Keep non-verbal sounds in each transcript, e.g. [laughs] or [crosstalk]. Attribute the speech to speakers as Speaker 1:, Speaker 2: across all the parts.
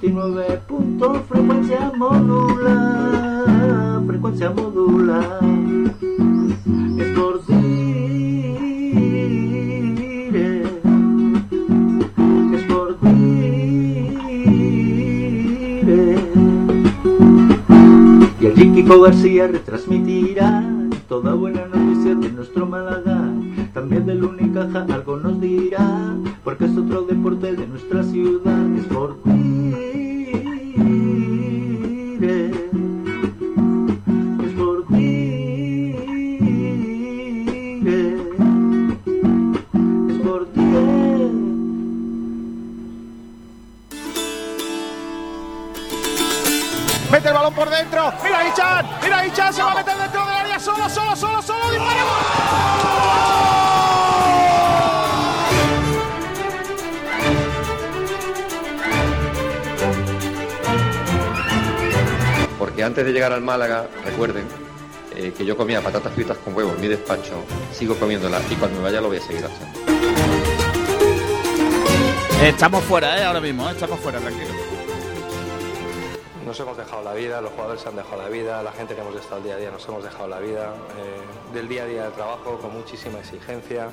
Speaker 1: 19 puntos, frecuencia modula, frecuencia modula. Es por dire, es por dire. Y el Chiquico García retransmitirá toda buena noticia de nuestro Málaga. También del Unicaja algo nos dirá,
Speaker 2: llegar al Málaga, recuerden eh, que yo comía patatas fritas con huevo en mi despacho, sigo comiéndolas y cuando me vaya lo voy a seguir haciendo.
Speaker 3: Estamos fuera, ¿eh? Ahora mismo, ¿eh? estamos fuera, tranquilo.
Speaker 4: Nos hemos dejado la vida, los jugadores se han dejado la vida, la gente que hemos estado el día a día nos hemos dejado la vida, eh, del día a día de trabajo con muchísima exigencia,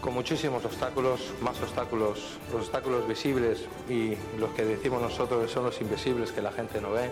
Speaker 4: con muchísimos obstáculos, más obstáculos, los obstáculos visibles y los que decimos nosotros son los invisibles que la gente no ve.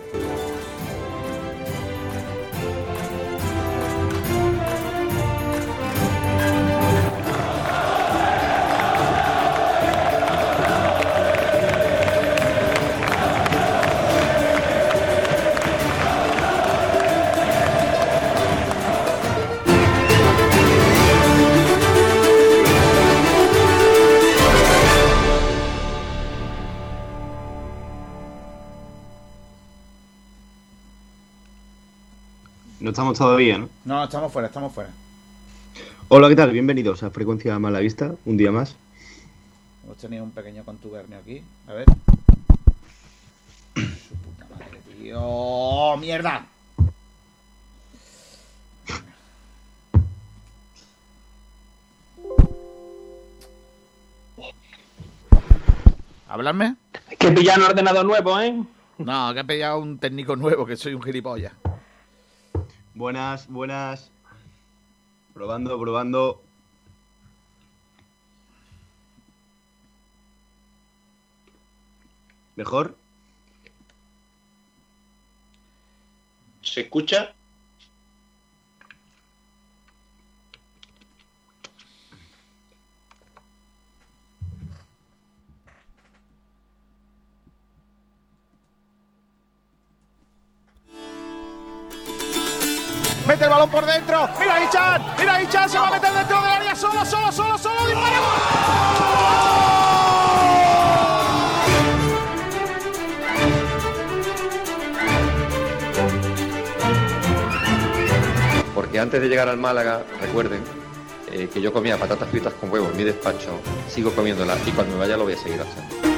Speaker 5: Estamos todavía, ¿no?
Speaker 3: No, estamos fuera, estamos fuera.
Speaker 5: Hola, ¿qué tal? Bienvenidos a Frecuencia Malavista, un día más.
Speaker 3: Hemos tenido un pequeño contubernio aquí. A ver. Su puta madre, tío. ¡Mierda! ¿Hablarme?
Speaker 6: Que pillar un ordenador nuevo, ¿eh?
Speaker 3: No, que he pillado un técnico nuevo, que soy un gilipollas.
Speaker 5: Buenas, buenas. Probando, probando. ¿Mejor?
Speaker 6: ¿Se escucha?
Speaker 7: Mete el balón por dentro. Mira Ichan. Mira Ichan. Se va a meter dentro del área. Solo, solo, solo, solo. Dispara.
Speaker 2: Porque antes de llegar al Málaga, recuerden eh, que yo comía patatas fritas con huevo en mi despacho, sigo comiéndolas y cuando me vaya lo voy a seguir haciendo.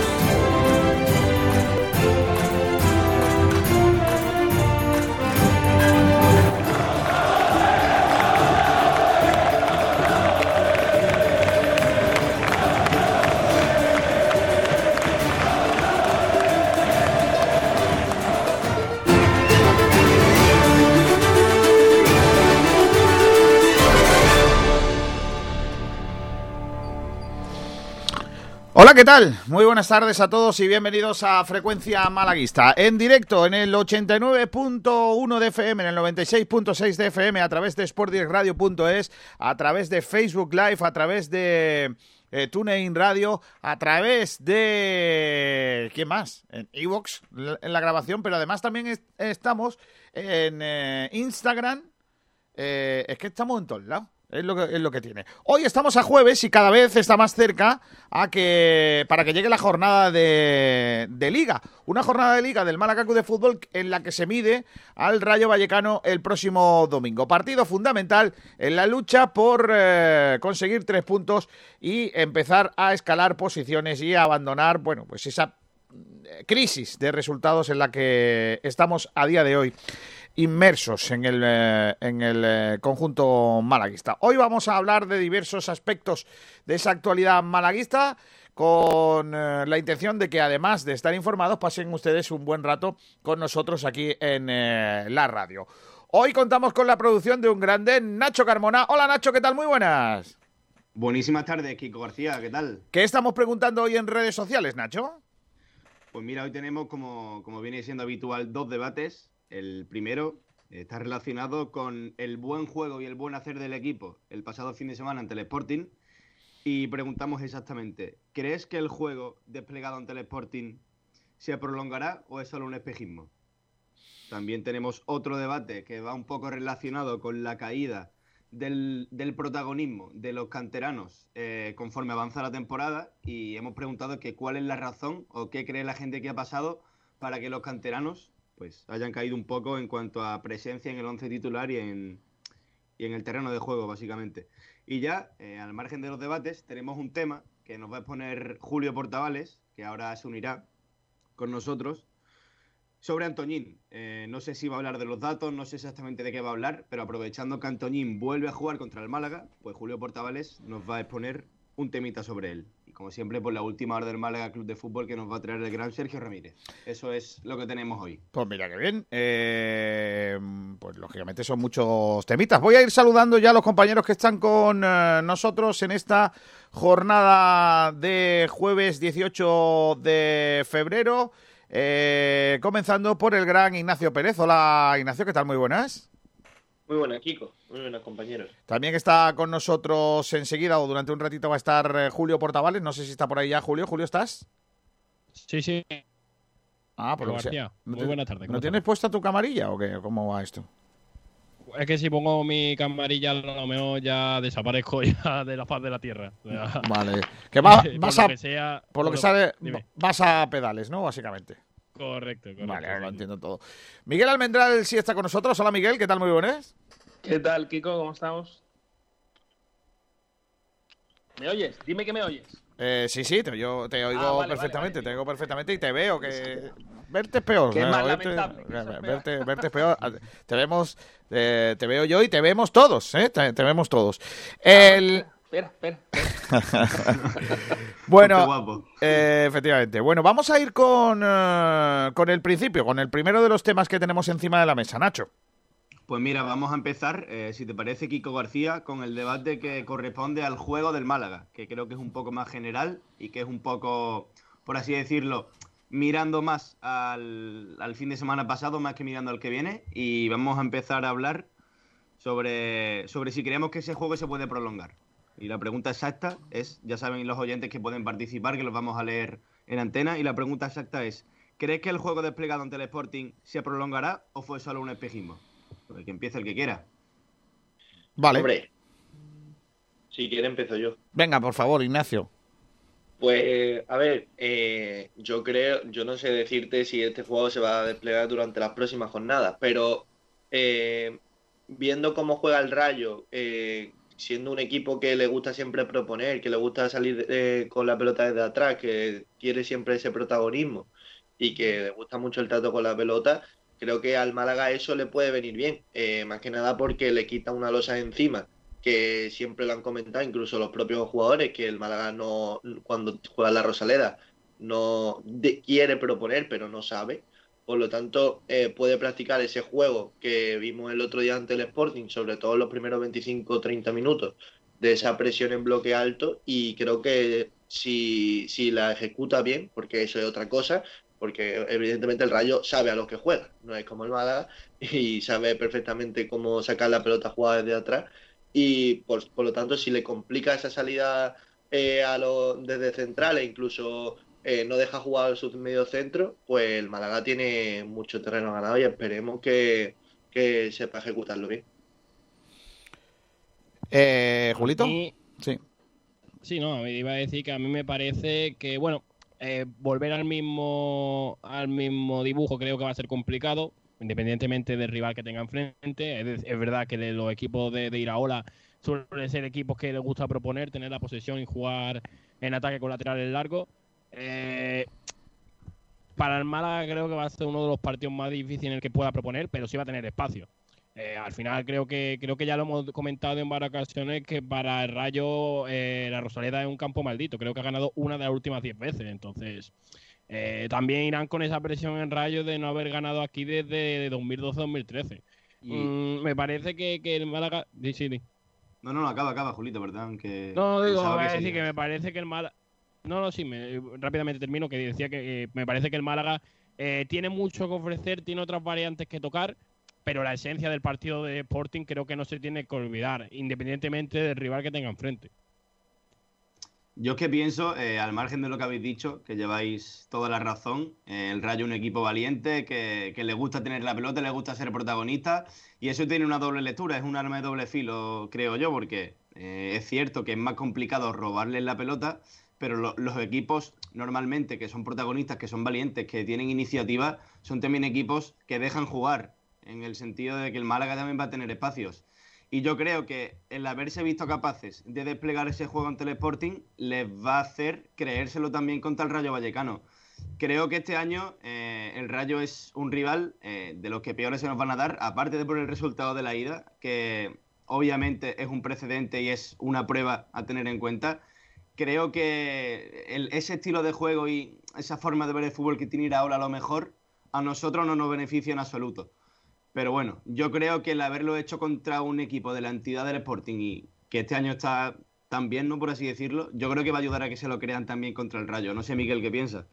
Speaker 3: Hola, ¿qué tal? Muy buenas tardes a todos y bienvenidos a Frecuencia Malaguista. En directo en el 89.1 de FM, en el 96.6 de FM, a través de sportdirectradio.es, a través de Facebook Live, a través de eh, TuneIn Radio, a través de... ¿Quién más? En Evox, en la grabación, pero además también es- estamos en eh, Instagram. Eh, es que estamos en todos lados. Es lo, que, es lo que tiene. Hoy estamos a jueves y cada vez está más cerca a que para que llegue la jornada de, Liga. Una jornada de Liga del Málaga de Fútbol en la que se mide al Rayo Vallecano el próximo domingo. Partido fundamental en la lucha por eh, conseguir tres puntos y empezar a escalar posiciones y a abandonar, bueno, pues esa eh, crisis de resultados en la que estamos a día de hoy inmersos en el, eh, en el eh, conjunto malaguista. Hoy vamos a hablar de diversos aspectos de esa actualidad malaguista con eh, la intención de que además de estar informados pasen ustedes un buen rato con nosotros aquí en la radio. Hoy contamos con la producción de un grande, Nacho Carmona. Hola Nacho, ¿qué tal? Muy buenas.
Speaker 5: Buenísimas tardes, Kiko García, ¿qué tal?
Speaker 3: ¿Qué estamos preguntando hoy en redes sociales, Nacho?
Speaker 5: Pues mira, hoy tenemos, como, como viene siendo habitual, dos debates el primero está relacionado con el buen juego y el buen hacer del equipo el pasado fin de semana ante el Sporting. Y preguntamos exactamente, ¿crees que el juego desplegado ante el Sporting se prolongará o es solo un espejismo? También tenemos otro debate que va un poco relacionado con la caída del, protagonismo de los canteranos eh, conforme avanza la temporada y hemos preguntado que cuál es la razón o qué cree la gente que ha pasado para que los canteranos pues hayan caído un poco en cuanto a presencia en el once titular y en, y en el terreno de juego, básicamente. Y ya, eh, al margen de los debates, tenemos un tema que nos va a exponer Julio Portavales, que ahora se unirá con nosotros, sobre Antoñín. Eh, no sé si va a hablar de los datos, no sé exactamente de qué va a hablar, pero aprovechando que Antoñín vuelve a jugar contra el Málaga, pues Julio Portavales nos va a exponer un temita sobre él como siempre, por la última hora del Málaga Club de Fútbol que nos va a traer el gran Sergio Ramírez. Eso es lo que tenemos hoy.
Speaker 3: Pues mira qué bien. Eh, pues lógicamente son muchos temitas. Voy a ir saludando ya a los compañeros que están con eh, nosotros en esta jornada de jueves 18 de febrero. Eh, comenzando por el gran Ignacio Pérez. Hola Ignacio, ¿qué tal? Muy buenas.
Speaker 6: Muy buenas, Kiko. Muy buenas, compañeros.
Speaker 3: También está con nosotros enseguida o durante un ratito va a estar eh, Julio Portavales. No sé si está por ahí ya, Julio. Julio, ¿estás?
Speaker 8: Sí, sí.
Speaker 3: Ah, por lo
Speaker 8: Muy buenas tardes.
Speaker 3: ¿No tienes puesta tu camarilla o qué? ¿Cómo va esto?
Speaker 8: Es que si pongo mi camarilla, a lo mejor ya desaparezco [laughs] ya de la faz de la tierra.
Speaker 3: Vale. Que va, [laughs] vas a, por lo que sale, vas a pedales, ¿no? Básicamente.
Speaker 8: Correcto, correcto.
Speaker 3: Vale, ahora lo entiendo todo. Miguel Almendral sí está con nosotros. Hola Miguel, ¿qué tal? Muy buenas.
Speaker 6: ¿Qué tal, Kiko? ¿Cómo estamos? ¿Me oyes? Dime que me oyes.
Speaker 3: Eh, sí, sí, te, yo te oigo ah, perfectamente, te oigo perfectamente y te veo que verte es peor. verte, verte, es peor. Te vemos, eh, te veo yo y te vemos todos, ¿eh? Te, vemos todos. Ah,
Speaker 6: Espera, espera. [laughs]
Speaker 3: bueno, eh, efectivamente. Bueno, vamos a ir con, eh, con el principio, con el primero de los temas que tenemos encima de la mesa, Nacho.
Speaker 5: Pues mira, vamos a empezar, eh, si te parece, Kiko García, con el debate que corresponde al juego del Málaga, que creo que es un poco más general y que es un poco, por así decirlo, mirando más al, al fin de semana pasado, más que mirando al que viene. Y vamos a empezar a hablar sobre, sobre si creemos que ese juego se puede prolongar. Y la pregunta exacta es, ya saben los oyentes que pueden participar, que los vamos a leer en antena, y la pregunta exacta es, ¿crees que el juego desplegado ante el Sporting se prolongará o fue solo un espejismo? El que empiece el que quiera.
Speaker 3: Vale.
Speaker 6: Hombre, si quiere empiezo yo.
Speaker 3: Venga, por favor, Ignacio.
Speaker 6: Pues, a ver, eh, yo creo, yo no sé decirte si este juego se va a desplegar durante las próximas jornadas, pero eh, viendo cómo juega el Rayo, eh, siendo un equipo que le gusta siempre proponer, que le gusta salir con la pelota desde atrás, que quiere siempre ese protagonismo y que le gusta mucho el trato con la pelota, creo que al Málaga eso le puede venir bien, eh, más que nada porque le quita una losa encima, que siempre lo han comentado, incluso los propios jugadores, que el Málaga no, cuando juega la Rosaleda, no quiere proponer, pero no sabe. Por lo tanto, eh, puede practicar ese juego que vimos el otro día ante el Sporting, sobre todo los primeros 25-30 minutos, de esa presión en bloque alto. Y creo que si, si la ejecuta bien, porque eso es otra cosa, porque evidentemente el Rayo sabe a lo que juega, no es como el Málaga [laughs] y sabe perfectamente cómo sacar la pelota jugada desde atrás y por, lo tanto si le complica esa salida eh, a lo, desde central e incluso eh, no deja jugar su medio centro, pues el Málaga tiene mucho terreno ganado y esperemos que, que sepa ejecutarlo bien.
Speaker 3: Eh, Julito.
Speaker 9: Y-
Speaker 3: Sí.
Speaker 9: Sí, no, iba a decir que a mí me parece que, bueno, eh, volver al mismo, al mismo dibujo creo que va a ser complicado, independientemente del rival que tenga enfrente. Es, es verdad que de los equipos de, de Iraola suelen ser equipos que les gusta proponer, tener la posesión y jugar en ataque con laterales largos. Eh, para el Málaga creo que va a ser uno de los partidos más difíciles en el que pueda proponer, pero sí va a tener espacio. Eh, al final creo que creo que ya lo hemos comentado en varias ocasiones que para el Rayo eh, la Rosaleda es un campo maldito. Creo que ha ganado una de las últimas 10 veces. Entonces eh, también irán con esa presión en Rayo de no haber ganado aquí desde 2012-2013.
Speaker 5: Y-
Speaker 9: Mm, me parece que, que el Málaga... Sí, sí, sí.
Speaker 5: No, no, no, acaba, acaba, Julito, ¿verdad? Que
Speaker 9: No, digo, voy a decir que me parece que el Málaga. No, no, sí, me- rápidamente termino. Que decía que eh, me parece que el Málaga eh, tiene mucho que ofrecer, tiene otras variantes que tocar, pero la esencia del partido de Sporting creo que no se tiene que olvidar, independientemente del rival que tenga enfrente.
Speaker 5: Yo es que pienso, eh, al margen de lo que habéis dicho, que lleváis toda la razón, el Rayo es un equipo valiente, que, le gusta tener la pelota, le gusta ser protagonista, y eso tiene una doble lectura, es un arma de doble filo, creo yo, porque es cierto que es más complicado robarles la pelota, pero lo- los equipos normalmente que son protagonistas, que son valientes, que tienen iniciativa, son también equipos que dejan jugar, en el sentido de que el Málaga también va a tener espacios. Y yo creo que el haberse visto capaces de desplegar ese juego ante el Sporting les va a hacer creérselo también contra el Rayo Vallecano. Creo que este año eh, el Rayo es un rival eh, de los que peores se nos van a dar, aparte de por el resultado de la ida, que obviamente es un precedente y es una prueba a tener en cuenta. Creo que ese estilo de juego y esa forma de ver el fútbol que tiene Iraola a lo mejor a nosotros no nos beneficia en absoluto. Pero bueno, yo creo que el haberlo hecho contra un equipo de la entidad del Sporting y que este año está tan bien, ¿no? Por así decirlo, yo creo que va a ayudar a que se lo crean también contra el Rayo. No sé, Miguel, ¿qué piensas?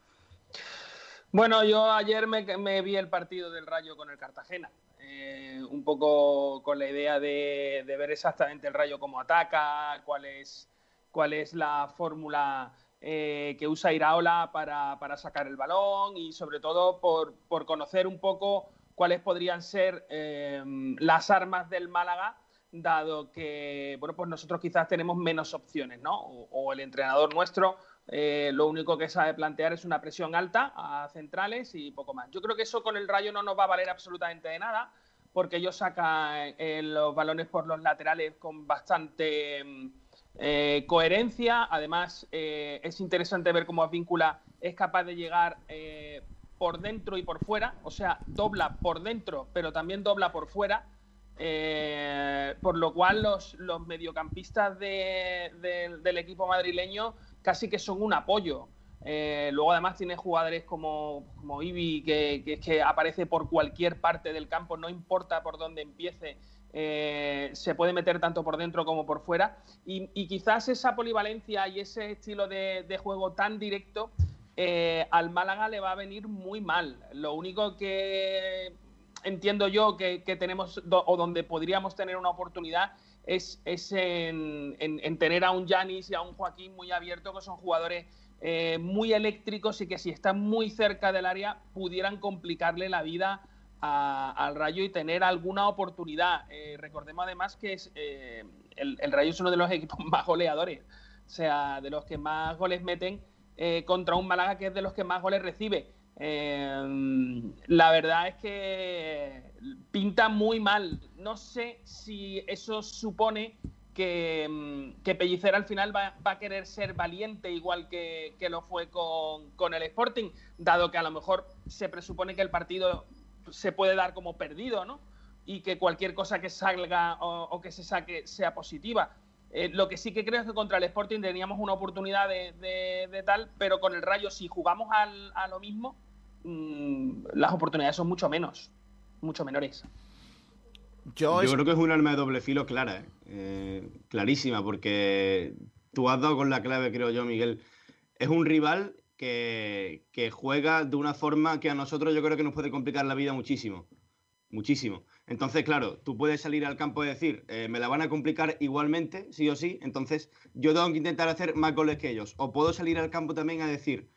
Speaker 10: Bueno, yo ayer me, me vi el partido del Rayo con el Cartagena. eh, un poco con la idea de, de ver exactamente el Rayo cómo ataca, cuál es, cuál es la fórmula eh, que usa Iraola para, para sacar el balón y sobre todo por, por conocer un poco cuáles podrían ser eh, las armas del Málaga, dado que bueno, pues nosotros quizás tenemos menos opciones, ¿no? O, el entrenador nuestro eh, lo único que sabe plantear es una presión alta a centrales y poco más. Yo creo que eso con el Rayo no nos va a valer absolutamente de nada, porque ellos sacan eh, los balones por los laterales con bastante mm, eh, coherencia. Además, eh, es interesante ver cómo Advíncula es capaz de llegar eh, por dentro y por fuera, o sea, dobla por dentro, pero también dobla por fuera. Por lo cual los, los mediocampistas de- de- del equipo madrileño casi que son un apoyo. Luego además tiene jugadores como, como Ibi, que, que, que aparece por cualquier parte del campo, no importa por dónde empiece, eh, se puede meter tanto por dentro como por fuera. Y, quizás esa polivalencia y ese estilo de, juego tan directo eh, al Málaga le va a venir muy mal. Lo único que entiendo yo que, tenemos o donde podríamos tener una oportunidad es, en, en- en tener a un Yanis y a un Joaquín muy abiertos, que son jugadores eh, muy eléctricos y que si están muy cerca del área pudieran complicarle la vida al Rayo y tener alguna oportunidad. Eh, recordemos además que eh, el, Rayo es uno de los [laughs] equipos más goleadores, o sea, de los que más goles meten eh, contra un Málaga que es de los que más goles recibe. La verdad es que pinta muy mal. No sé si eso supone que, mm, que Pellicer al final va, a querer ser valiente igual que, lo fue con el Sporting, dado que a lo mejor se presupone que el partido se puede dar como perdido, ¿no? Y que cualquier cosa que salga o, o que se saque sea positiva. Eh, lo que sí que creo es que contra el Sporting teníamos una oportunidad de, de- de tal, pero con el Rayo, si jugamos al- a lo mismo, mm, las oportunidades son mucho menos, mucho menores.
Speaker 3: Yo,
Speaker 5: Yo
Speaker 3: es-
Speaker 5: creo que es un arma de doble filo clara, ¿eh? Eh, clarísima, porque tú has dado con la clave, creo yo, Miguel. Es un rival que, que juega de una forma que a nosotros yo creo que nos puede complicar la vida muchísimo. Muchísimo. Entonces, claro, tú puedes salir al campo y decir, eh, me la van a complicar igualmente, sí o sí. Entonces, yo tengo que intentar hacer más goles que ellos. O puedo salir al campo también a decir,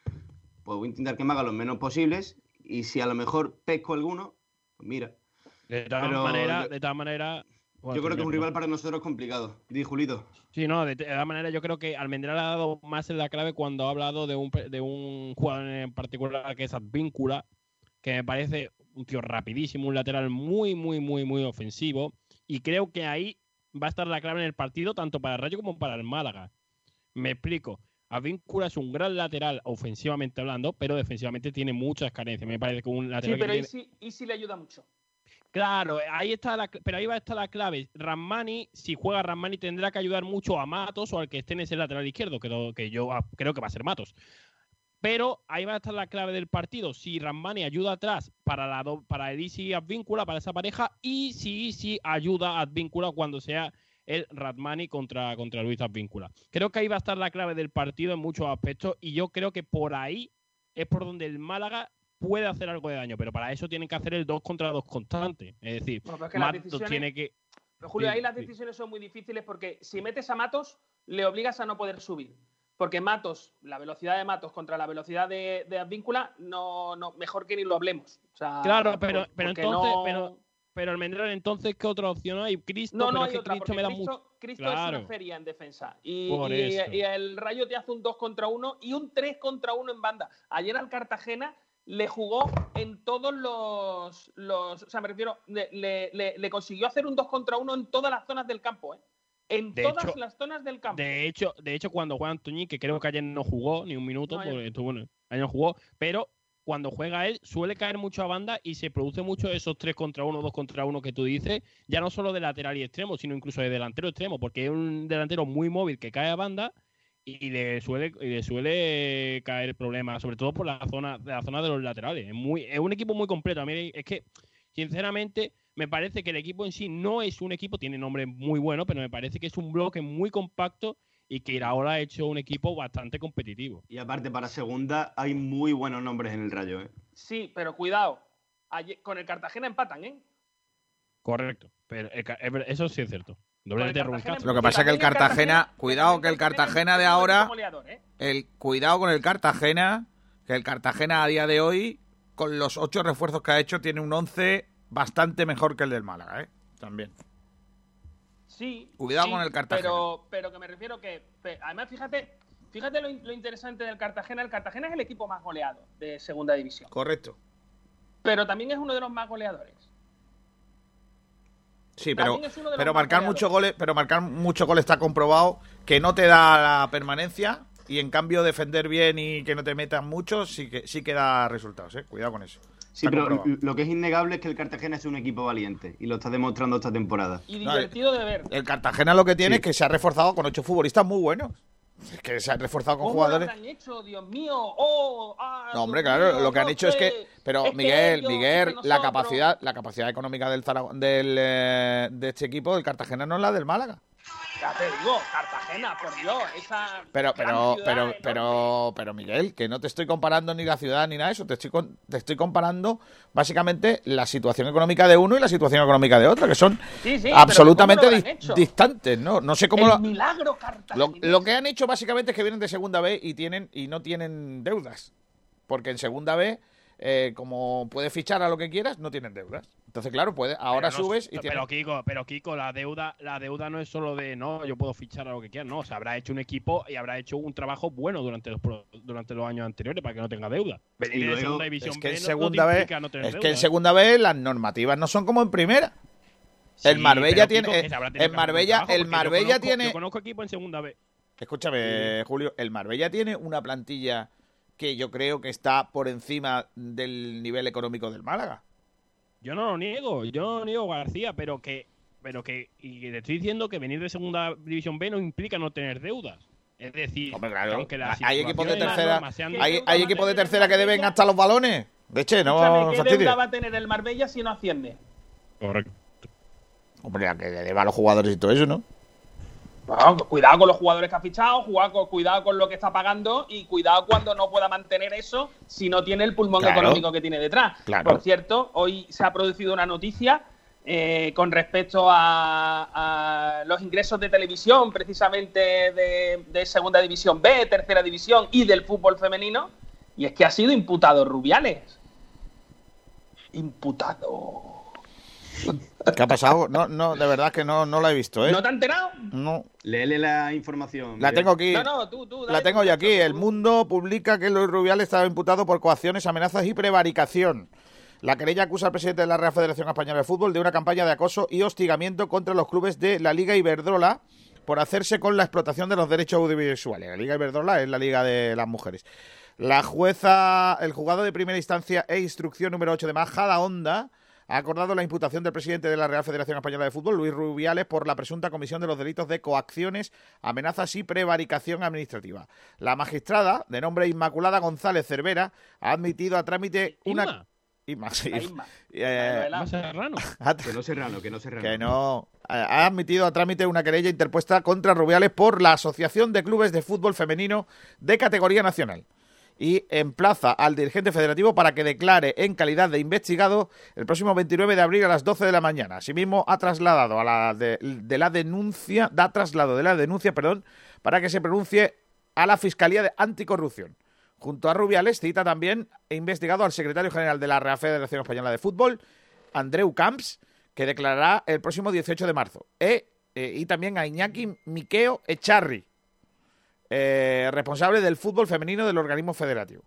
Speaker 5: pues voy a intentar que me hagan los menos posibles. Y si a lo mejor pesco alguno, pues mira.
Speaker 9: De todas maneras,
Speaker 5: yo-
Speaker 9: de todas maneras,
Speaker 5: Yo creo que es un rival para nosotros complicado. Di, Julito.
Speaker 9: Sí, no, de, todas maneras yo creo que Almendral ha dado más en la clave cuando ha hablado de un, de un jugador en particular que es Advíncula, que me parece un tío rapidísimo, un lateral muy, muy, muy, muy ofensivo. Y creo que ahí va a estar la clave en el partido, tanto para el Rayo como para el Málaga. Me explico. Advíncula es un gran lateral ofensivamente hablando, pero defensivamente tiene muchas carencias. Me parece que un lateral.
Speaker 10: Sí, pero
Speaker 9: que
Speaker 10: y, si, le ayuda mucho.
Speaker 9: Claro, ahí está la, pero ahí va a estar la clave. Ramani, si juega Ramani, tendrá que ayudar mucho a Matos o al que esté en ese lateral izquierdo, que, yo creo que va a ser Matos. Pero ahí va a estar la clave del partido. Si Ramani ayuda atrás para, la para Easy Advíncula, para esa pareja, y si Easy ayuda a Advíncula cuando sea el Radmani contra, contra Luis Advíncula. Creo que ahí va a estar la clave del partido en muchos aspectos y yo creo que por ahí es por donde el Málaga puede hacer algo de daño, pero para eso tienen que hacer el 2 contra 2 constante. Es decir, Matos tiene que...
Speaker 10: Julio, ahí las decisiones son muy difíciles porque si metes a Matos, le obligas a no poder subir. Porque Matos, la velocidad de Matos contra la velocidad de, de Advíncula, no, no, mejor que ni lo hablemos.
Speaker 9: claro, pero, pero entonces, pero, pero Almendral, entonces, ¿qué otra opción hay? Cristo,
Speaker 10: no, no hay otra, Cristo me da mucho. Cristo es una feria en defensa. Y, y, el Rayo te hace un 2 contra 1 y un 3 contra 1 en banda. Ayer al Cartagena le jugó en todos los. los o sea, me refiero, le, le, le, consiguió hacer un 2 contra 1 en todas las zonas del campo, ¿eh? en todas las zonas del campo.
Speaker 9: De hecho, de hecho cuando juega Antoñí, que creo que ayer no jugó ni un minuto, porque estuvo, ayer no jugó, pero cuando juega él suele caer mucho a banda y se produce mucho esos 3 contra 1, 2 contra 1 que tú dices, ya no solo de lateral y extremo, sino incluso de delantero extremo, porque es un delantero muy móvil que cae a banda y le suele, y le suele caer problemas, sobre todo por la zona, de la zona de los laterales. Es, muy, es un equipo muy completo. A mí es que, sinceramente, me parece que el equipo en sí no es un equipo, tiene nombre muy bueno, pero me parece que es un bloque muy compacto y que ahora ha hecho un equipo bastante competitivo.
Speaker 5: Y aparte, para segunda hay muy buenos nombres en el Rayo. ¿eh?
Speaker 10: Sí, pero cuidado, con el Cartagena empatan, ¿eh?
Speaker 9: Correcto, pero eso sí es cierto.
Speaker 3: Lo que pasa es que el Cartagena, cuidado que el Cartagena de ahora, ¿eh? el cuidado con el Cartagena, que el Cartagena a día de hoy, con los ocho refuerzos que ha hecho, tiene un once bastante mejor que el del Málaga, ¿eh? También.
Speaker 10: Sí.
Speaker 3: Cuidado con el Cartagena.
Speaker 10: Pero, pero que me refiero que, además, fíjate, fíjate lo, interesante del Cartagena. El Cartagena es el equipo más goleado de Segunda División.
Speaker 3: Correcto.
Speaker 10: Pero también es uno de los más goleadores.
Speaker 3: Sí, pero, pero marcar muchos goles, pero marcar muchos goles está comprobado que no te da la permanencia y en cambio defender bien y que no te metan mucho sí que sí que da resultados, ¿eh? Cuidado con eso.
Speaker 5: Sí, pero lo que es innegable es que el Cartagena es un equipo valiente y lo está demostrando esta temporada.
Speaker 10: Y divertido de ver.
Speaker 3: El Cartagena lo que tiene es que se ha reforzado con ocho futbolistas muy buenos. Es que se ha reforzado con jugadores.
Speaker 10: Lo han hecho, Dios mío? Oh, ah,
Speaker 3: no, hombre, claro, lo que han hecho es que. Pero Miguel, Miguel, la capacidad, la capacidad económica del, del eh, de este equipo, del Cartagena, no es la del Málaga.
Speaker 10: Ya te digo, Cartagena, por Dios, esa.
Speaker 3: Pero, pero, pero, pero, pero, Miguel, que no te estoy comparando ni la ciudad ni nada de eso. Te estoy, te estoy comparando básicamente la situación económica de uno y la situación económica de otro, que son absolutamente distantes, ¿no? No sé cómo
Speaker 10: El
Speaker 3: lo.
Speaker 10: milagro
Speaker 3: lo, lo que han hecho básicamente es que vienen de segunda B y tienen y no tienen deudas. Porque en segunda B eh, como puedes fichar a lo que quieras, no tienen deudas. Entonces, claro, puede, ahora subes y
Speaker 9: pero, Kiko, pero Kiko, la deuda, la deuda no es solo de no, yo puedo fichar a lo que quiera, no, o sea, habrá hecho un equipo y habrá hecho un trabajo bueno durante los durante los años anteriores para que no tenga deuda.
Speaker 3: es que en segunda vez, es que en segunda vez las normativas no son como en primera. el Marbella tiene, el Marbella, el Marbella tiene.
Speaker 9: Yo conozco equipo en segunda vez.
Speaker 3: Escúchame, Julio, el Marbella tiene una plantilla que yo creo que está por encima del nivel económico del Málaga.
Speaker 9: Yo no lo niego, yo no lo niego, García, pero que, pero que, y te estoy diciendo que venir de segunda división B no implica no tener deudas. Es decir,
Speaker 3: aunque hay equipos de tercera, hay, equipos de tercera que deben hasta los balones. De hecho, no.
Speaker 10: ¿Qué deuda va a tener el Marbella si no asciende?
Speaker 9: Correcto.
Speaker 3: Hombre, a que le deba a los jugadores y todo eso, ¿no?
Speaker 10: Cuidado con los jugadores que ha fichado, cuidado con lo que está pagando y cuidado cuando no pueda mantener eso si no tiene el pulmón económico que tiene detrás. Por cierto, hoy se ha producido una noticia eh, con respecto a, los ingresos de televisión, precisamente de, de, Segunda División B, Tercera División y del fútbol femenino, y es que ha sido imputado Rubiales. Imputado.
Speaker 3: ¿Qué ha pasado? No, no, de verdad que no, no la he visto, ¿eh?
Speaker 10: ¿No te has enterado?
Speaker 3: No.
Speaker 5: Léele la información.
Speaker 3: La tengo aquí.
Speaker 10: No, no, tú, tú. dale
Speaker 3: La tengo yo aquí.
Speaker 10: tú.
Speaker 3: El Mundo publica que Luis Rubiales estaba imputado por coacciones, amenazas y prevaricación. La querella acusa al presidente de la Real Federación Española de Fútbol de una campaña de acoso y hostigamiento contra los clubes de la Liga Iberdrola por hacerse con la explotación de los derechos audiovisuales. La Liga Iberdrola es la Liga de las Mujeres. La jueza, el juzgado de primera instancia e instrucción número 8 de Majada Honda ha acordado la imputación del presidente de la Real Federación Española de Fútbol, Luis Rubiales, por la presunta comisión de los delitos de coacciones, amenazas y prevaricación administrativa. La magistrada, de nombre Inmaculada González Cervera, ha admitido a trámite una...
Speaker 8: Inma.
Speaker 3: Inma, sí.
Speaker 10: La Inma. [laughs]
Speaker 3: Eh,
Speaker 10: La
Speaker 8: Más serrano. [laughs]
Speaker 5: Que no serrano, que no serrano.
Speaker 3: que no. Ha admitido a trámite una querella interpuesta contra Rubiales por la Asociación de Clubes de Fútbol Femenino de categoría nacional. Y emplaza al dirigente federativo para que declare en calidad de investigado el próximo 29 de abril a las 12 de la mañana. Asimismo, ha trasladado a la de, la denuncia, da traslado de la denuncia, perdón, para que se pronuncie a la Fiscalía de Anticorrupción. Junto a Rubiales cita también e investigado al secretario general de la Real Federación Española de Fútbol, Andreu Camps, que declarará el próximo 18 de marzo. E, eh, y también a Iñaki Miqueo Echarri, eh, responsable del fútbol femenino del organismo federativo.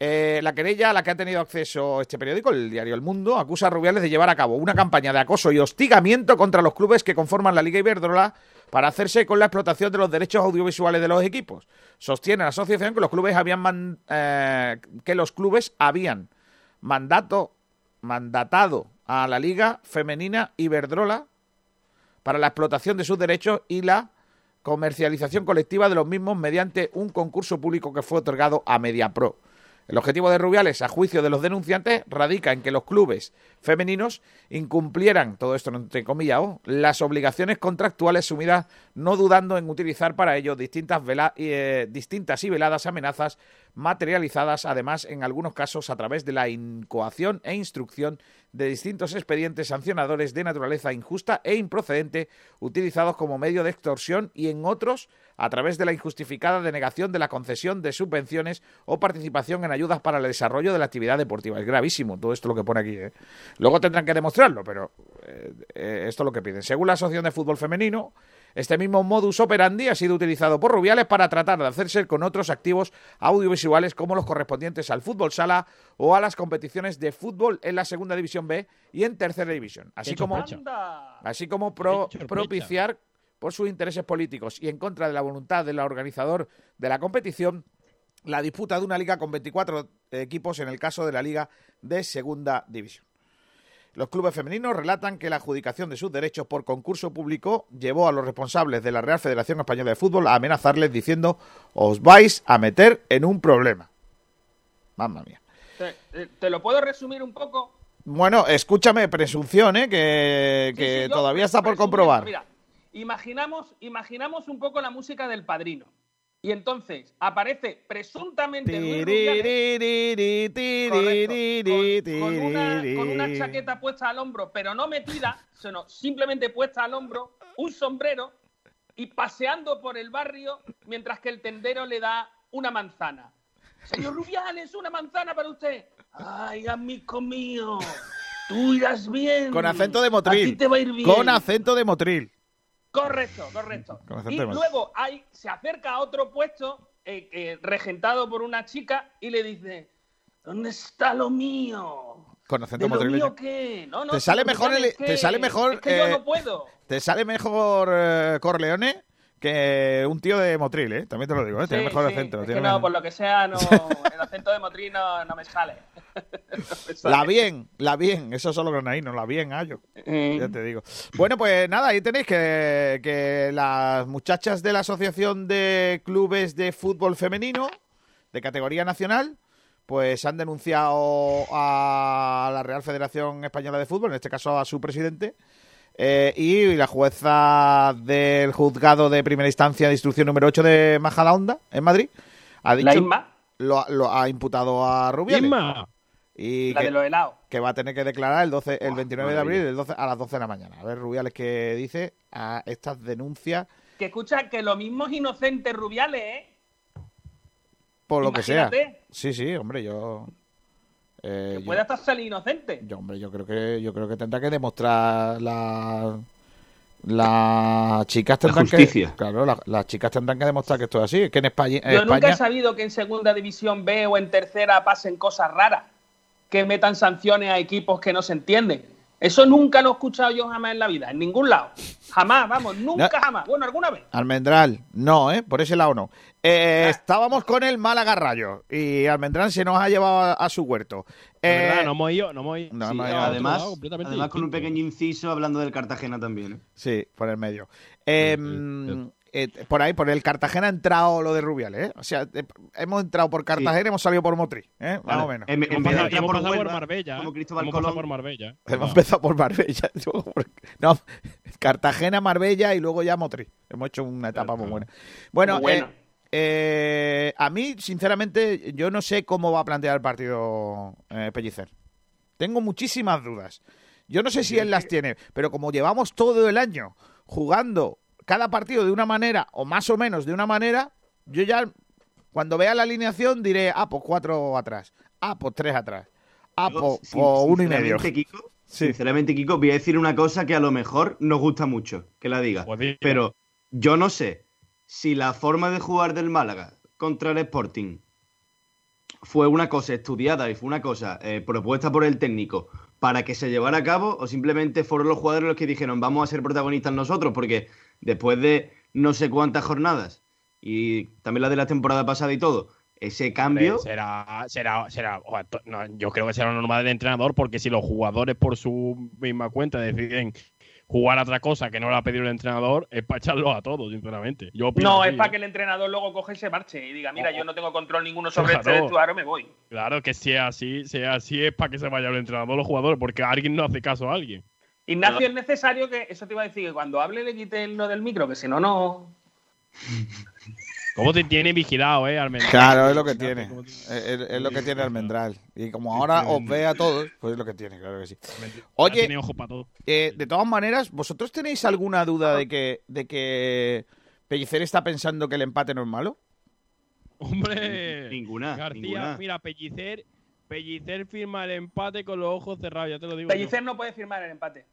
Speaker 3: Eh, la querella a la que ha tenido acceso este periódico, el diario El Mundo, acusa a Rubiales de llevar a cabo una campaña de acoso y hostigamiento contra los clubes que conforman la Liga Iberdrola para hacerse con la explotación de los derechos audiovisuales de los equipos. Sostiene la asociación que los clubes habían eh, que los clubes habían mandatado a la Liga Femenina Iberdrola para la explotación de sus derechos y la comercialización colectiva de los mismos mediante un concurso público que fue otorgado a Mediapro. El objetivo de Rubiales, a juicio de los denunciantes, radica en que los clubes femeninos incumplieran, todo esto no entrecomillado, las obligaciones contractuales sumidas, no dudando en utilizar para ello distintas, vela- eh, distintas y veladas amenazas materializadas, además, en algunos casos, a través de la incoación e instrucción de distintos expedientes sancionadores de naturaleza injusta e improcedente utilizados como medio de extorsión y en otros a través de la injustificada denegación de la concesión de subvenciones o participación en ayudas para el desarrollo de la actividad deportiva. Es gravísimo todo esto lo que pone aquí. ¿eh? Luego tendrán que demostrarlo, pero eh, eh, esto es lo que piden. Según la Asociación de Fútbol Femenino, este mismo modus operandi ha sido utilizado por Rubiales para tratar de hacerse con otros activos audiovisuales como los correspondientes al fútbol sala o a las competiciones de fútbol en la segunda división B y en tercera división, así como así como pro- propiciar por sus intereses políticos y en contra de la voluntad del organizador de la competición la disputa de una liga con 24 equipos en el caso de la liga de segunda división. Los clubes femeninos relatan que la adjudicación de sus derechos por concurso público llevó a los responsables de la Real Federación Española de Fútbol a amenazarles diciendo os vais a meter en un problema. Mamma mía.
Speaker 10: Te, te- te lo puedo resumir un poco.
Speaker 3: Bueno, escúchame, presunción, ¿eh? que,
Speaker 10: Sí,
Speaker 3: que
Speaker 10: sí, yo
Speaker 3: todavía está por comprobar.
Speaker 10: Mira, imaginamos, imaginamos un poco la música del padrino. Y entonces aparece presuntamente Luis Rubiales, correcto, con, con una, con una chaqueta puesta al hombro, pero no metida, sino simplemente puesta al hombro, un sombrero y paseando por el barrio mientras que el tendero le da una manzana. Señor Rubiales, una manzana para usted. Ay, amigo mío, tú irás bien.
Speaker 3: Con acento de
Speaker 10: A ti
Speaker 3: motril.
Speaker 10: te va a ir bien.
Speaker 3: Con acento de motril.
Speaker 10: Correcto, correcto. Y luego hay, se acerca a otro puesto eh, eh, regentado por una chica y le dice, ¿dónde está lo mío?
Speaker 3: Con acento
Speaker 10: ¿De lo
Speaker 3: madrileño.
Speaker 10: mío qué? No, no,
Speaker 3: Te sale mejor el-
Speaker 10: Rubiales,
Speaker 3: te sale mejor,
Speaker 10: Es que yo
Speaker 3: eh,
Speaker 10: no puedo.
Speaker 3: Te sale mejor eh, Corleone que un tío de Motril, ¿eh? También te lo digo, ¿eh? Tiene
Speaker 10: Sí,
Speaker 3: mejor
Speaker 10: sí,
Speaker 3: acento.
Speaker 10: es
Speaker 3: tiene
Speaker 10: que no,
Speaker 3: mejor-
Speaker 10: por lo que sea, no, [laughs] acento de Motril no, no me sale. [laughs] No me sale.
Speaker 3: La bien, la bien. Eso son los granadinos, la bien, Ayo.
Speaker 10: Eh,
Speaker 3: Ya te digo. Bueno, pues nada, ahí tenéis que, que las muchachas de la Asociación de Clubes de Fútbol Femenino de categoría nacional, pues han denunciado a la Real Federación Española de Fútbol, en este caso a su presidente, eh, y la jueza del juzgado de primera instancia de instrucción número 8 de Majadahonda, en Madrid, ha dicho,
Speaker 10: La Inma,
Speaker 3: lo, lo ha imputado a Rubiales.
Speaker 8: Inma.
Speaker 3: Y
Speaker 10: la
Speaker 3: que-
Speaker 10: de los helados.
Speaker 3: que va a tener que declarar el 12, el 29 de abril el 12 a las 12 de la mañana. A ver, Rubiales, qué dice a estas denuncias
Speaker 10: Que escucha que lo mismo es inocente Rubiales, ¿eh?
Speaker 3: por lo que sea. Sí, sí, hombre, yo Eh,
Speaker 10: Que
Speaker 3: yo-
Speaker 10: puede hasta salir inocente.
Speaker 3: yo, hombre, yo creo que yo creo que tendrá que demostrar la las chicas tendrán
Speaker 5: justicia.
Speaker 3: que claro, la- las chicas tendrán que demostrar que esto es así, es que en España, en
Speaker 10: Yo nunca
Speaker 3: España
Speaker 10: he sabido que en segunda división B o en tercera pasen cosas raras, que metan sanciones a equipos que no se entienden. Eso nunca lo he escuchado yo jamás en la vida, en ningún lado. Jamás, vamos, nunca
Speaker 3: No.
Speaker 10: jamás. Bueno, alguna vez.
Speaker 3: Almendral, no, ¿eh? Por ese lado no. Eh,
Speaker 10: Ah.
Speaker 3: Estábamos con el Málaga Rayo y Almendral se nos ha llevado a, a su huerto. Eh,
Speaker 9: verdad, no hemos ido, no hemos ido.
Speaker 3: no
Speaker 5: Sí,
Speaker 3: hemos ido.
Speaker 5: además, además con un pequeño inciso hablando del Cartagena también. ¿eh?
Speaker 3: Sí, por el medio. Eh,
Speaker 9: sí.
Speaker 3: Eh, por ahí, por el Cartagena ha entrado lo de Rubiales, ¿eh? O sea, eh, hemos entrado por Cartagena y hemos salido por Motriz, ¿eh? Más
Speaker 5: Vale.
Speaker 3: o menos.
Speaker 5: En, en
Speaker 9: Hemos hemos
Speaker 5: por
Speaker 9: pasado por Marbella.
Speaker 5: como
Speaker 9: ¿eh?
Speaker 5: Cristóbal
Speaker 9: hemos
Speaker 5: Colón.
Speaker 9: por Marbella. [laughs]
Speaker 3: Hemos empezado por Marbella. [laughs] No, [laughs] Cartagena, Marbella y luego ya Motriz. Hemos hecho una etapa muy buena. Bueno,
Speaker 10: Muy buena.
Speaker 3: eh, eh, a mí, sinceramente, yo no sé cómo va a plantear el partido eh, Pellicer. Tengo muchísimas dudas. Yo no sé si él las tiene, pero como llevamos todo el año jugando cada partido de una manera, o más o menos de una manera, yo ya, cuando vea la alineación, diré, ah, pues cuatro atrás, ah, pues tres atrás, ah, pues,
Speaker 5: sin-
Speaker 3: pues uno y medio.
Speaker 5: sinceramente, Kiko,
Speaker 3: Sí.
Speaker 5: Sinceramente, Kiko, voy a decir una cosa que a lo mejor nos gusta mucho que la diga.
Speaker 9: Pues
Speaker 5: Pero yo no sé si la forma de jugar del Málaga contra el Sporting fue una cosa estudiada y fue una cosa eh, propuesta por el técnico para que se llevara a cabo o simplemente fueron los jugadores los que dijeron vamos a ser protagonistas nosotros porque después de no sé cuántas jornadas y también la de la temporada pasada y todo, ese cambio...
Speaker 9: Será, será, será. no, yo creo que será lo normal del entrenador, porque si los jugadores por su misma cuenta deciden jugar a otra cosa que no le ha pedido el entrenador, es para echarlos a todos, sinceramente. Yo
Speaker 10: No,
Speaker 9: así,
Speaker 10: es para
Speaker 9: ¿eh?
Speaker 10: que el entrenador luego coge y se marche y diga, mira,
Speaker 9: Oh.
Speaker 10: yo no tengo control ninguno sobre este
Speaker 9: Claro.
Speaker 10: vestuario, me voy.
Speaker 9: Claro que si es así, si es así es para que se vaya el entrenador los jugadores, porque alguien no hace caso a alguien.
Speaker 10: Ignacio, es necesario que, eso te iba a decir, que cuando hable le quite el lo del micro, que si no, no... [laughs]
Speaker 9: ¿Cómo te tiene vigilado, eh, Almendral?
Speaker 3: Claro, es lo que tiene. Es, es- es lo que tiene Almendral. Y como ahora os ve a todos, pues es lo que tiene, claro que sí. Oye,
Speaker 9: Tiene ojo para todo.
Speaker 3: Eh, de todas maneras, ¿vosotros tenéis alguna duda de que, de que Pellicer está pensando que el empate no es malo?
Speaker 9: Hombre,
Speaker 5: Ninguna,
Speaker 9: García,
Speaker 5: ninguna.
Speaker 9: mira, Pellicer, Pellicer firma el empate con los ojos cerrados, ya te lo digo. yo.
Speaker 10: Pellicer no puede firmar el empate.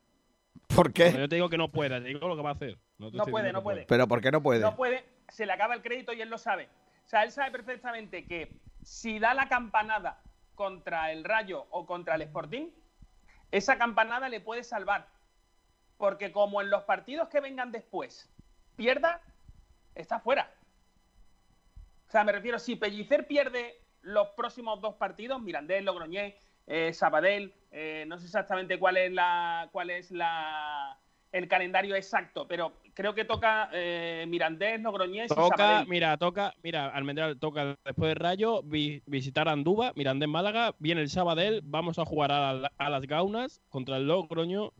Speaker 3: ¿Por
Speaker 9: No,
Speaker 3: qué?
Speaker 9: yo te digo que no pueda, te digo lo que va a hacer.
Speaker 10: No puede, no puede.
Speaker 3: ¿Pero por qué no puede?
Speaker 10: No puede, se le acaba el crédito y él lo sabe. O sea, él sabe perfectamente que si da la campanada contra el Rayo o contra el Sporting, esa campanada le puede salvar. Porque como en los partidos que vengan después pierda, está fuera. O sea, me refiero, si Pellicer pierde los próximos dos partidos, Mirandés, Logroñés, eh, Sabadell, eh, no sé exactamente cuál es la cuál es la el calendario exacto, pero creo que toca eh, Mirandés, Logroñés y
Speaker 9: Toca,
Speaker 10: Sabadell.
Speaker 9: mira, toca, mira, Almendral toca después de Rayo vi- visitar Andúba, Mirandés Málaga, viene el Sabadell, vamos a jugar a, la- a las Gaunas contra el Logroño,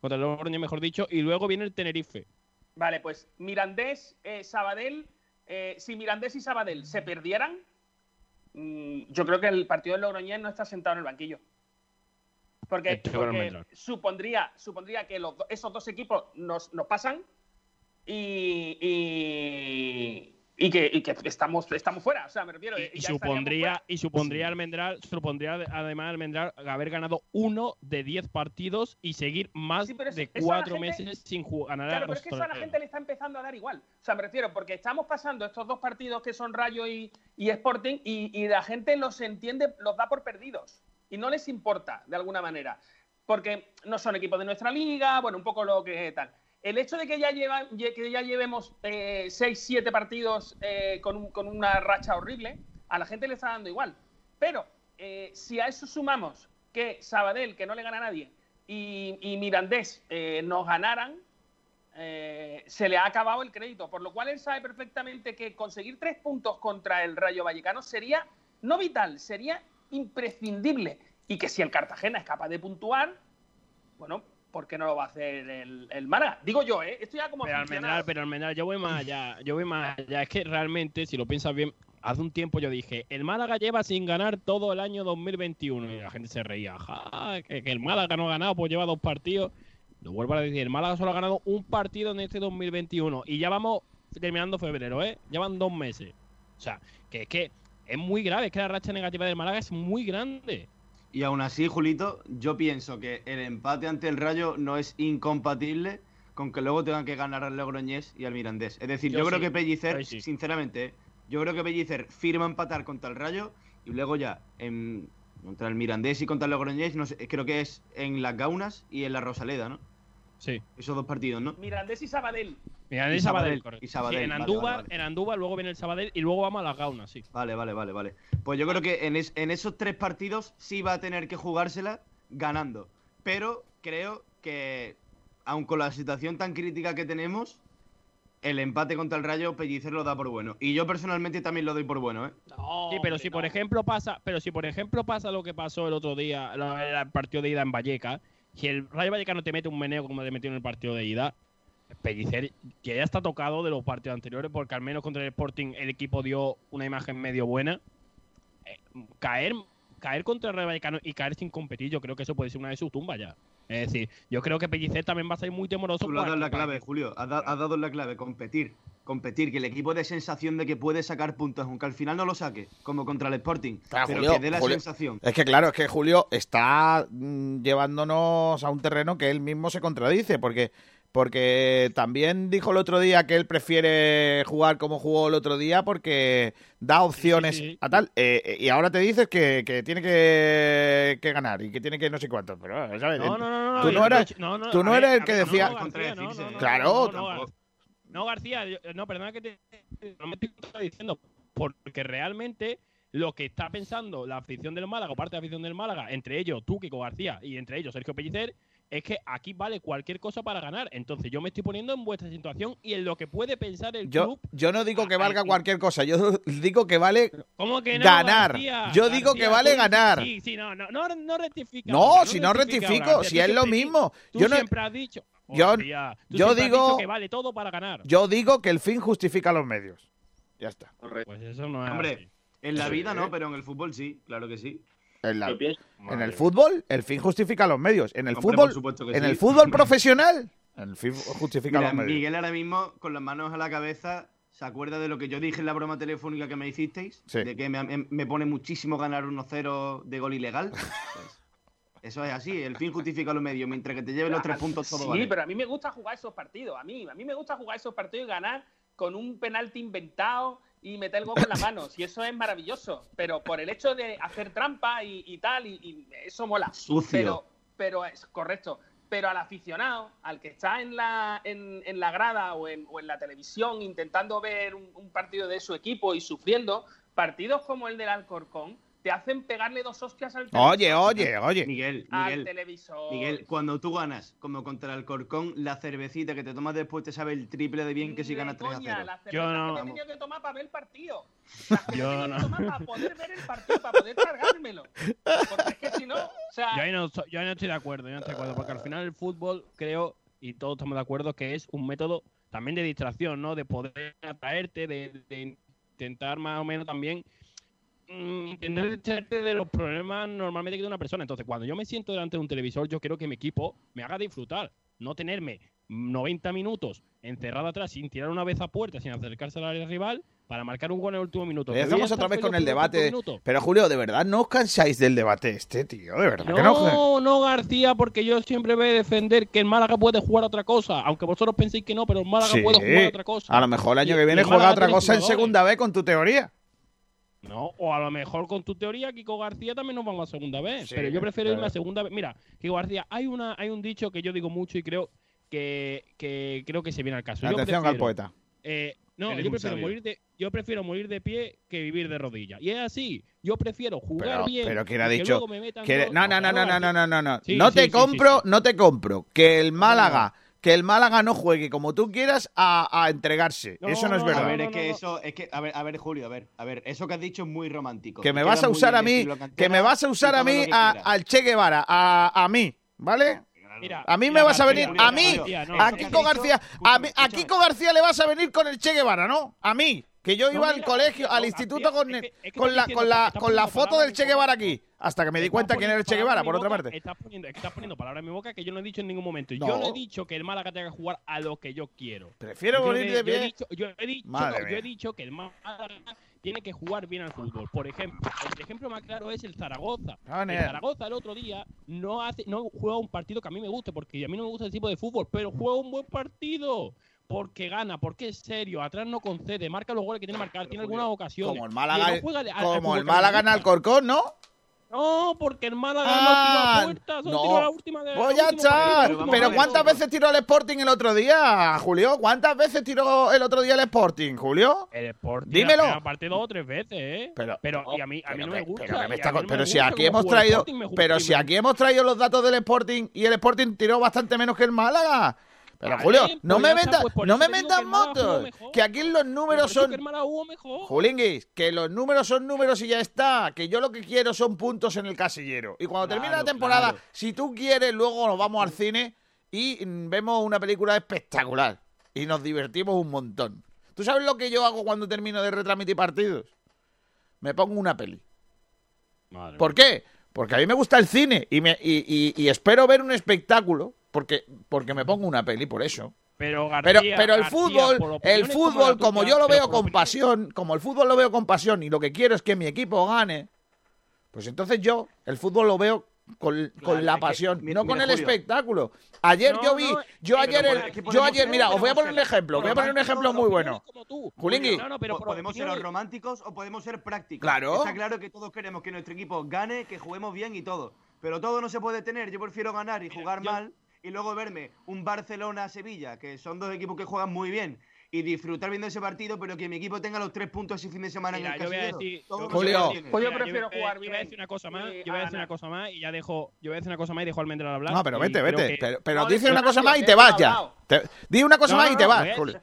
Speaker 9: contra el Logroño mejor dicho, y luego viene el Tenerife.
Speaker 10: Vale, pues Mirandés, eh, Sabadell, eh, si Mirandés y Sabadell se perdieran, yo creo que el partido del Logroñés no está sentado en el banquillo. Porque, supondría, supondría que los esos dos equipos nos, nos pasan y, y, y que, y que estamos, estamos fuera. O sea, me refiero.
Speaker 9: Y,
Speaker 10: ya estaríamos
Speaker 9: supondría, y supondría Almendral, supondría de- además Almendral haber ganado uno de diez partidos y seguir más
Speaker 10: Sí,
Speaker 9: de cuatro
Speaker 10: gente-
Speaker 9: meses sin ganar
Speaker 10: Claro,
Speaker 9: a
Speaker 10: pero
Speaker 9: los
Speaker 10: es que eso a la gente le está empezando a dar igual. O sea, me refiero, porque estamos pasando estos dos partidos que son Rayo y, y Sporting y, y la gente los entiende, los da por perdidos. Y no les importa, de alguna manera. Porque no son equipos de nuestra liga, bueno, un poco lo que tal. El hecho de que ya, llevan, ye- que ya llevemos 6, 7 partidos eh, con, un- con una racha horrible, a la gente le está dando igual. Pero eh, si a eso sumamos que Sabadell, que no le gana a nadie, y, y Mirandés eh, nos ganaran, eh, se le ha acabado el crédito. Por lo cual él sabe perfectamente que conseguir tres puntos contra el Rayo Vallecano sería no vital, sería imprescindible. Y que si el Cartagena es capaz de puntuar, bueno, ¿por qué no lo va a hacer el, el Málaga? Digo yo, ¿eh? Esto ya como
Speaker 9: Pero. Almendral, pero Almendral, yo voy más allá, yo voy más allá. Es que realmente, si lo piensas bien, hace un tiempo yo dije, el Málaga lleva sin ganar todo el año 2021. Y la gente se reía, "Ja, que, que el Málaga no ha ganado, pues lleva dos partidos. Lo vuelvo a decir, el Málaga solo ha ganado un partido en este 2021. Y ya vamos terminando febrero, ¿eh? Llevan dos meses. O sea, que es que es muy grave, es que la racha negativa del Málaga es muy grande.
Speaker 5: Y aún así, Julito, yo pienso que el empate ante el Rayo no es incompatible con que luego tengan que ganar al Logroñés y al Mirandés. Es decir, yo,
Speaker 9: Yo
Speaker 5: creo que Pellicer,
Speaker 9: sí.
Speaker 5: sinceramente, ¿eh? yo creo que Pellicer firma empatar contra el Rayo y luego ya en, contra el Mirandés y contra el Logroñés, no sé, creo que es en las Gaunas y en la Rosaleda, ¿no?
Speaker 9: Sí.
Speaker 5: Esos dos partidos, ¿no?
Speaker 10: Mirandés y Sabadell.
Speaker 9: Mira, en
Speaker 5: Y
Speaker 9: el Sabadell,
Speaker 5: Sabadell,
Speaker 9: correcto.
Speaker 5: y Sabadell,
Speaker 9: Sí, en
Speaker 5: vale,
Speaker 9: Andúvar,
Speaker 5: vale, vale.
Speaker 9: en Andúvar, luego viene el Sabadell y luego vamos a las Gaunas, sí.
Speaker 5: Vale, vale, vale, vale. Pues yo creo que en, es- en esos tres partidos sí va a tener que jugársela ganando. Pero creo que, aun con la situación tan crítica que tenemos, el empate contra el Rayo, Pellicer lo da por bueno. Y yo personalmente también lo doy por bueno, ¿eh?
Speaker 10: No,
Speaker 9: Sí, pero si por ejemplo pasa, pero si por ejemplo pasa lo que pasó el otro día, el partido de ida en Valleca, si el Rayo Vallecano te mete un meneo como te metió en el partido de ida, Pellicer que ya está tocado de los partidos anteriores, porque al menos contra el Sporting el equipo dio una imagen medio buena. Eh, caer, caer contra el Rayo Vallecano y caer sin competir, yo creo que eso puede ser una de sus tumbas ya. Es decir, yo creo que Pellicer también va a ser muy temoroso.
Speaker 5: Tú lo has
Speaker 9: para-
Speaker 5: dado la clave, Julio. Has, da- has dado la clave, competir. Competir, que el equipo dé sensación de que puede sacar puntos, aunque al final no lo saque, como contra el Sporting.
Speaker 3: Claro,
Speaker 5: pero
Speaker 3: Julio,
Speaker 5: que dé la
Speaker 3: Julio.
Speaker 5: sensación.
Speaker 3: Es que claro, es que Julio está mm, llevándonos a un terreno que él mismo se contradice, porque porque también dijo el otro día que él prefiere jugar como jugó el otro día porque da opciones
Speaker 9: sí.
Speaker 3: a tal. eh, eh, y ahora te dices que, que tiene que, que ganar y que tiene que no sé cuánto. Pero, ¿sabes?
Speaker 9: No, no, no, no.
Speaker 3: Tú no
Speaker 9: dicho- no, no,
Speaker 3: tú no
Speaker 9: ver,
Speaker 3: eras el que decía-
Speaker 9: No, García, no, no, no,
Speaker 3: Claro,
Speaker 9: no, no,
Speaker 5: tampoco.
Speaker 9: No, García, yo- no, perdona que te. No me estoy contradiciendo. Porque realmente lo que está pensando la afición del Málaga, o parte de la afición del Málaga, entre ellos tú, Kiko García, y entre ellos Sergio Pellicer, es que aquí vale cualquier cosa para ganar. Entonces yo me estoy poniendo en vuestra situación y en lo que puede pensar el
Speaker 3: Yo,
Speaker 9: club.
Speaker 3: yo no digo que valga cualquier cosa, yo [laughs] digo que vale
Speaker 9: ¿Cómo que no,
Speaker 3: ganar.
Speaker 9: García?
Speaker 3: Yo digo que vale
Speaker 9: tú-
Speaker 3: ganar.
Speaker 9: Sí, sí, no, no, no, no rectifica.
Speaker 3: No,
Speaker 9: ahora,
Speaker 3: si no rectifico,
Speaker 9: ahora,
Speaker 3: si es lo mismo.
Speaker 9: Tú
Speaker 3: Yo no-
Speaker 9: siempre has dicho.
Speaker 3: yo- yo digo-
Speaker 9: dicho que vale todo para ganar.
Speaker 3: yo digo que el fin justifica los medios. Ya está.
Speaker 11: Correcto.
Speaker 9: Pues eso no es
Speaker 5: Hombre,
Speaker 9: así.
Speaker 5: en la vida no, pero en el fútbol sí, claro que sí.
Speaker 3: En, la- el fútbol, el fin justifica los medios. En el
Speaker 5: Hombre,
Speaker 3: fútbol, en
Speaker 5: sí.
Speaker 3: el fútbol [laughs] profesional, el fin justifica
Speaker 5: Mira,
Speaker 3: los medios.
Speaker 5: Miguel ahora mismo, con las manos a la cabeza, ¿se acuerda de lo que yo dije en la broma telefónica que me hicisteis?
Speaker 3: Sí.
Speaker 5: De que me, me- me pone muchísimo ganar 1-0 de gol ilegal. Pues, [laughs] eso es así, el fin justifica los medios. Mientras que te lleven los tres puntos, todo
Speaker 10: Sí,
Speaker 5: vale.
Speaker 10: pero a mí me gusta jugar esos partidos. A mí, a mí me gusta jugar esos partidos y ganar con un penalti inventado y meter el gol con las manos. Y eso es maravilloso. Pero por el hecho de hacer trampa y, y tal, y, y eso mola.
Speaker 5: Sucio.
Speaker 10: Pero, pero es correcto. Pero al aficionado, al que está en la, en, en la grada o en, o en la televisión intentando ver un, un partido de su equipo y sufriendo, partidos como el del Alcorcón te hacen pegarle dos hostias al televisor.
Speaker 3: Oye, oye, oye.
Speaker 5: Miguel,
Speaker 10: Al
Speaker 5: Miguel,
Speaker 10: televisor.
Speaker 5: Miguel, cuando tú ganas, como contra el Corcón, la cervecita que te tomas después te sabe el triple de bien que si ganas 3 a
Speaker 10: coña,
Speaker 5: 0.
Speaker 10: La cerveza
Speaker 9: Yo no.
Speaker 10: que me he tenido que tomar para ver el partido. [laughs] La
Speaker 9: Yo no.
Speaker 10: tomar para poder ver el partido, para poder cargármelo. Porque es que si no, o sea,
Speaker 9: Yo ahí, no, yo ahí no estoy de acuerdo, yo no estoy de acuerdo, porque al final el fútbol, creo, y todos estamos de acuerdo, que es un método también de distracción, ¿no? De poder atraerte, de, de intentar más o menos también intentar distraerte de los problemas normalmente que tiene una persona. Entonces, cuando yo me siento delante de un televisor, yo quiero que mi equipo me haga disfrutar, no tenerme 90 minutos encerrado atrás sin tirar una vez a puerta, sin acercarse al área rival, para marcar un gol en el último minuto.
Speaker 3: Pero ya
Speaker 9: ¿Que voy a
Speaker 3: estamos
Speaker 9: estar
Speaker 3: otra vez con el debate. Pero Julio, de verdad, no os cansáis del debate este, tío. De verdad que no.
Speaker 9: No, no, García, porque yo siempre voy a defender que el Málaga puede jugar a otra cosa. Aunque vosotros penséis que no, pero el Málaga
Speaker 3: Sí.
Speaker 9: puede jugar a otra cosa.
Speaker 3: A lo mejor el año que viene juega otra cosa en segunda vez con tu teoría.
Speaker 9: No, o a lo mejor con tu teoría, Kiko García también nos vamos a segunda vez.
Speaker 3: Sí,
Speaker 9: pero yo prefiero irme
Speaker 3: claro.
Speaker 9: a segunda vez. Mira, Kiko García, hay una, hay un dicho que yo digo mucho y creo que, que creo que se viene al caso.
Speaker 3: Atención al
Speaker 9: prefiero,
Speaker 3: poeta.
Speaker 9: eh, no,
Speaker 5: Eres
Speaker 9: yo prefiero morir de, yo prefiero morir de pie que vivir de rodillas. Y es así. Yo prefiero jugar
Speaker 3: Pero,
Speaker 9: bien.
Speaker 3: pero ¿quién ha
Speaker 9: y que
Speaker 3: dicho?
Speaker 9: luego me metan
Speaker 3: que-
Speaker 9: gol.
Speaker 3: no, no, no, no,
Speaker 9: claro,
Speaker 3: no, no, no, no.
Speaker 9: Sí,
Speaker 3: no
Speaker 9: sí,
Speaker 3: te
Speaker 9: sí,
Speaker 3: compro,
Speaker 9: sí.
Speaker 3: no te compro. Que el Málaga, que el Málaga no juegue como tú quieras a, a entregarse.
Speaker 9: No,
Speaker 3: Eso no es
Speaker 9: no,
Speaker 5: A
Speaker 3: verdad.
Speaker 5: ver, es que eso, es que, a ver, a ver, Julio, a ver, a ver, eso que has dicho es muy romántico.
Speaker 3: que me vas a usar a mí, que me vas a usar a mí al Che Guevara, a, a mí, ¿vale?
Speaker 9: Mira,
Speaker 3: A mí me vas a venir, a mí, a Kiko García, a, mí- a. Kiko García le vas a venir con el Che Guevara, ¿no? A mí, que yo
Speaker 9: No,
Speaker 3: iba al colegio, al instituto con, con la, con la, con la foto del Che. Guevara aquí. Hasta que me di cuenta quién era el Che Guevara, por otra parte.
Speaker 9: Estás poniendo, estás poniendo palabras en mi boca que yo no he dicho en ningún momento.
Speaker 3: No.
Speaker 9: Yo no he dicho que el Málaga tenga que jugar a lo que yo quiero.
Speaker 3: Prefiero morir de
Speaker 9: yo he
Speaker 3: pie.
Speaker 9: dicho- Yo he dicho,
Speaker 3: Madre
Speaker 9: yo he dicho que el Málaga tiene que jugar bien al fútbol. Por ejemplo, el ejemplo más claro es el Zaragoza.
Speaker 3: Ah,
Speaker 9: El. Zaragoza el otro día no hace, no juega un partido que a mí me guste, porque a mí no me gusta el tipo de fútbol, pero juega un buen partido. Porque gana, porque es serio, atrás no concede, marca los goles que tiene que marcar, tiene algunas ocasiones.
Speaker 3: Como el Málaga,
Speaker 9: no juega al- al
Speaker 3: como
Speaker 9: fútbol
Speaker 3: el Málaga en. Alcorcón, ¿no?
Speaker 9: No, porque el Málaga
Speaker 3: Ah,
Speaker 9: no tiró a puerta, solo
Speaker 3: no.
Speaker 9: tiró la última de la última partido, el último
Speaker 3: Pero. ¿cuántas veces tiró el Sporting el otro día, Julio? ¿Cuántas veces tiró el otro día el Sporting, Julio?
Speaker 9: El Sporting
Speaker 3: Dímelo.
Speaker 9: la primera parte dos o tres veces, ¿eh?
Speaker 3: Pero-
Speaker 9: pero y a mí, a mí no me gusta.
Speaker 3: Pero, me está
Speaker 9: a no
Speaker 3: pero
Speaker 9: me
Speaker 3: si aquí hemos traído,
Speaker 9: Sporting,
Speaker 3: pero si aquí hemos traído los datos del Sporting y el Sporting tiró bastante menos que el Málaga. Pero Julio,
Speaker 9: pues
Speaker 3: no me metas,
Speaker 9: pues por
Speaker 3: no me metas motos, que aquí los números son. Julinguis, que los números son números y ya está. Que yo lo que quiero son puntos en el casillero. Y cuando termine la temporada, si tú quieres, luego nos vamos al cine y mm, vemos una película espectacular. Y nos divertimos un montón. ¿Tú sabes lo que yo hago cuando termino de retransmitir partidos? Me pongo una peli.
Speaker 9: Madre
Speaker 3: ¿Por qué? Porque a mí me gusta el cine y, me, y, y- y espero ver un espectáculo porque, porque me pongo una peli, por eso.
Speaker 9: Pero,
Speaker 3: Pero,
Speaker 9: García,
Speaker 3: pero el
Speaker 9: García,
Speaker 3: fútbol, el
Speaker 9: como
Speaker 3: fútbol, como
Speaker 9: tuya,
Speaker 3: yo lo
Speaker 9: pero
Speaker 3: veo con pasión, como el fútbol lo veo con pasión y lo que quiero es que mi equipo gane, pues entonces yo el fútbol lo veo con, con la
Speaker 5: es que,
Speaker 3: pasión,
Speaker 5: mi-
Speaker 3: no
Speaker 5: mira,
Speaker 3: con el
Speaker 5: Julio.
Speaker 3: espectáculo. Ayer
Speaker 9: No,
Speaker 3: yo vi,
Speaker 9: no,
Speaker 3: yo
Speaker 9: pero
Speaker 3: ayer, el- yo ayer,
Speaker 5: ser-
Speaker 3: mira, os voy a poner un ejemplo, voy a poner un ejemplo muy bueno. Julingui.
Speaker 9: No, no, pero
Speaker 5: podemos ser los románticos o podemos ser prácticos.
Speaker 3: Claro.
Speaker 5: Está claro que todos queremos que nuestro equipo gane, que juguemos bien y todo. Pero todo no se puede tener. Yo prefiero ganar y jugar
Speaker 9: yo-
Speaker 5: mal y luego verme un Barcelona-Sevilla, que son dos equipos que juegan muy bien, y disfrutar viendo ese partido, pero que mi equipo tenga los tres puntos ese fin de semana
Speaker 9: Mira,
Speaker 5: en el
Speaker 9: yo voy a decir- yo-
Speaker 3: Julio.
Speaker 10: Pues yo prefiero
Speaker 9: voy-
Speaker 10: jugar
Speaker 9: Yo voy a
Speaker 10: bien
Speaker 9: decir una cosa más,
Speaker 10: y
Speaker 9: yo voy a decir una cosa más y ya dejo, yo voy a decir una cosa más y dejo al Almendral hablar.
Speaker 3: No, pero vete, vete,
Speaker 9: que-
Speaker 3: pero, pero
Speaker 10: No,
Speaker 3: dice una cosa más y te vas ya. Te- di una cosa
Speaker 9: No,
Speaker 3: más y te vas,
Speaker 9: voy a-
Speaker 3: Julio.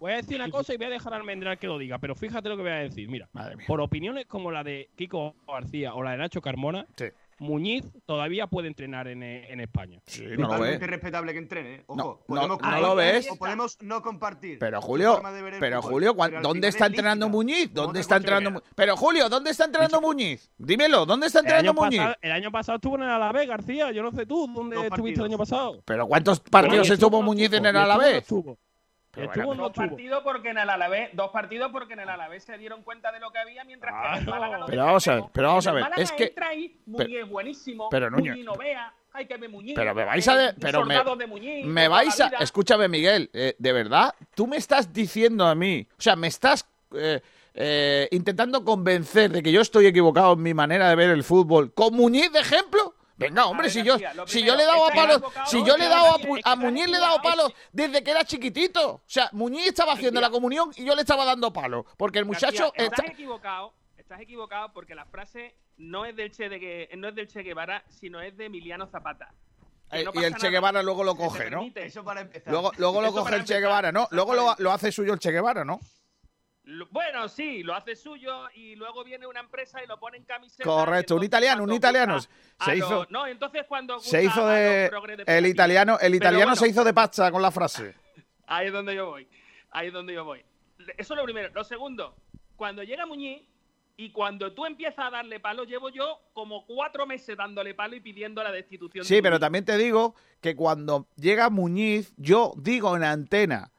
Speaker 9: Voy a decir una cosa y voy a dejar al Almendral que lo diga, pero fíjate lo que voy a decir. Mira,
Speaker 3: Madre mía.
Speaker 9: por opiniones como la de Kiko García o la de Nacho Carmona,
Speaker 3: Sí.
Speaker 9: Muñiz todavía puede entrenar en, eh, en España.
Speaker 3: Sí, no lo
Speaker 5: Totalmente
Speaker 3: ves.
Speaker 5: respetable que entrene, ¿eh? Ojo,
Speaker 3: No,
Speaker 5: podemos
Speaker 3: no, no
Speaker 5: compartir
Speaker 3: lo ves.
Speaker 5: O podemos no compartir.
Speaker 3: Pero Julio, pero
Speaker 5: fútbol,
Speaker 3: Julio, ¿cuán-
Speaker 5: pero al
Speaker 3: ¿dónde está
Speaker 5: es
Speaker 3: entrenando. Muñiz? ¿Dónde está entrenando? Pero Julio, ¿dónde está entrenando Muñiz? Dímelo, ¿dónde está entrenando Muñiz?
Speaker 9: pasado, el año pasado estuvo en el Alavés, García. Yo no sé tú dónde estuviste el año pasado.
Speaker 3: ¿Pero cuántos partidos estuvo Muñiz en el
Speaker 9: ¿Y estuvo o no
Speaker 3: Alavés?
Speaker 9: estuvo? ¿Estuvo
Speaker 10: Dos
Speaker 9: estuvo?
Speaker 10: partidos porque en el Alavés, dos partidos porque en el Alavés se dieron cuenta de lo que había mientras que en el. Málaga no
Speaker 3: Pero vamos a ver, pero vamos a ver, es que-
Speaker 10: entra ahí, Muñiz buenísimo,
Speaker 3: pero, Nuño-
Speaker 10: Muñiz no vea, hay que ver Muñiz.
Speaker 3: Pero me vais a de- pero me,
Speaker 10: soldado de Muñiz,
Speaker 3: me vais a escúchame Miguel, eh, de verdad, tú me estás diciendo a mí, o sea, me estás eh, eh, intentando convencer de que yo estoy equivocado en mi manera de ver el fútbol con Muñiz de ejemplo. Venga, hombre,
Speaker 10: ver,
Speaker 3: si yo, si yo le he dado a
Speaker 10: estás
Speaker 3: palos, si yo le he dado a, a Muñiz le he dado palos desde que era chiquitito. O sea, Muñiz estaba haciendo la comunión y yo le estaba dando palos. Porque el muchacho
Speaker 10: García,
Speaker 3: está...
Speaker 10: estás equivocado, estás equivocado porque la frase no es del Che de que no es del Che Guevara, sino es de Emiliano Zapata.
Speaker 3: Eh,
Speaker 10: no
Speaker 3: y el Che. Guevara luego lo coge, ¿no?
Speaker 5: Eso para empezar.
Speaker 3: Luego, luego lo coge el Che Guevara, ¿no? Luego lo, lo hace suyo el Che Guevara, ¿no?
Speaker 10: Bueno, sí, lo hace suyo y luego viene una empresa y lo pone en camiseta.
Speaker 3: Correcto, un italiano, un italiano. Se hizo-
Speaker 10: no, entonces cuando
Speaker 3: Se hizo de... El italiano, el italiano
Speaker 10: bueno,
Speaker 3: se hizo de pasta con la frase.
Speaker 10: Ahí es donde yo voy. Ahí es donde yo voy. Eso es lo primero. Lo segundo, cuando llega Muñiz y cuando tú empiezas a darle palo, llevo yo como cuatro meses dándole palo y pidiendo la destitución.
Speaker 3: Sí,
Speaker 10: de
Speaker 3: pero también te digo que cuando llega Muñiz, yo digo en antena,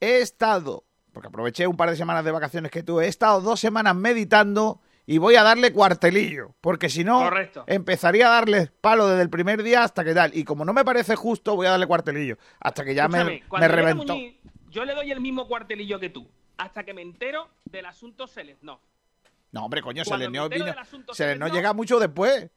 Speaker 3: he estado, porque aproveché un par de semanas de vacaciones que tuve, he estado dos semanas meditando y voy a darle cuartelillo, porque si no,
Speaker 10: Correcto.
Speaker 3: empezaría a darle palo desde el primer día hasta que tal. Y como no me parece justo, voy a darle cuartelillo, hasta que ya me,
Speaker 10: Escúchame,
Speaker 3: me reventó.
Speaker 10: Muñiz, yo le doy el mismo cuartelillo que tú, hasta que me entero del asunto Seleznov.
Speaker 3: No, hombre, coño,
Speaker 10: entero
Speaker 3: vino, llega mucho después.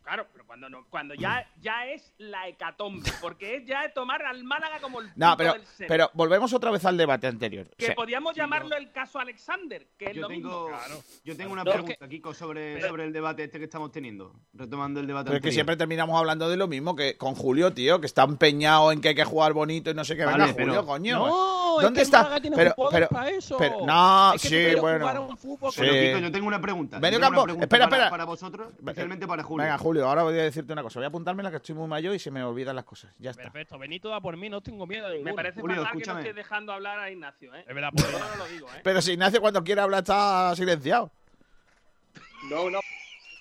Speaker 10: Que, claro, pero cuando no, cuando ya, ya es la hecatombe, porque es ya tomar al Málaga como el
Speaker 3: No, pero,
Speaker 10: del Sele.
Speaker 3: pero volvemos otra vez al debate anterior. O
Speaker 10: que
Speaker 3: sea,
Speaker 10: podíamos llamarlo el caso Alexander, que es
Speaker 5: Yo
Speaker 10: lo
Speaker 5: tengo,
Speaker 10: mismo.
Speaker 5: yo tengo una
Speaker 10: No,
Speaker 5: pregunta, Kiko, sobre,
Speaker 10: pero-
Speaker 5: sobre el debate este que estamos teniendo. Retomando el debate
Speaker 3: Pero es que siempre terminamos hablando de lo mismo que con Julio, tío, que está empeñado en que hay que jugar bonito y no sé qué. Venga,
Speaker 5: Vale, pero-
Speaker 3: Julio, coño.
Speaker 9: No, es
Speaker 3: ¿Dónde
Speaker 9: que el
Speaker 3: está?
Speaker 9: Málaga tiene
Speaker 3: Pero, pero,
Speaker 9: para eso.
Speaker 3: pero- no,
Speaker 9: Es que
Speaker 3: sí, bueno.
Speaker 9: jugar a un fútbol
Speaker 3: Sí.
Speaker 5: Pero, Kiko, yo tengo una pregunta.
Speaker 3: Medio campo,
Speaker 5: pregunta
Speaker 3: espera,
Speaker 5: para,
Speaker 3: espera.
Speaker 5: para vosotros, especialmente para Julio.
Speaker 3: Venga, Julio, ahora voy a decirte una cosa. Voy a apuntármela que estoy muy mayor y se me olvidan las cosas. Ya está.
Speaker 9: Perfecto, Benito da por mí, no tengo miedo de
Speaker 10: Me parece
Speaker 5: Julio,
Speaker 10: fatal que no estés dejando hablar a Ignacio, ¿eh?
Speaker 9: Es verdad,
Speaker 10: Yo no lo digo, ¿eh?
Speaker 3: Pero si Ignacio cuando quiere hablar está silenciado.
Speaker 6: No, no.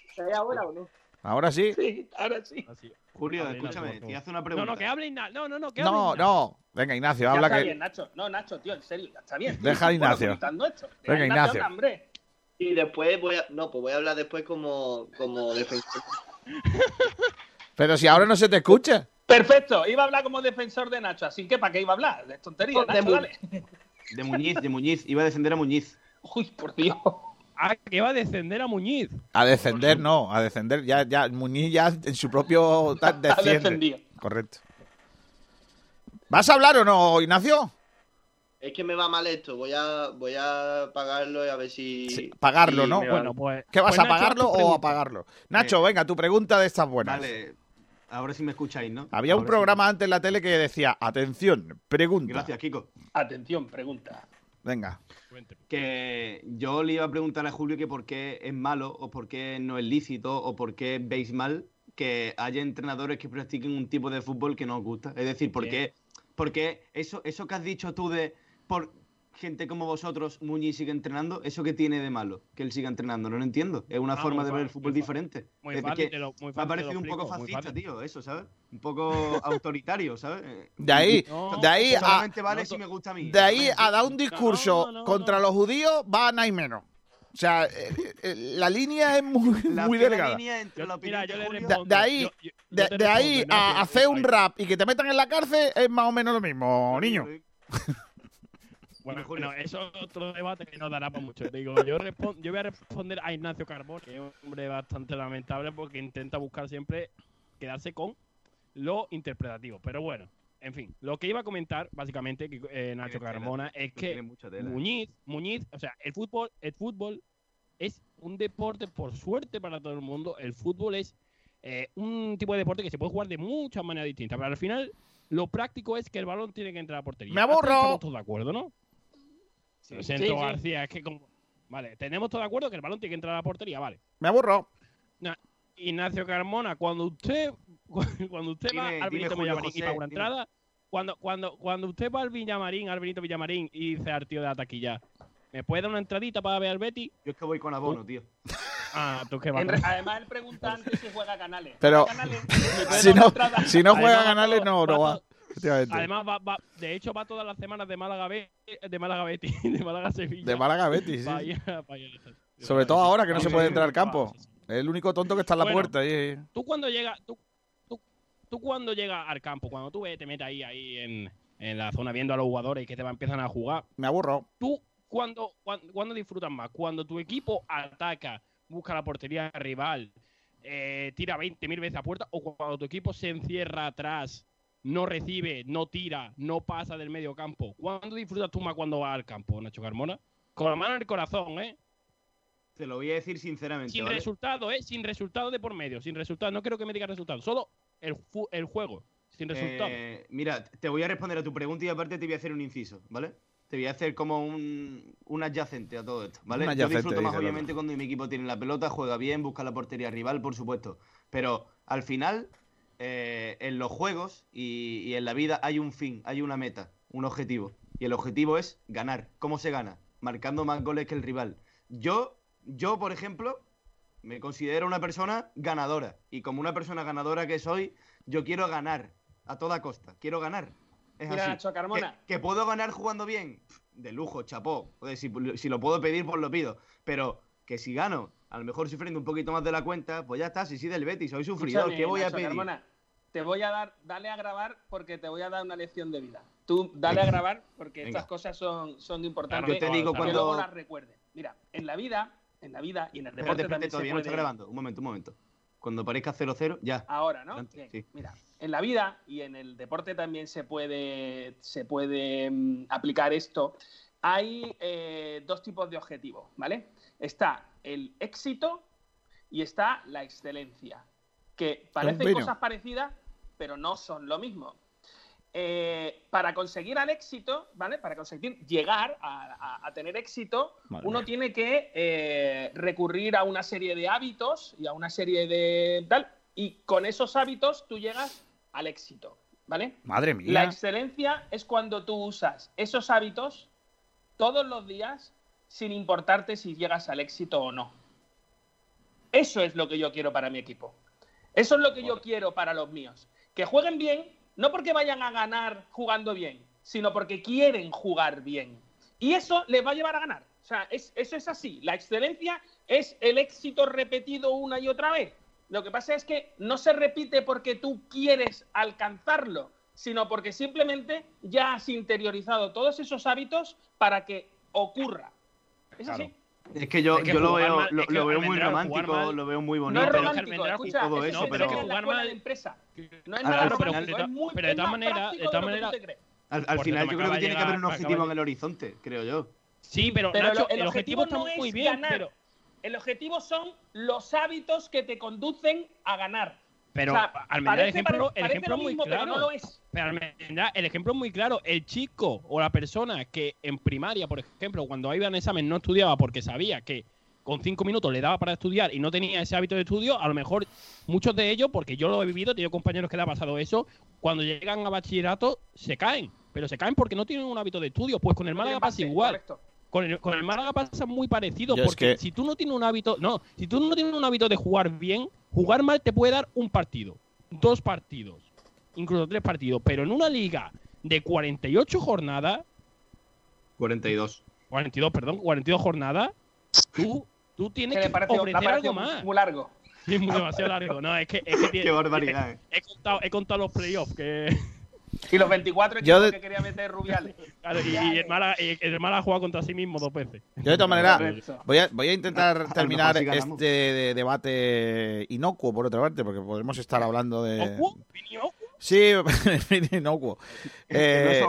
Speaker 10: ¿Estáis ahora o no?
Speaker 3: ¿Ahora sí?
Speaker 10: Sí, ahora sí.
Speaker 5: Julio,
Speaker 9: Hable,
Speaker 5: escúchame, te hace una pregunta.
Speaker 9: No, no, que hable Ignacio. No, no, no, que hable
Speaker 3: No,
Speaker 9: Ignacio.
Speaker 3: no. Venga, Ignacio,
Speaker 10: Ya
Speaker 3: habla
Speaker 10: está
Speaker 3: que.
Speaker 10: bien, Nacho. No, Nacho, tío, en serio, ya está bien. tío.
Speaker 3: Deja a Ignacio.
Speaker 10: comentando esto. Deja
Speaker 3: Venga, Ignacio.
Speaker 10: hombre.
Speaker 6: Y después voy a. No, pues voy a hablar después como, como defensor.
Speaker 3: Pero si ahora no se te escucha.
Speaker 10: Perfecto, iba a hablar como defensor de Nacho, así que ¿para qué iba a hablar? De tonterías,
Speaker 6: De Mu-
Speaker 10: dale.
Speaker 5: De Muñiz, de Muñiz. Iba a defender a Muñiz.
Speaker 10: Uy, por Dios.
Speaker 9: Ah, que va a descender a Muñiz.
Speaker 3: A descender, no, a descender. Ya, ya, Muñiz ya en su propio. [laughs] ta-
Speaker 10: Ha
Speaker 3: desciende.
Speaker 10: defendido.
Speaker 3: Correcto. ¿Vas a hablar o no, Ignacio?
Speaker 6: Es que me va mal esto. Voy a, voy a pagarlo y a ver si.
Speaker 3: Sí, pagarlo, ¿no?
Speaker 9: Bueno, pues.
Speaker 3: ¿Qué vas
Speaker 9: pues,
Speaker 3: a pagarlo o
Speaker 9: pregunta.
Speaker 3: apagarlo? Nacho, venga, tu pregunta de estas buenas.
Speaker 5: Vale. Ahora sí me escucháis, ¿no?
Speaker 3: Había un
Speaker 5: sí.
Speaker 3: programa antes en la tele que decía, atención, pregunta.
Speaker 5: Gracias, Kiko.
Speaker 10: Atención, pregunta.
Speaker 3: Venga.
Speaker 5: Que yo le iba a preguntar a Julio que por qué es malo o por qué no es lícito o por qué veis mal que haya entrenadores que practiquen un tipo de fútbol que no os gusta. Es decir, ¿por qué, por qué eso, eso que has dicho tú de por gente como vosotros, Muñiz sigue entrenando, ¿eso qué tiene de malo que él siga entrenando? No lo entiendo. Es una
Speaker 9: Ah,
Speaker 5: forma de ver el fútbol diferente.
Speaker 9: Muy
Speaker 5: Es
Speaker 9: fácil,
Speaker 5: que
Speaker 9: te lo- muy
Speaker 5: me ha parecido un poco fascista,
Speaker 9: fácil.
Speaker 5: tío, eso, ¿sabes? Un poco [laughs] autoritario, ¿sabes? Eh,
Speaker 3: De ahí, [laughs]
Speaker 9: No,
Speaker 3: de ahí a,
Speaker 5: Solamente vale
Speaker 9: no
Speaker 5: si
Speaker 9: to-
Speaker 5: me gusta a mí.
Speaker 3: de ahí
Speaker 5: solamente.
Speaker 3: a dar un discurso
Speaker 9: no, no,
Speaker 3: contra
Speaker 9: no.
Speaker 3: los judíos va a nada y menos. O sea, eh, eh, la línea es muy,
Speaker 5: La
Speaker 3: muy delgada.
Speaker 5: línea entre
Speaker 9: Yo-
Speaker 5: la opinión
Speaker 9: mira, yo
Speaker 5: de
Speaker 9: le
Speaker 5: Julio-
Speaker 3: De,
Speaker 9: respondo.
Speaker 3: de ahí,
Speaker 9: Yo- yo- yo
Speaker 3: de, ahí a hacer un rap y que te metan en la cárcel es más o menos lo mismo, niño. [laughs]
Speaker 9: Bueno, bueno, eso es otro debate que no dará para mucho. Digo, yo, yo voy a responder a Ignacio Carbón, que es un hombre bastante lamentable porque intenta buscar siempre quedarse con lo interpretativo. Pero bueno, en fin, lo que iba a comentar, básicamente, que, eh, Nacho
Speaker 5: Tiene tela,
Speaker 9: Carmona, es que. Muñiz, Muñiz, o sea, el fútbol, el fútbol es un deporte, por suerte para todo el mundo, el fútbol es eh, un tipo de deporte que se puede jugar de muchas maneras distintas, pero al final lo práctico es que el balón tiene que entrar a la portería.
Speaker 3: ¡Me aburro!
Speaker 9: Estamos todos de acuerdo, ¿no? Lo siento,
Speaker 10: Sí, sí.
Speaker 9: García, es que como... Vale, tenemos todos de acuerdo que el balón tiene que entrar a la portería, vale.
Speaker 3: Me aburro.
Speaker 9: Ignacio Carmona, cuando usted [laughs] cuando usted va al Benito Villamarín y
Speaker 5: José,
Speaker 9: paga una
Speaker 5: dime.
Speaker 9: entrada, cuando, cuando, cuando usted va al Villamarín, al Benito Villamarín y dice al tío de la taquilla, ¿me puede dar una entradita para ver al Betty?
Speaker 5: Yo es que voy con abono, tío.
Speaker 9: Ah, tú que vas.
Speaker 10: En además, él pregunta antes si juega a canales.
Speaker 3: Pero-
Speaker 10: ¿Juega a Canales? ¿Me puede
Speaker 3: Si no, si no juega a
Speaker 9: todo-
Speaker 3: no, no
Speaker 9: va todo-. Además, va, va- de hecho, va todas las semanas de Málaga de Málaga Betty, [laughs] de Málaga Sevilla.
Speaker 3: De Málaga Betis, sí.
Speaker 9: Allá-.
Speaker 3: Sobre todo ahora que no se puede entrar al campo. Es el único tonto que está en la
Speaker 9: Bueno.
Speaker 3: puerta. ahí.
Speaker 9: Tú cuando llegas, tú, tú, tú cuando llegas al campo, cuando tú ves, te metes ahí, ahí en, en la zona viendo a los jugadores que te van, empiezan a jugar,
Speaker 3: Me aburro.
Speaker 9: tú cuando, cuando, cuando disfrutas más, cuando tu equipo ataca, busca la portería rival, eh, tira 20.000 veces a puerta, o cuando tu equipo se encierra atrás, no recibe, no tira, no pasa del medio campo. ¿Cuándo disfrutas tú más cuando vas al campo, Nacho Carmona? Con la mano en el corazón, ¿eh?
Speaker 5: Te lo voy a decir sinceramente.
Speaker 9: Sin
Speaker 5: ¿vale?
Speaker 9: resultado, ¿eh? Sin resultado de por medio, sin resultado. No creo que me diga resultado, solo el, el juego, sin resultado.
Speaker 5: Eh, mira, te voy a responder a tu pregunta y aparte te voy a hacer un inciso, ¿vale? Te voy a hacer como un, un adyacente a todo esto, ¿vale? Yo disfruto más obviamente cuando mi equipo tiene la pelota, juega bien, busca la portería rival, por supuesto. Pero al final, eh, en los juegos y, y en la vida hay un fin, hay una meta, un objetivo. Y el objetivo es ganar. ¿Cómo se gana? Marcando más goles que el rival. Yo, yo, por ejemplo, me considero una persona ganadora. Y como una persona ganadora que soy, yo quiero ganar a toda costa. Quiero ganar. Es
Speaker 10: Mira,
Speaker 5: así.
Speaker 10: Nacho Carmona.
Speaker 5: ¿Que, que puedo ganar jugando bien? De lujo, chapó. Si, si lo puedo pedir, pues lo pido. Pero que si gano, a lo mejor sufriendo un poquito más de la cuenta, pues ya está. Si sí del Betis, soy sufridor.
Speaker 10: Escúchame,
Speaker 5: ¿Qué voy a pedir?
Speaker 10: Carmona, te voy a dar, dale a grabar porque te voy a dar una lección de vida. Tú dale a grabar porque
Speaker 5: Venga.
Speaker 10: estas cosas son, son de importantes.
Speaker 5: Yo te digo cuando-
Speaker 10: luego las recuerdes. Mira, en la vida, en la vida y en el deporte
Speaker 5: Espérate, espérate,
Speaker 10: también
Speaker 5: todavía
Speaker 10: se
Speaker 5: no está grabando. Un momento, un momento. Cuando parezca 0-0, ya.
Speaker 10: Ahora, ¿no?
Speaker 5: Adelante,
Speaker 10: Bien,
Speaker 5: sí.
Speaker 10: Mira, en la vida y en el deporte también se puede, se puede mm, aplicar esto. Hay eh, dos tipos de objetivos, ¿vale? Está el éxito y está la excelencia, que parecen cosas parecidas, pero no son lo mismo. Eh, para conseguir al éxito, ¿vale? Para conseguir llegar a, a- a tener éxito,
Speaker 3: Madre
Speaker 10: uno
Speaker 3: mía.
Speaker 10: tiene que eh, recurrir a una serie de hábitos y a una serie de tal, y con esos hábitos tú llegas al éxito, ¿vale?
Speaker 3: Madre
Speaker 10: La
Speaker 3: mía.
Speaker 10: excelencia es cuando tú usas esos hábitos todos los días sin importarte si llegas al éxito o no. Eso es lo que yo quiero para mi equipo. Eso es lo que yo quiero para los míos. Que jueguen bien, no porque vayan a ganar jugando bien, sino porque quieren jugar bien. Y eso les va a llevar a ganar. O sea, es, eso es así. La excelencia es el éxito repetido una y otra vez. Lo que pasa es que no se repite porque tú quieres alcanzarlo, sino porque simplemente ya has interiorizado todos esos hábitos para que ocurra. Es así.
Speaker 5: Es que yo,
Speaker 9: Es que
Speaker 5: yo lo veo,
Speaker 9: mal-
Speaker 5: lo,
Speaker 9: es
Speaker 5: veo muy romántico,
Speaker 9: mal-
Speaker 5: lo veo muy
Speaker 10: No
Speaker 5: bonito.
Speaker 10: es
Speaker 9: pero
Speaker 10: romántico, escucha,
Speaker 5: todo
Speaker 10: es,
Speaker 5: eso,
Speaker 10: es
Speaker 5: pero-
Speaker 10: que es
Speaker 9: jugar mal-
Speaker 10: de empresa. No es nada romántico,
Speaker 9: pero-
Speaker 10: es muy
Speaker 9: pero de
Speaker 10: es
Speaker 9: todas maneras- de todas maneras-.
Speaker 5: Al, final yo creo que tiene que haber un objetivo en el horizonte, creo yo.
Speaker 9: Sí, pero,
Speaker 10: Pero
Speaker 9: Nacho,
Speaker 10: lo- el,
Speaker 9: el
Speaker 10: objetivo,
Speaker 9: objetivo
Speaker 10: no
Speaker 9: está
Speaker 10: es
Speaker 9: muy bien,
Speaker 10: ganar.
Speaker 9: pero,
Speaker 10: El objetivo son los hábitos que te conducen a ganar.
Speaker 9: Pero
Speaker 10: O sea,
Speaker 9: el
Speaker 10: parece-
Speaker 9: ejemplo, el ejemplo
Speaker 10: lo
Speaker 9: es muy
Speaker 10: mismo,
Speaker 9: claro.
Speaker 10: Pero no lo es.
Speaker 9: Pero el ejemplo es muy claro. El chico o la persona que en primaria, por ejemplo, cuando iba en examen no estudiaba porque sabía que con cinco minutos le daba para estudiar y no tenía ese hábito de estudio, a lo mejor muchos de ellos, porque yo lo he vivido, he tenido compañeros que le ha pasado eso, cuando llegan a bachillerato se caen. Pero se caen porque no tienen un hábito de estudio. Pues con el
Speaker 10: No
Speaker 9: Málaga pasa igual.
Speaker 10: correcto.
Speaker 9: Con el, con el Málaga pasa muy parecido,
Speaker 3: Yo es
Speaker 9: porque
Speaker 3: que-
Speaker 9: si tú no tienes un hábito, no, si tú no tienes un hábito de jugar bien, jugar mal te puede dar un partido, dos partidos, incluso tres partidos, pero en una liga de 48 jornadas,
Speaker 5: 42.
Speaker 9: 42, perdón, 42 jornadas, tú, tú tienes que ofrecer algo más.
Speaker 10: muy largo.
Speaker 9: Sí, muy demasiado largo. No, es que, es que [laughs] tiene-
Speaker 5: Qué barbaridad, eh.
Speaker 9: He contado, he contado los playoffs que
Speaker 10: Y los 24
Speaker 3: Yo
Speaker 10: equipos
Speaker 3: de-
Speaker 10: que quería meter Rubiales. [laughs]
Speaker 9: claro, y, y el Málaga, y el Málaga ha jugado contra sí mismo dos veces.
Speaker 3: Yo de todas maneras, voy a, voy a intentar
Speaker 5: lo
Speaker 3: terminar este de- debate inocuo, por otra parte, porque podemos estar hablando de... Sí, inocuo. Eh,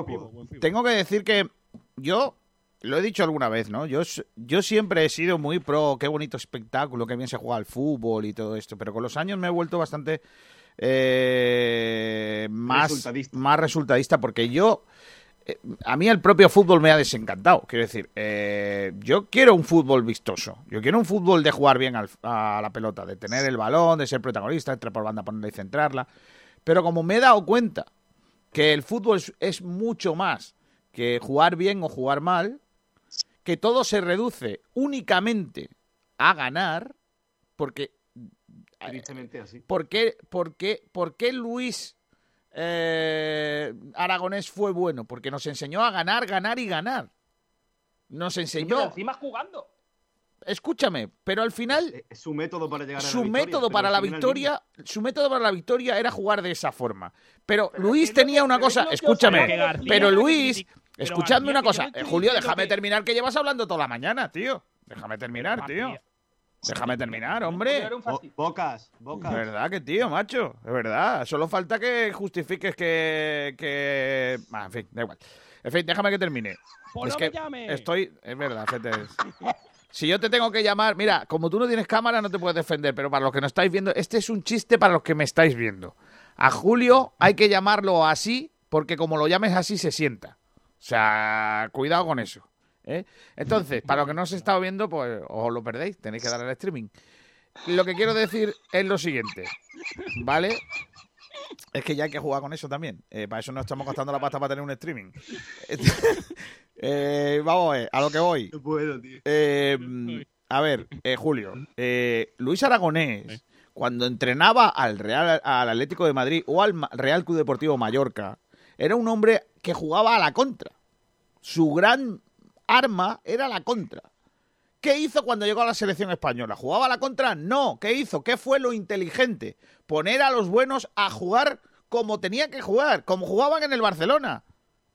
Speaker 3: tengo que decir que yo lo he dicho alguna vez, ¿no? Yo, yo siempre he sido muy pro, qué bonito espectáculo, qué bien se juega al fútbol y todo esto, pero con los años me he vuelto bastante eh, más,
Speaker 5: Resultadista.
Speaker 3: más resultadista porque yo, eh, a mí el propio fútbol me ha desencantado. Quiero decir, eh, yo quiero un fútbol vistoso, yo quiero un fútbol de jugar bien al- a la pelota, de tener el balón, de ser protagonista, entrar por banda, ponerla y centrarla, pero como me he dado cuenta que el fútbol es, es mucho más que jugar bien o jugar mal, que todo se reduce únicamente a ganar, porque
Speaker 5: Tristemente así.
Speaker 3: ¿por qué, por qué- por qué Luis eh, Aragonés fue bueno? Porque nos enseñó a ganar, ganar y ganar. Nos
Speaker 10: Pero
Speaker 3: enseñó,
Speaker 10: encima jugando.
Speaker 3: escúchame, pero al final
Speaker 5: Es su método para llegar a la
Speaker 3: su
Speaker 5: victoria,
Speaker 3: método
Speaker 5: pero
Speaker 3: para la victoria, su método para la victoria era jugar de esa forma. Pero,
Speaker 10: Pero
Speaker 3: Luis tenía
Speaker 10: que-
Speaker 3: una
Speaker 10: pero
Speaker 3: cosa, escúchame, pero Luis,
Speaker 9: pero
Speaker 3: escuchadme una cosa, eh, Julio, déjame terminar que llevas hablando toda la mañana, tío. Déjame terminar, tío. Déjame terminar, hombre.
Speaker 5: Bo- bocas, bocas.
Speaker 3: verdad que tío, macho. De verdad. Solo falta que justifiques que. que... Ah, en fin, da igual. En fin, déjame que termine.
Speaker 9: Pues
Speaker 3: es
Speaker 9: no
Speaker 3: que
Speaker 9: me llames.
Speaker 3: estoy. Es verdad, Fete. Si yo te tengo que llamar. Mira, como tú no tienes cámara, no te puedes defender. Pero para los que no estáis viendo, este es un chiste para los que me estáis viendo. A Julio hay que llamarlo así, porque como lo llames así, se sienta. O sea, cuidado con eso. ¿Eh? Entonces, para los que no os he estado viendo, pues os lo perdéis. Tenéis que darle al streaming. Lo que quiero decir es lo siguiente. ¿Vale? Es que ya hay que jugar con eso también. Eh, para eso no estamos gastando la pasta para tener un streaming. [laughs] Eh, vamos a ver, a lo que voy.
Speaker 5: No puedo, tío.
Speaker 3: A ver, Julio. Luis Aragonés, cuando entrenaba al Real al Atlético de Madrid o al Real Club Deportivo Mallorca, era un hombre que jugaba a la contra. Su gran arma era la contra. ¿Qué hizo cuando llegó a la selección española? ¿Jugaba la contra? No. ¿Qué hizo? ¿Qué fue lo inteligente? Poner a los buenos a jugar como tenía que jugar, como jugaban en el Barcelona.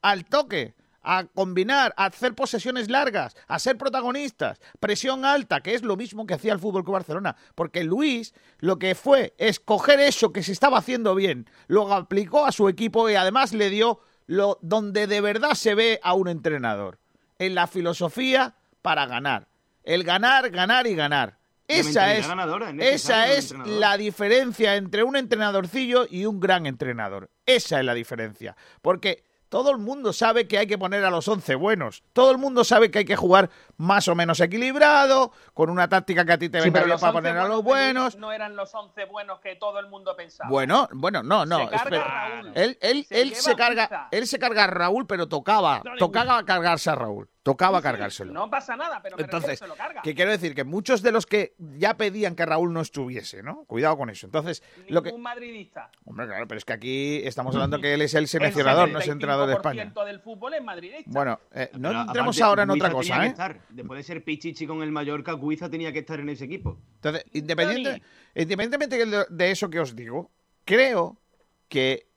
Speaker 3: Al toque, a combinar, a hacer posesiones largas, a ser protagonistas, presión alta, que es lo mismo que hacía el Fútbol Club Barcelona. Porque Luis lo que fue es coger eso que se estaba haciendo bien, lo aplicó a su equipo y además le dio lo donde de verdad se ve a un entrenador. En la filosofía para ganar. El ganar, ganar y ganar. Esa es,
Speaker 5: ganadora, es
Speaker 3: esa es la diferencia entre un entrenadorcillo y un gran entrenador. Esa es la diferencia. Porque todo el mundo sabe que hay que poner a los 11 buenos. Todo el mundo sabe que hay que jugar más o menos equilibrado, con una táctica que a ti te
Speaker 10: Sí,
Speaker 3: venga bien para
Speaker 10: 11
Speaker 3: poner a los
Speaker 10: buenos No eran los 11 buenos que todo el mundo pensaba.
Speaker 3: Bueno, bueno, no, no.
Speaker 10: Se carga a Raúl.
Speaker 3: Él, él,
Speaker 10: Se
Speaker 3: él se carga, él se carga a Raúl, pero tocaba, tocaba cargarse a Raúl. Tocaba
Speaker 10: Sí,
Speaker 3: cargárselo.
Speaker 10: No pasa nada, pero me
Speaker 3: Entonces,
Speaker 10: refiero, se lo carga.
Speaker 3: Que quiero decir que muchos de los que ya pedían que Raúl no estuviese, ¿no? Cuidado con eso. Entonces, lo que.
Speaker 10: Ningún madridista.
Speaker 3: Hombre, claro, pero es que aquí estamos hablando que él es el
Speaker 10: El
Speaker 3: seleccionador, no es entrenador de España.
Speaker 10: 75% del fútbol es madridista.
Speaker 3: Bueno, eh, no
Speaker 5: Pero
Speaker 3: entremos
Speaker 5: aparte,
Speaker 3: ahora en
Speaker 5: Guiza
Speaker 3: otra
Speaker 5: tenía
Speaker 3: cosa,
Speaker 5: que
Speaker 3: ¿eh?
Speaker 5: estar. Después de ser Pichichi con el Mallorca, Guiza tenía que estar en ese equipo.
Speaker 3: Entonces, independiente, independientemente de- de eso que os digo, creo que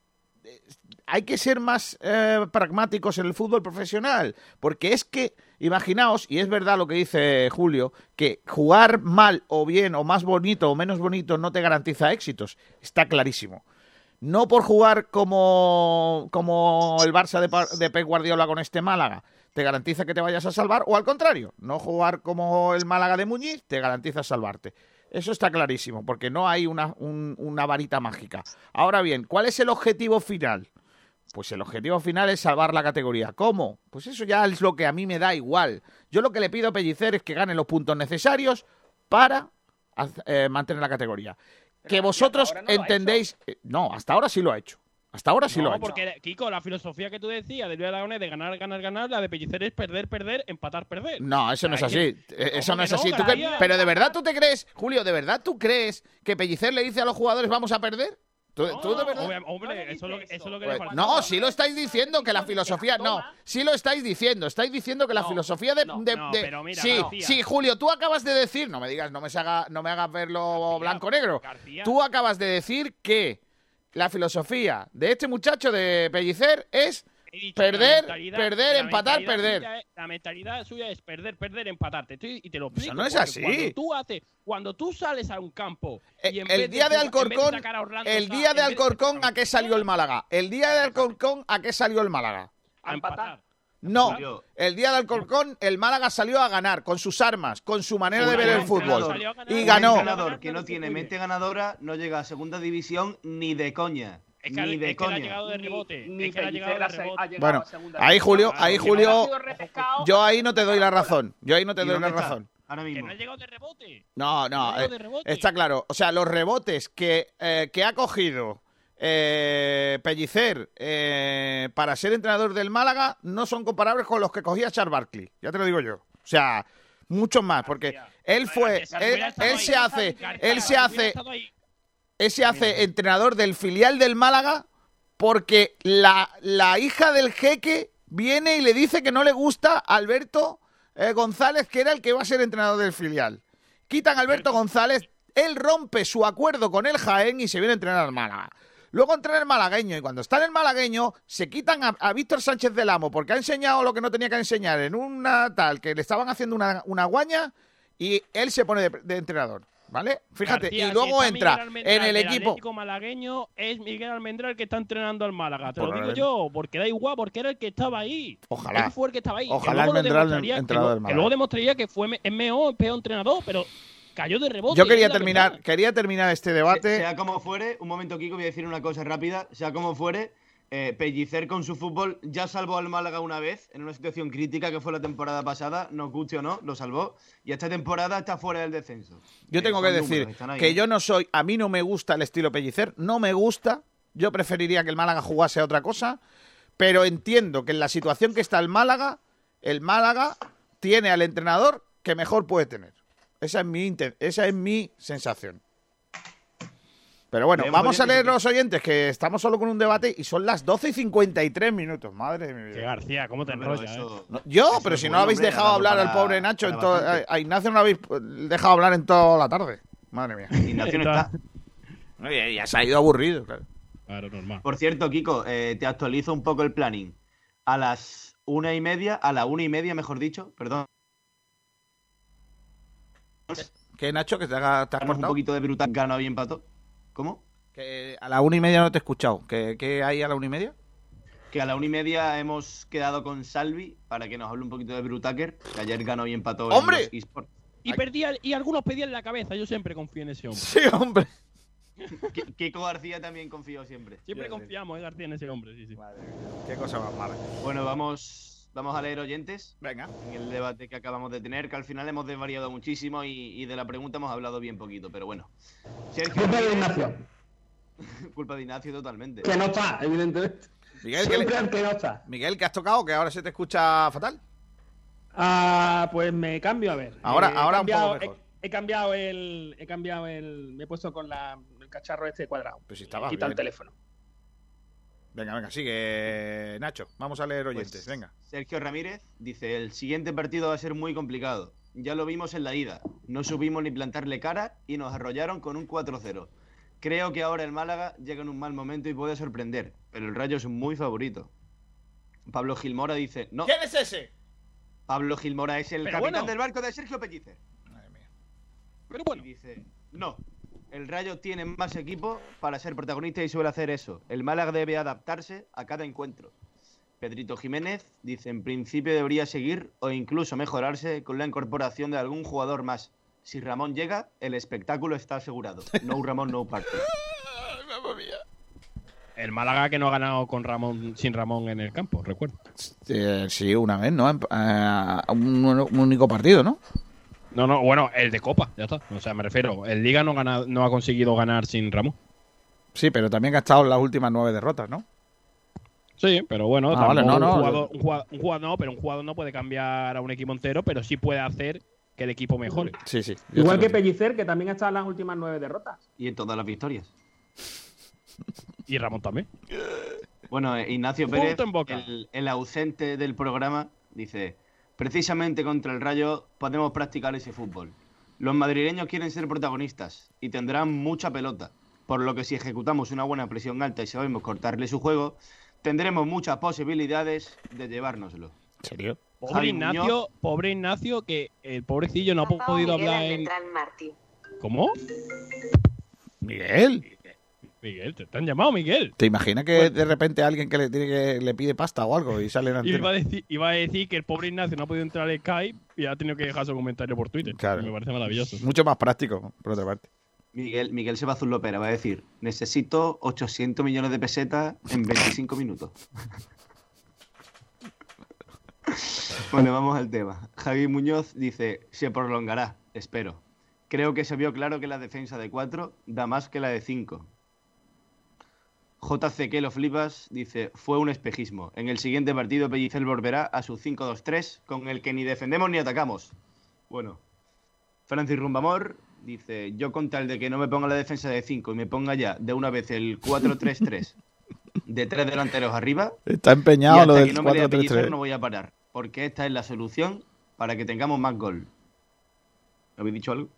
Speaker 3: eh, hay que ser más eh, pragmáticos en el fútbol profesional, porque es que, imaginaos, y es verdad lo que dice Julio, que jugar mal o bien, o más bonito o menos bonito, no te garantiza éxitos. Está clarísimo. No por jugar como, como el Barça de, Pep Guardiola con este Málaga te garantiza que te vayas a salvar, o al contrario, no jugar como el Málaga de Muñiz te garantiza salvarte. Eso está clarísimo, porque no hay una, un- una varita mágica. Ahora bien, ¿cuál es el objetivo final? Pues el objetivo final es salvar la categoría. ¿Cómo? Pues eso ya es lo que a mí me da igual. Yo lo que le pido a Pellicer es que gane los puntos necesarios para eh, mantener la categoría. Que vosotros
Speaker 10: no
Speaker 3: entendéis... eh, No, hasta ahora sí lo ha hecho. Hasta ahora sí
Speaker 8: no,
Speaker 3: lo ha hecho.
Speaker 8: porque, Kiko, la filosofía que tú decías de Luis Aragonés de ganar, ganar, ganar, la de Pellicer es perder, perder, empatar, perder.
Speaker 3: No, eso no es así. Eh, Eso
Speaker 8: ¿cómo
Speaker 3: no es
Speaker 8: no,
Speaker 3: así. Pero de verdad tú te crees, Julio, ¿de verdad tú crees que Pellicer le dice a los jugadores vamos a perder? ¿Tú,
Speaker 8: No,
Speaker 3: tú
Speaker 8: hombre, eso es lo, eso es lo que le falta.
Speaker 3: no, sí lo estáis diciendo que la filosofía. No, sí lo estáis diciendo. Estáis diciendo que la
Speaker 8: No,
Speaker 3: filosofía de.
Speaker 8: no,
Speaker 3: de-
Speaker 8: no,
Speaker 3: de-
Speaker 8: pero mira,
Speaker 3: sí,
Speaker 8: García.
Speaker 3: sí, Julio, tú acabas de decir. No me digas, no me, haga, no me hagas verlo blanco-negro. Tú acabas de decir que la filosofía de este muchacho de Pellicer es.
Speaker 8: Dicho,
Speaker 3: Perder,
Speaker 8: la mentalidad-
Speaker 3: perder, empatar, perder.
Speaker 8: suya es- la mentalidad suya es perder, perder, empatar. Te estoy- y te lo explico.
Speaker 3: no es así.
Speaker 8: Cuando tú, haces, cuando tú sales a un campo y
Speaker 3: Eh,
Speaker 8: en
Speaker 3: el
Speaker 8: vez
Speaker 3: día de
Speaker 8: en vez
Speaker 3: Alcorcón,
Speaker 8: sacar a Orlando
Speaker 3: el día de Alcorcón, ¿a qué salió el Málaga? El día de Alcorcón, ¿a qué salió el Málaga?
Speaker 8: A empatar.
Speaker 3: No, el día de Alcorcón, el Málaga salió a ganar con sus armas, con su manera de
Speaker 5: Un
Speaker 3: ver el fútbol. Y
Speaker 5: Un
Speaker 3: ganó.
Speaker 5: entrenador que no tiene mente ganadora no llega a segunda división ni de coña.
Speaker 8: Es que,
Speaker 5: ni
Speaker 8: es que le ha llegado de rebote.
Speaker 10: Ni
Speaker 8: es que ha llegado de rebote.
Speaker 10: ha llegado
Speaker 3: Bueno, ahí. Julio, ahí
Speaker 8: que
Speaker 3: Julio, yo ahí no te doy la razón. Yo ahí no te
Speaker 5: ¿Y
Speaker 3: doy la
Speaker 5: está?
Speaker 3: razón.
Speaker 5: Ahora
Speaker 8: Que
Speaker 5: mismo.
Speaker 8: no ha llegado de rebote.
Speaker 3: No, no, eh,
Speaker 8: de rebote.
Speaker 3: está claro. O sea, los rebotes que, eh, que ha cogido eh, Pellicer eh, para ser entrenador del Málaga no son comparables con los que cogía Charles Barkley. Ya te lo digo yo. O sea, muchos más, porque él fue, él, se hace, él se hace,
Speaker 8: estado ahí.
Speaker 3: él se hace entrenador del filial del Málaga porque la, la hija del jeque viene y le dice que no le gusta a Alberto eh, González, que era el que va a ser entrenador del filial. Quitan a Alberto González, él rompe su acuerdo con el Jaén y se viene a entrenar al Málaga. Luego entrena el malagueño y cuando está en el malagueño se quitan a, a Víctor Sánchez del Amo porque ha enseñado lo que no tenía que enseñar en una tal que le estaban haciendo una, una guaña y él se pone de, de entrenador. ¿Vale? Fíjate,
Speaker 8: García,
Speaker 3: y luego entra en el equipo.
Speaker 8: Atlético malagueño es Miguel Almendral el que está entrenando al Málaga. Te lo digo yo, porque da igual, porque era el que estaba ahí.
Speaker 3: Ojalá.
Speaker 8: Él fue el que estaba ahí.
Speaker 3: Ojalá
Speaker 8: que
Speaker 3: Almendral
Speaker 8: que
Speaker 3: entrenador
Speaker 8: luego-
Speaker 3: del
Speaker 8: que
Speaker 3: Málaga.
Speaker 8: luego demostraría que fue es mejor, peor entrenador, pero cayó de rebote.
Speaker 3: Yo quería terminar, quería terminar este debate.
Speaker 5: Sea como fuere, un momento, Kiko, voy a decir una cosa rápida. Sea como fuere, eh, Pellicer con su fútbol ya salvó al Málaga una vez en una situación crítica que fue la temporada pasada. Nos guste o no, lo salvó. Y esta temporada está fuera del descenso.
Speaker 3: Yo
Speaker 5: Eh,
Speaker 3: tengo que decir que yo no soy, a mí no me gusta el estilo Pellicer, no me gusta. Yo preferiría que el Málaga jugase a otra cosa, pero entiendo que en la situación que está el Málaga, el Málaga tiene al entrenador que mejor puede tener. Esa es mi, esa es mi sensación. Pero bueno, vamos a leer los oyentes, que estamos solo con un debate y son las 12 y 53 minutos. Madre mía.
Speaker 8: Que García, ¿cómo te enrollas? eh?
Speaker 3: No, yo,
Speaker 5: eso
Speaker 3: pero si no habéis
Speaker 5: hombre,
Speaker 3: dejado
Speaker 5: ha
Speaker 3: hablar al pobre Nacho, en todo- a, a Ignacio no lo habéis eh, dejado hablar en toda la tarde. Madre mía. [laughs]
Speaker 5: Ignacio no está.
Speaker 3: No, Ya, ya se ha ido aburrido. claro.
Speaker 8: Claro, normal.
Speaker 5: Por cierto, Kiko, eh, te actualizo un poco el planning. A las una y media, a la una y media, mejor dicho, perdón.
Speaker 3: ¿Qué, Nacho? Que te, haga, te
Speaker 5: Un poquito de brutal ganó y empató. ¿Cómo?
Speaker 3: Que a la una y media no te he escuchado. ¿Qué, qué hay a la una y media?
Speaker 5: Que a la una y media hemos quedado con Salvi para que nos hable un poquito de Brutaker, que ayer ganó y empató en
Speaker 3: ¡Hombre!
Speaker 5: los eSports.
Speaker 8: Y, perdía, y algunos pedían la cabeza. Yo siempre confío en ese hombre.
Speaker 3: Sí, hombre. [laughs]
Speaker 5: Ki- Kiko García también confió siempre.
Speaker 8: Siempre confiamos, eh, García, en ese hombre. Sí, sí.
Speaker 3: Qué cosa más mala.
Speaker 5: Bueno, vamos, vamos a leer oyentes
Speaker 3: Venga.
Speaker 5: en el debate que acabamos de tener, que al final hemos desvariado muchísimo y, y de la pregunta hemos hablado bien poquito, pero bueno. Sergio
Speaker 12: Culpa de Ignacio. [laughs]
Speaker 5: Culpa de Ignacio totalmente.
Speaker 12: Que no está, evidentemente.
Speaker 3: Miguel, ¿qué le-
Speaker 12: Siempre que no está.
Speaker 3: Miguel, ¿qué has tocado? Que ahora se te escucha fatal.
Speaker 10: Ah, pues me cambio a ver.
Speaker 3: Ahora-
Speaker 10: Eh,
Speaker 3: ahora un poco mejor.
Speaker 10: He, he cambiado el. He cambiado el. Me he puesto con la, el cacharro este cuadrado.
Speaker 3: Pues si estaba
Speaker 10: Quita el teléfono.
Speaker 3: Venga, venga, sigue, Nacho. Vamos a leer oyentes,
Speaker 5: Pues,
Speaker 3: venga.
Speaker 5: Sergio Ramírez dice, el siguiente partido va a ser muy complicado. Ya lo vimos en la ida. No supimos ni plantarle cara y nos arrollaron con un 4-0. Creo que ahora el Málaga llega en un mal momento y puede sorprender, pero el Rayo es muy favorito. Pablo Gilmora dice, no,
Speaker 3: ¿Quién es ese?
Speaker 5: Pablo Gilmora es el
Speaker 10: Pero
Speaker 5: capitán
Speaker 10: bueno.
Speaker 5: del barco de Sergio Pellicer.
Speaker 3: Madre mía.
Speaker 10: Pero
Speaker 5: Y
Speaker 10: bueno,
Speaker 5: dice, no, el Rayo tiene más equipo para ser protagonista y suele hacer eso. El Málaga debe adaptarse a cada encuentro. Pedrito Jiménez dice, en principio debería seguir o incluso mejorarse con la incorporación de algún jugador más. Si Ramón llega, el espectáculo está asegurado. No Ramón, no party. [laughs]
Speaker 8: El Málaga que no ha ganado con Ramón sin Ramón en el campo, recuerdo.
Speaker 3: Eh, sí, una vez, ¿no? Eh, un, un único partido, ¿no?
Speaker 8: No, no, bueno, el de Copa, ya está. O sea, me refiero, el Liga no, gana, no ha conseguido ganar sin Ramón.
Speaker 3: Sí, pero también ha estado en las últimas nueve derrotas, ¿no?
Speaker 8: Sí, pero bueno,
Speaker 3: Ah, vale, no, no,
Speaker 8: un, jugador, un, jugador, un jugador no, pero un jugador no puede cambiar a un equipo entero, pero sí puede hacer que el equipo mejore.
Speaker 3: Sí, sí.
Speaker 10: igual que. Pellicer, que también ha estado en las últimas nueve derrotas.
Speaker 5: Y en todas las victorias.
Speaker 8: Y Ramón también.
Speaker 5: Bueno, eh, Ignacio Pérez,
Speaker 8: en boca.
Speaker 5: el, el ausente del programa, dice, precisamente contra el Rayo podemos practicar ese fútbol. Los madrileños quieren ser protagonistas y tendrán mucha pelota, por lo que si ejecutamos una buena presión alta y sabemos cortarle su juego, tendremos muchas posibilidades de llevárnoslo.
Speaker 3: ¿En serio?
Speaker 8: Pobre Ignacio,
Speaker 5: Muñoz.
Speaker 8: pobre Ignacio, que el pobrecillo no ha podido
Speaker 12: Miguel
Speaker 8: hablar en.
Speaker 12: Almendral Martí.
Speaker 8: ¿Cómo?
Speaker 3: Miguel,
Speaker 8: Miguel, te, han llamado Miguel.
Speaker 3: ¿te imaginas que de repente alguien que le, tiene que le pide pasta o algo y sale en
Speaker 8: Y iba a,
Speaker 3: antena?
Speaker 8: decir, iba a decir que el pobre Ignacio no ha podido entrar en Skype y ha tenido que dejar su comentario por Twitter.
Speaker 3: Claro.
Speaker 8: Me parece maravilloso.
Speaker 3: Mucho más práctico, por otra parte.
Speaker 5: Miguel, Miguel Sebazul Lopera va a decir, necesito 800 millones de pesetas en 25 minutos. [laughs] bueno, vamos al tema. Javi Muñoz dice, se prolongará, espero. Creo que se vio claro que la defensa de 4 da más que la de 5. JC que lo flipas dice, fue un espejismo. En el siguiente partido Pellicer volverá a su 5-2-3 con el que ni defendemos ni atacamos. Bueno, Francis Rumbamor dice, yo con tal de que no me ponga la defensa de 5 y me ponga ya de una vez el 4-3-3 de tres delanteros arriba,
Speaker 3: Está empeñado lo
Speaker 5: que
Speaker 3: del
Speaker 5: no me dé a
Speaker 3: 4-3-3.
Speaker 5: Pellicer no voy a parar, porque esta es la solución para que tengamos más gol. ¿Habéis dicho algo?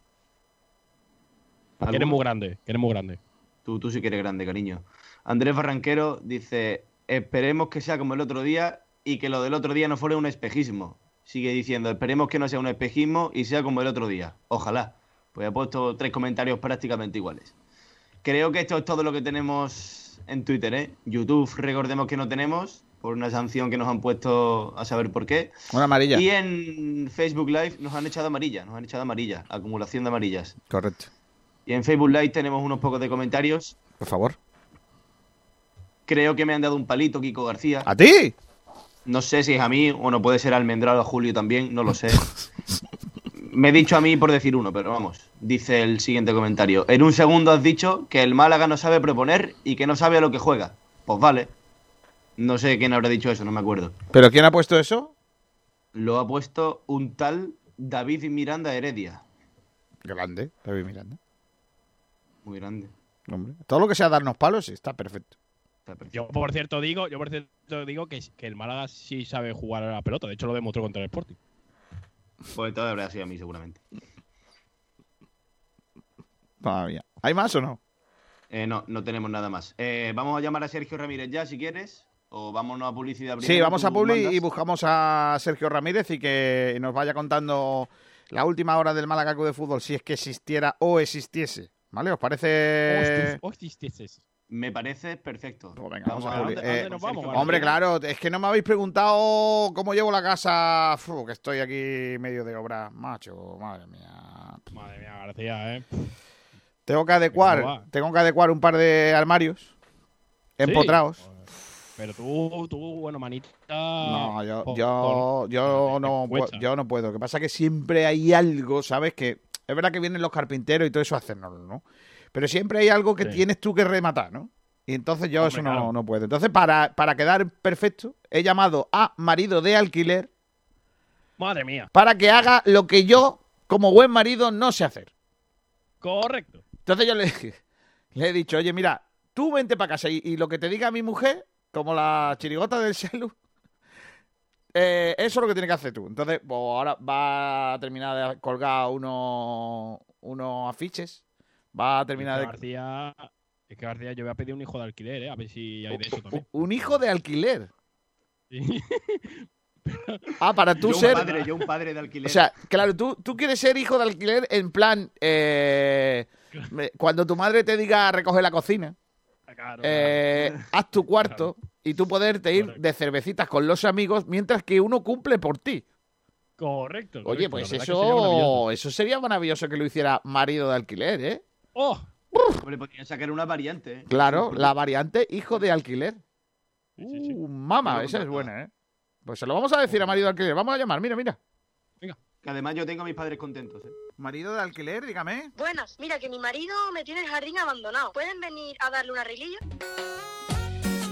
Speaker 8: Que eres muy grande, que eres muy grande.
Speaker 5: Tú, tú sí que eres grande, cariño. Andrés Barranquero dice, esperemos que sea como el otro día y que lo del otro día no fuera un espejismo. Sigue diciendo, esperemos que no sea un espejismo y sea como el otro día. Ojalá. Pues he puesto tres comentarios prácticamente iguales. Creo que esto es todo lo que tenemos en Twitter, ¿eh? YouTube, recordemos que no tenemos, por una sanción que nos han puesto a saber por qué.
Speaker 3: Una amarilla.
Speaker 5: Y en Facebook Live nos han echado amarilla, nos han echado amarilla, acumulación de amarillas.
Speaker 3: Correcto.
Speaker 5: Y en Facebook Live tenemos unos pocos de comentarios.
Speaker 3: Por favor.
Speaker 5: Creo que me han dado un palito Kiko García.
Speaker 3: ¿A ti?
Speaker 5: No sé si es a mí o no puede ser Almendral o a Julio también, no lo sé. Me he dicho a mí por decir uno, pero vamos. Dice el siguiente comentario. En un segundo has dicho que el Málaga no sabe proponer y que no sabe a lo que juega. Pues vale. No sé quién habrá dicho eso, no me acuerdo.
Speaker 3: ¿Pero quién ha puesto eso?
Speaker 5: Lo ha puesto un tal David Miranda Heredia.
Speaker 3: Grande, David Miranda.
Speaker 5: Muy grande.
Speaker 3: Hombre, todo lo que sea darnos palos está perfecto.
Speaker 5: Está perfecto.
Speaker 8: Yo por cierto digo, yo por cierto digo que, que el Málaga sí sabe jugar a la pelota. De hecho lo demostró contra el Sporting.
Speaker 5: Pues todo habrá sido a mí seguramente.
Speaker 3: Mía. ¿Hay más o no?
Speaker 5: Eh, no, no tenemos nada más. Eh, vamos a llamar a Sergio Ramírez ya, si quieres. O vámonos a publicidad primero.
Speaker 3: Sí, vamos a Publi
Speaker 5: mandas.
Speaker 3: y buscamos a Sergio Ramírez y que nos vaya contando la última hora del Málaga Club de Fútbol, si es que existiera o existiese. ¿Vale? ¿Os parece...?
Speaker 8: Hostis, hostis.
Speaker 5: Me parece perfecto.
Speaker 3: Pues venga, vamos a
Speaker 5: ver,
Speaker 3: Publi.
Speaker 5: ¿dónde-
Speaker 3: Eh,
Speaker 5: dónde
Speaker 8: nos
Speaker 5: Sergio
Speaker 8: vamos.
Speaker 3: Hombre, claro, es que no me habéis preguntado cómo llevo la casa, que estoy aquí medio de obra, macho, madre mía.
Speaker 8: Madre mía, García, eh.
Speaker 3: Tengo que
Speaker 8: ¿Cómo
Speaker 3: adecuar, tengo que adecuar un par de armarios empotrados.
Speaker 8: Sí. Pero tú, tú, bueno, manita.
Speaker 3: No, yo, yo, yo no,
Speaker 8: con-
Speaker 3: pu- yo no puedo. Lo que pasa es que siempre hay algo, ¿sabes? Que es verdad que vienen los carpinteros y todo eso a hacernoslo, ¿no? Pero siempre hay algo que
Speaker 8: Sí.
Speaker 3: tienes tú que rematar, ¿no? Y entonces yo
Speaker 8: Hombre,
Speaker 3: eso no,
Speaker 8: claro.
Speaker 3: no puedo. Entonces, para, para quedar perfecto, he llamado a marido de alquiler
Speaker 8: Madre mía.
Speaker 3: Para que haga lo que yo, como buen marido, no sé hacer.
Speaker 8: Correcto.
Speaker 3: Entonces yo le, dije- [laughs] le he dicho, oye, mira, tú vente para casa y, y lo que te diga mi mujer, como la chirigota del celu, [laughs] eh, eso es lo que tiene que hacer tú. Entonces, pues, ahora va a terminar de colgar unos, unos afiches. Va a terminar
Speaker 8: Es
Speaker 3: de...
Speaker 8: que García, es que García, yo voy a pedir un hijo de alquiler, ¿eh? A ver si hay de eso también.
Speaker 3: Un hijo de alquiler.
Speaker 8: Sí. [laughs]
Speaker 3: Ah, para tú
Speaker 5: yo
Speaker 3: ser...
Speaker 5: un padre, yo un padre de alquiler.
Speaker 3: O sea, claro, tú, tú quieres ser hijo de alquiler en plan... eh, cuando tu madre te diga recoge la cocina,
Speaker 8: Claro,
Speaker 3: eh, haz tu [laughs] cuarto y tú poderte ir de cervecitas con los amigos mientras que uno cumple por ti.
Speaker 8: Correcto.
Speaker 3: Oye, pues
Speaker 8: sería
Speaker 3: eso, eso sería maravilloso que lo hiciera marido de alquiler, ¿eh?
Speaker 8: ¡Oh!
Speaker 5: Hombre, podrían sacar una variante. ¿eh?
Speaker 3: Claro, la variante hijo de alquiler.
Speaker 8: Sí, sí, sí.
Speaker 3: Uh, mama,
Speaker 5: Bueno,
Speaker 3: esa es
Speaker 5: pues,
Speaker 3: buena, ¿eh? Pues se lo vamos a decir a marido de alquiler. Vamos a llamar, mira, mira.
Speaker 5: Que además yo tengo a mis padres contentos. ¿eh?
Speaker 3: Marido de alquiler, dígame.
Speaker 12: Buenas, mira que mi marido me tiene el jardín abandonado. ¿Pueden venir a darle un arreglillo?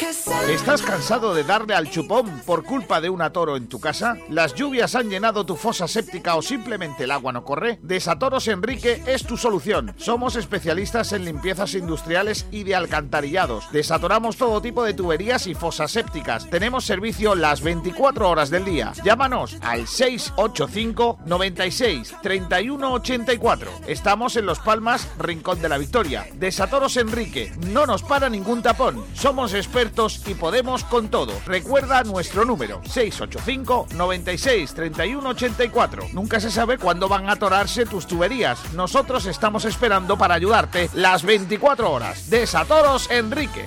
Speaker 3: ¿Estás cansado de darle al chupón por culpa de un atoro en tu casa? ¿Las lluvias han llenado tu fosa séptica o simplemente el agua no corre? Desatoros Enrique es tu solución. Somos especialistas en limpiezas industriales y de alcantarillados. Desatoramos todo tipo de tuberías y fosas sépticas. Tenemos servicio las 24 horas del día. Llámanos al 685 96 31 84. Estamos en Los Palmas, Rincón de la Victoria. Desatoros Enrique. No nos para ningún tapón. Somos expertos y podemos con todo. Recuerda nuestro número 685 96 31 84. Nunca se sabe cuándo van a atorarse tus tuberías. Nosotros estamos esperando para ayudarte las 24 horas. Desatoros Enrique.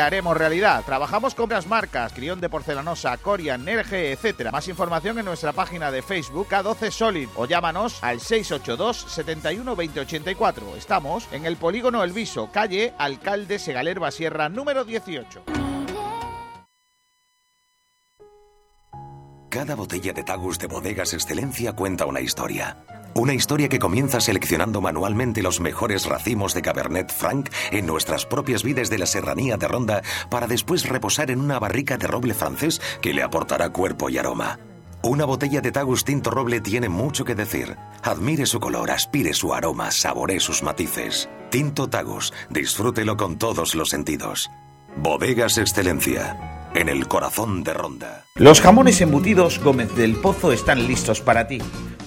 Speaker 3: haremos realidad. Trabajamos con las marcas Crión de Porcelanosa, Corian, Nerge, etc. Más información en nuestra página de Facebook K12 Solid o llámanos al 682 71 2084. Estamos en el Polígono El Viso, calle Alcalde Segalerba Sierra, número 18.
Speaker 13: Cada botella de Tagus de Bodegas Excelencia cuenta una historia. Una historia que comienza seleccionando manualmente los mejores racimos de Cabernet Franc en nuestras propias vides de la serranía de Ronda para después reposar en una barrica de roble francés que le aportará cuerpo y aroma. Una botella de Tagus Tinto Roble tiene mucho que decir. Admire su color, aspire su aroma, saboree sus matices. Tinto Tagus, disfrútelo con todos los sentidos. Bodegas Excelencia, en el corazón de Ronda.
Speaker 3: Los jamones embutidos Gómez del Pozo están listos para ti.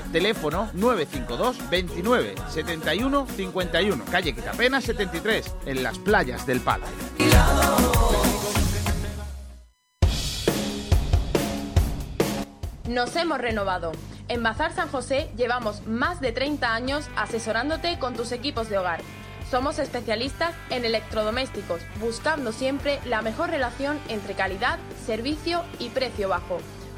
Speaker 3: Teléfono 952 29 71 51. Calle Quitapena 73, en las playas del Palo.
Speaker 14: Nos hemos renovado. En Bazar San José llevamos más de 30 años asesorándote con tus equipos de hogar. Somos especialistas en electrodomésticos, buscando siempre la mejor relación entre calidad, servicio y precio bajo.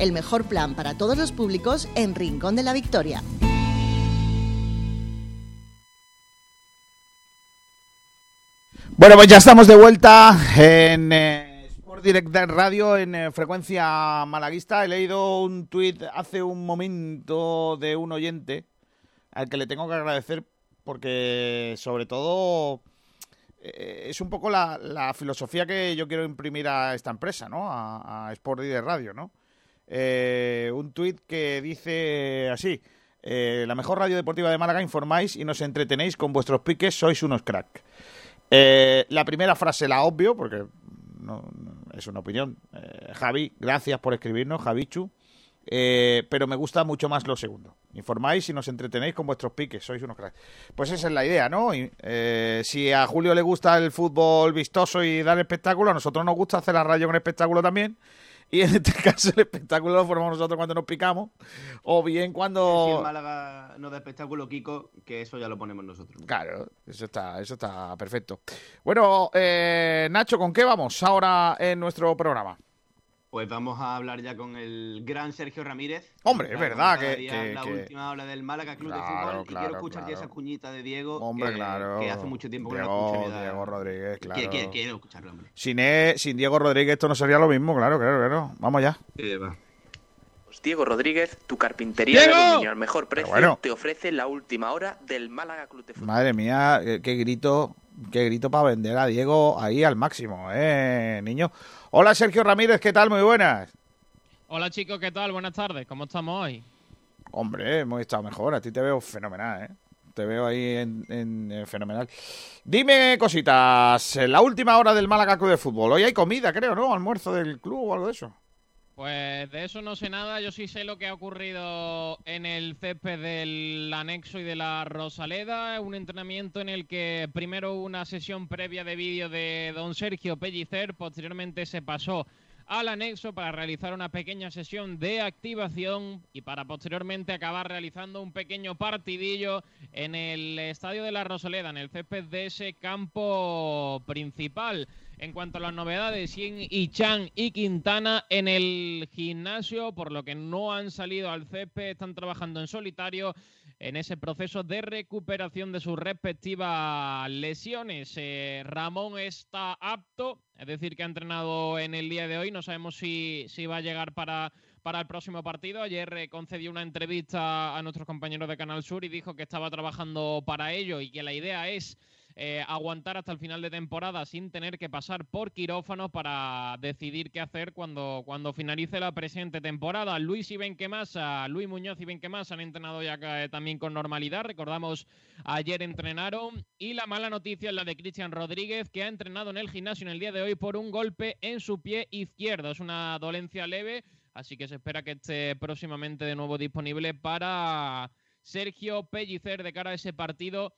Speaker 15: El mejor plan para todos los públicos en Rincón de la Victoria.
Speaker 3: Bueno, pues ya estamos de vuelta en eh, Sport Direct Radio en eh, frecuencia malaguista. He leído un tuit hace un momento de un oyente al que le tengo que agradecer porque sobre todo eh, es un poco la, filosofía que yo quiero imprimir a esta empresa, ¿no? A, a Sport Direct Radio, ¿no? Eh, un tuit que dice así. eh, la mejor radio deportiva de Málaga informáis y nos entretenéis con vuestros piques, sois unos crack. Eh, la primera frase la obvio, porque no, es una opinión. Eh, Javi, gracias por escribirnos, Javichu. Eh, pero me gusta mucho más lo segundo. Informáis y nos entretenéis con vuestros piques, sois unos cracks. Pues esa es la idea, ¿no? Y, eh, si a Julio le gusta el fútbol vistoso y dar espectáculo, a nosotros nos gusta hacer la radio con espectáculo también. Y en este [laughs] caso el espectáculo lo formamos nosotros cuando nos picamos, o bien
Speaker 5: Si el
Speaker 3: cuando...
Speaker 5: Málaga no da espectáculo, Kiko, que eso ya lo ponemos nosotros.
Speaker 3: Claro, eso está, eso está perfecto. Bueno, eh, Nacho, ¿con qué vamos ahora en nuestro programa?
Speaker 5: Pues vamos a hablar ya con el gran Sergio Ramírez.
Speaker 3: Hombre, es verdad que-
Speaker 5: ya
Speaker 3: que-
Speaker 5: la
Speaker 3: que-
Speaker 5: última hora del Málaga Club
Speaker 3: Claro,
Speaker 5: de Fútbol. y quiero escuchar ya
Speaker 3: claro.
Speaker 5: esa cuñita de Diego.
Speaker 3: Hombre,
Speaker 5: que,
Speaker 3: claro.
Speaker 5: Que hace mucho tiempo que no la
Speaker 3: Diego,
Speaker 5: me da-
Speaker 3: Diego Rodríguez, claro.
Speaker 5: que- quiero escucharlo, hombre.
Speaker 3: Sin, E- sin Diego Rodríguez esto no sería lo mismo, claro, claro, claro. Vamos ya.
Speaker 16: Pues Diego Rodríguez, tu carpintería
Speaker 3: ¡Diego!
Speaker 16: de aluminio al mejor precio,
Speaker 3: bueno.
Speaker 16: te ofrece la última hora del Málaga Club de Fútbol.
Speaker 3: Madre mía, eh, qué grito, qué grito para vender a Diego ahí al máximo, eh, niño. Hola Sergio Ramírez, ¿qué tal? Muy buenas.
Speaker 8: Hola chicos, ¿qué tal? Buenas tardes, ¿cómo estamos hoy?
Speaker 3: Hombre, hemos estado mejor, a ti te veo fenomenal, ¿eh? Te veo ahí en, en- en fenomenal. Dime cositas, eh, la última hora del Málaga Club de Fútbol. Hoy hay comida, creo, ¿no? Almuerzo del club o algo de eso.
Speaker 8: Pues de eso no sé nada, yo sí sé lo que ha ocurrido en el césped del anexo y de la Rosaleda, un entrenamiento en el que primero una sesión previa de vídeo de don Sergio Pellicer, posteriormente se pasó al anexo para realizar una pequeña sesión de activación y para posteriormente acabar realizando un pequeño partidillo en el estadio de la Rosaleda, en el césped de ese campo principal. En cuanto a las novedades, Yin Chan y Quintana en el gimnasio, por lo que no han salido al césped, están trabajando en solitario en ese proceso de recuperación de sus respectivas lesiones. Eh, Ramón está apto, es decir, que ha entrenado en el día de hoy. No sabemos si, si va a llegar para, para el próximo partido. Ayer eh, concedió una entrevista a nuestros compañeros de Canal Sur y dijo que estaba trabajando para ello y que la idea es eh, aguantar hasta el final de temporada sin tener que pasar por quirófano para decidir qué hacer cuando, cuando finalice la presente temporada. Luis y Benquemasa, Luis Muñoz y Benquemasa han entrenado ya eh, también con normalidad. Recordamos, ayer entrenaron. Y la mala noticia es la de Cristian Rodríguez, que ha entrenado en el gimnasio en el día de hoy por un golpe en su pie izquierdo. Es una dolencia leve, así que se espera que esté próximamente de nuevo disponible para Sergio Pellicer de cara a ese partido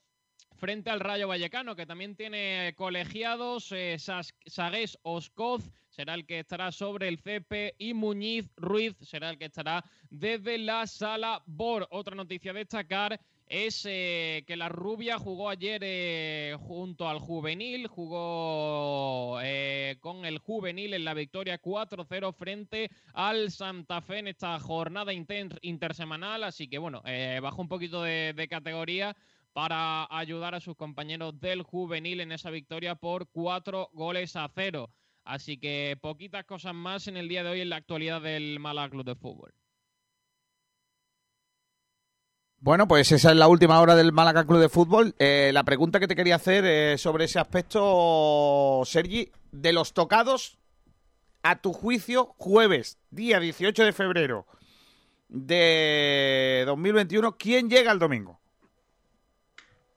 Speaker 8: frente al Rayo Vallecano, que también tiene colegiados. Eh, Sagués Oscoz será el que estará sobre el CP y Muñiz Ruiz será el que estará desde la sala BOR. Otra noticia a destacar es eh, que la rubia jugó ayer eh, junto al juvenil, jugó eh, con el juvenil en la victoria 4-0 frente al Santa Fe en esta jornada inter- intersemanal, así que bueno, bajó un poquito de categoría para ayudar a sus compañeros del juvenil en esa victoria por cuatro goles a cero. Así que poquitas cosas más en el día de hoy en la actualidad del Málaga Club de Fútbol.
Speaker 3: Bueno, pues esa es la última hora del Málaga Club de Fútbol. Eh, la pregunta que te quería hacer eh, sobre ese aspecto, Sergi, de los tocados, a tu juicio, jueves, día 18 de febrero de 2021, ¿quién llega el domingo?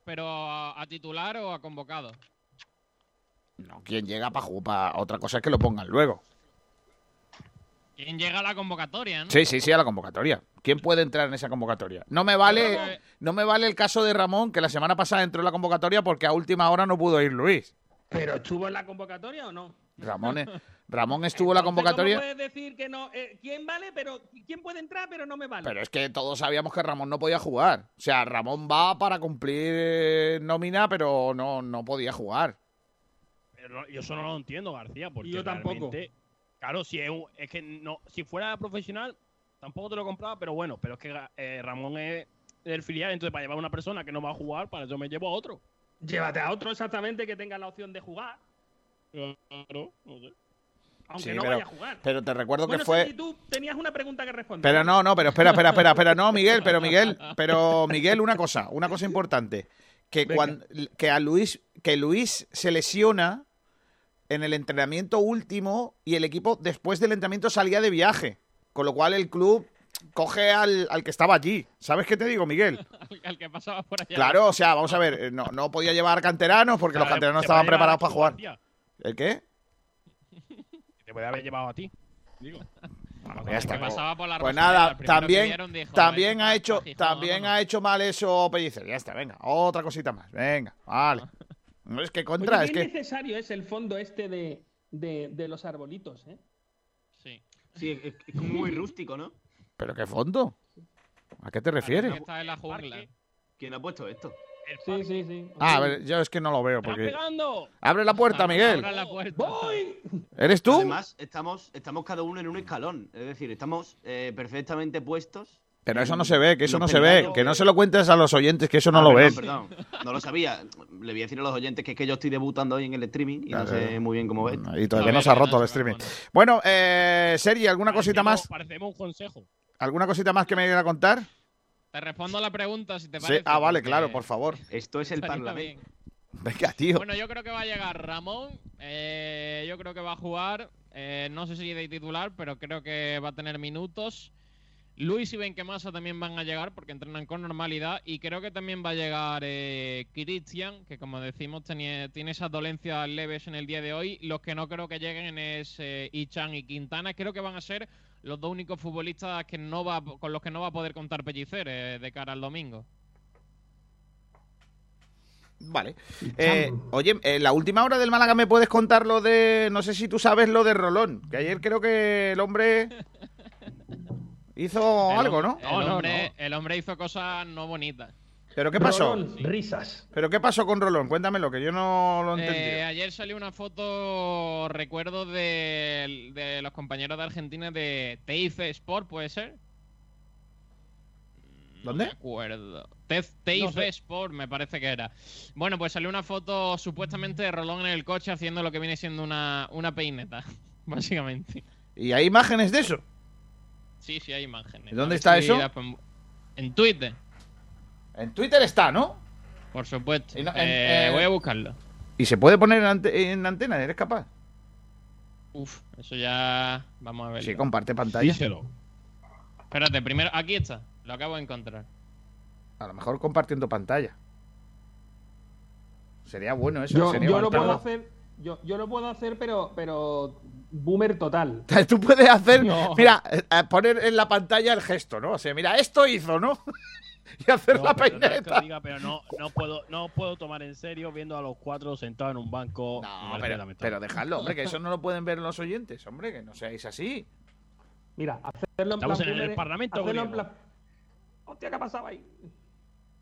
Speaker 8: Pero a, a titular o a convocado.
Speaker 3: No, ¿quién llega para jugar? Otra cosa es que lo pongan luego.
Speaker 8: ¿Quién llega a la convocatoria, no?
Speaker 3: Sí, sí, sí, a la convocatoria. ¿Quién puede entrar en esa convocatoria? No me vale, no me vale el caso de Ramón, que la semana pasada entró en la convocatoria porque a última hora no pudo ir Luis.
Speaker 10: ¿Pero estuvo en la convocatoria o no?
Speaker 3: Ramón, [laughs] Ramón estuvo en la
Speaker 10: Entonces,
Speaker 3: convocatoria,
Speaker 10: ¿Cómo puedes decir que no? Eh, ¿Quién vale? Pero ¿quién puede entrar pero no me vale?
Speaker 3: pero es que todos sabíamos que Ramón no podía jugar. O sea, Ramón va para cumplir eh, nómina, pero no, no podía jugar.
Speaker 9: Pero yo eso no lo entiendo, García, porque
Speaker 10: Yo tampoco.
Speaker 9: Claro, si es, un- es que no, si fuera profesional, tampoco te lo compraba, pero bueno, pero es que eh, Ramón es del filial, entonces para llevar a una persona que no va a jugar, para eso me llevo a otro.
Speaker 10: Llévate a otro exactamente que tenga la opción de jugar,
Speaker 9: Claro, no sé.
Speaker 10: Aunque
Speaker 3: Sí,
Speaker 10: no
Speaker 3: pero,
Speaker 10: vaya a jugar.
Speaker 3: pero te recuerdo
Speaker 10: bueno,
Speaker 3: que fue...
Speaker 10: Sergi, tú tenías una pregunta que responder.
Speaker 3: Pero no, no, pero espera, espera, espera, espera, no, Miguel, pero Miguel, pero Miguel, una cosa, una cosa importante, que cuando que a Luis, que Luis se lesiona en el entrenamiento último y el equipo después del entrenamiento salía de viaje, con lo cual el club coge al, al que estaba allí. ¿Sabes qué te digo, Miguel?
Speaker 8: Al, [laughs] al que pasaba por allá.
Speaker 3: Claro, o sea, vamos a ver, eh, no, no podía llevar canteranos porque los canteranos
Speaker 9: te
Speaker 3: estaban preparados para jugar. ¿El qué?
Speaker 9: Puede haber llevado a ti. Digo. [laughs]
Speaker 3: Ya está.
Speaker 8: pasaba por la
Speaker 3: Pues nada, también,
Speaker 8: vieron dijo,
Speaker 3: también
Speaker 8: "Esto
Speaker 3: ha hecho,
Speaker 8: Gijón,
Speaker 3: también
Speaker 8: vámonos".
Speaker 3: ha hecho mal eso Pellicer. Ya está, venga, otra cosita más. Venga, vale. [laughs] No es que contra,
Speaker 10: Oye,
Speaker 3: es que
Speaker 10: necesario es el fondo este de, de, de los arbolitos, ¿eh?
Speaker 8: Sí.
Speaker 5: Sí, es, es como muy rústico, ¿no?
Speaker 3: ¿Pero qué fondo? ¿A qué te refieres?
Speaker 8: Está en la jungla.
Speaker 5: ¿Quién ha puesto esto?
Speaker 10: Sí, sí, sí.
Speaker 3: Ah, a ver, yo es que no lo veo
Speaker 9: ¡Está
Speaker 3: porque...
Speaker 9: pegando!
Speaker 3: ¡Abre la puerta, Miguel!
Speaker 8: Abra la puerta.
Speaker 3: ¿Eres tú?
Speaker 5: Además, estamos, estamos cada uno en un escalón. Es decir, estamos eh, perfectamente puestos.
Speaker 3: Pero eso no se ve, que eso no se ve. Que no se lo cuentes a los oyentes, que eso no
Speaker 5: Ah,
Speaker 3: lo
Speaker 5: perdón,
Speaker 3: ves.
Speaker 5: Perdón, no lo sabía. Le voy a decir a los oyentes que es que yo estoy debutando hoy en el streaming y no
Speaker 3: Claro.
Speaker 5: sé muy bien cómo ves.
Speaker 3: Y todavía no se ha roto el streaming. Bueno, eh, Sergi, ¿alguna cosita más?
Speaker 9: Parecemos un consejo.
Speaker 3: ¿Alguna cosita más que me quiera contar?
Speaker 8: Te respondo a la pregunta si te
Speaker 3: Sí,
Speaker 8: parece.
Speaker 3: ah, vale, claro, por favor.
Speaker 5: Esto es el Parlamento.
Speaker 3: Venga, tío.
Speaker 8: Bueno, yo creo que va a llegar Ramón. eh, yo creo que va a jugar. eh, no sé si de titular, pero creo que va a tener minutos. Luis y Benquemasa también van a llegar porque entrenan con normalidad. Y creo que también va a llegar eh, Christian, que como decimos tenía- tiene esas dolencias leves en el día de hoy. Los que no creo que lleguen es eh, Ichan y Quintana. Creo que van a ser los dos únicos futbolistas que no va, con los que no va a poder contar Pellicer eh, de cara al domingo.
Speaker 3: Vale. Eh, oye, en la última hora del Málaga me puedes contar lo de. No sé si tú sabes lo de Rolón. Que ayer creo que el hombre. [laughs] Hizo
Speaker 8: El
Speaker 3: algo, ¿no?
Speaker 8: El, hombre, el hombre hizo cosas no bonitas.
Speaker 3: ¿Pero qué pasó?
Speaker 10: Rolón, risas.
Speaker 3: ¿Pero qué pasó con Rolón? Cuéntamelo, que yo no lo entendí.
Speaker 8: Eh, ayer salió una foto, recuerdo, de, de los compañeros de Argentina de TIF Sport, ¿puede ser?
Speaker 3: ¿Dónde?
Speaker 8: No me acuerdo. Sport me parece que era. Bueno, pues salió una foto supuestamente de Rolón en el coche haciendo lo que viene siendo una, una peineta, [laughs] básicamente.
Speaker 3: ¿Y hay imágenes de eso?
Speaker 8: Sí, sí, hay imágenes.
Speaker 3: ¿Y dónde está
Speaker 8: si
Speaker 3: eso?
Speaker 8: En Twitter,
Speaker 3: En Twitter está, ¿no?
Speaker 8: por supuesto.
Speaker 3: Y no- en-
Speaker 8: Eh,
Speaker 3: eh,
Speaker 8: Voy a buscarlo.
Speaker 3: ¿Y se puede poner en, ante- en antena? ¿Eres capaz?
Speaker 8: Uf, eso ya... Vamos a ver.
Speaker 3: Sí, comparte pantalla.
Speaker 8: Espérate, primero... Aquí está. Lo acabo de encontrar.
Speaker 3: A lo mejor compartiendo pantalla. Sería bueno eso.
Speaker 10: Yo,
Speaker 3: sería
Speaker 10: yo lo puedo hacer, yo, yo lo puedo hacer, pero, pero boomer total. [laughs]
Speaker 3: Tú puedes hacer,
Speaker 10: No.
Speaker 3: mira, eh, poner en la pantalla el gesto, ¿no? O sea, mira, esto hizo, ¿no? [laughs] [laughs] y hacer
Speaker 9: No,
Speaker 3: la
Speaker 9: pero no es que
Speaker 3: peineta.
Speaker 9: diga, pero no, no puedo, no puedo tomar en serio viendo a los cuatro sentados en un banco.
Speaker 3: No, pero, pero dejadlo, hombre, que eso no lo pueden ver los oyentes, hombre, que no seáis así.
Speaker 10: Mira, hacerlo en
Speaker 9: Estamos
Speaker 10: plan
Speaker 9: en el Parlamento
Speaker 10: hacerlo en plan- Hostia, ¿qué ha pasado ahí?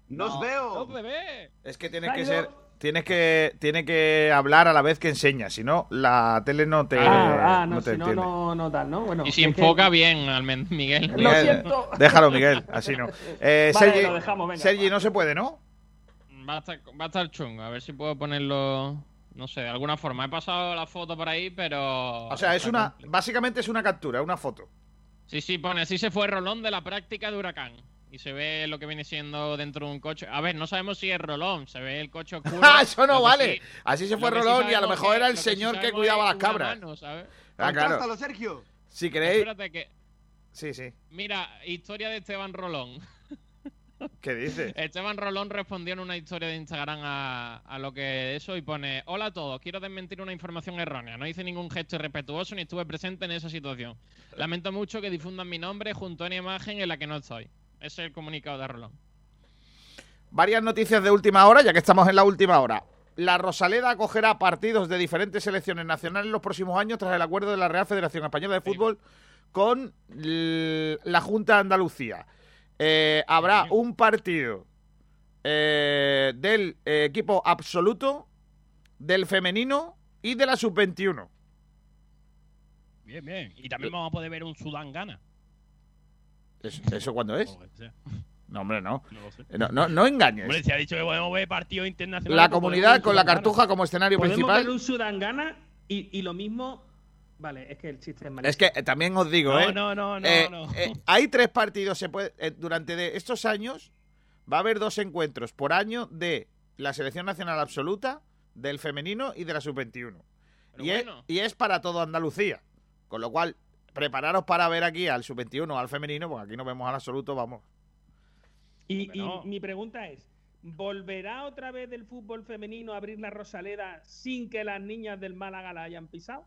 Speaker 5: ¡Nos
Speaker 3: No.
Speaker 5: veo!
Speaker 8: ¡No se ve!
Speaker 3: Es que
Speaker 10: ha
Speaker 3: que
Speaker 10: ido.
Speaker 3: ser, tienes que, tiene que hablar a la vez que enseñas, si no, la tele no te,
Speaker 10: ah, ah, no,
Speaker 3: no te
Speaker 10: si no,
Speaker 3: entiende.
Speaker 10: no, no tal, ¿no? Bueno,
Speaker 8: Y si
Speaker 10: que-
Speaker 8: enfoca bien, al menos, Miguel.
Speaker 10: Lo siento.
Speaker 3: Déjalo, Miguel, así no. [laughs] Eh,
Speaker 10: Vale,
Speaker 3: Sergi,
Speaker 10: lo dejamos, venga,
Speaker 3: Sergi, no se puede, ¿no?
Speaker 8: Va a, estar, va a estar chungo. A ver si puedo ponerlo. No sé, de alguna forma. He pasado la foto por ahí, pero.
Speaker 3: O sea, es una,
Speaker 8: complicado.
Speaker 3: básicamente es una captura, una foto.
Speaker 8: Sí, sí, pone así se fue Rolón de la práctica de Huracán. Y se ve lo que viene siendo dentro de un coche. A ver, no sabemos si es Rolón, se ve el coche [laughs] oscuro.
Speaker 3: ¡Ah, eso no vale!
Speaker 8: sí-
Speaker 3: Así se fue
Speaker 8: sí
Speaker 3: Rolón y a lo mejor
Speaker 8: que-
Speaker 3: era el
Speaker 8: lo que sí
Speaker 3: señor que
Speaker 8: sabemos
Speaker 3: cuidaba las cabras.
Speaker 8: mano, ¿sabes?
Speaker 3: Ah, claro.
Speaker 5: ¡Contrátalo, Sergio!
Speaker 3: Si queréis.
Speaker 8: Espérate que.
Speaker 3: Sí, sí.
Speaker 8: Mira, historia de Esteban Rolón. [laughs]
Speaker 3: ¿Qué dices?
Speaker 8: Esteban Rolón respondió en una historia de Instagram a, a lo que eso y pone: Hola a todos, quiero desmentir una información errónea. No hice ningún gesto irrespetuoso ni estuve presente en esa situación. Lamento mucho que difundan mi nombre junto a una imagen en la que no estoy. Es el comunicado de Rolón.
Speaker 3: Varias noticias de última hora, ya que estamos en la última hora. La Rosaleda acogerá partidos de diferentes selecciones nacionales los próximos años tras el acuerdo de la Real Federación Española de Fútbol con la Junta de Andalucía. Eh, habrá un partido eh, del eh, equipo absoluto, del femenino y de la sub-21.
Speaker 9: Bien, bien. Y también vamos a poder ver un Sudán gana.
Speaker 3: ¿Eso, eso cuándo es? No, hombre, no.
Speaker 9: No lo sé.
Speaker 3: No, no, no engañes.
Speaker 9: Hombre, se ha dicho que podemos ver partidos internacionales.
Speaker 3: La
Speaker 9: pues
Speaker 3: comunidad con la cartuja como escenario
Speaker 10: Podemos
Speaker 3: principal.
Speaker 10: ver un Sudangana y, y lo mismo. Vale, es que el chiste es malísimo.
Speaker 3: Es que eh, también os digo,
Speaker 9: No,
Speaker 3: ¿eh?
Speaker 9: no, no, no,
Speaker 3: Eh,
Speaker 9: no.
Speaker 3: eh, hay tres partidos. Se puede, eh, durante de estos años va a haber dos encuentros por año de la selección nacional absoluta, del femenino y de la sub-21.
Speaker 8: Pero
Speaker 3: Y, es- y es para todo Andalucía. Con lo cual, prepararos para ver aquí al sub-21 o al femenino, porque aquí no vemos al absoluto, vamos.
Speaker 10: Y, y
Speaker 9: no.
Speaker 10: mi pregunta es: ¿volverá otra vez el fútbol femenino a abrir la Rosaleda sin que las niñas del Málaga la hayan pisado?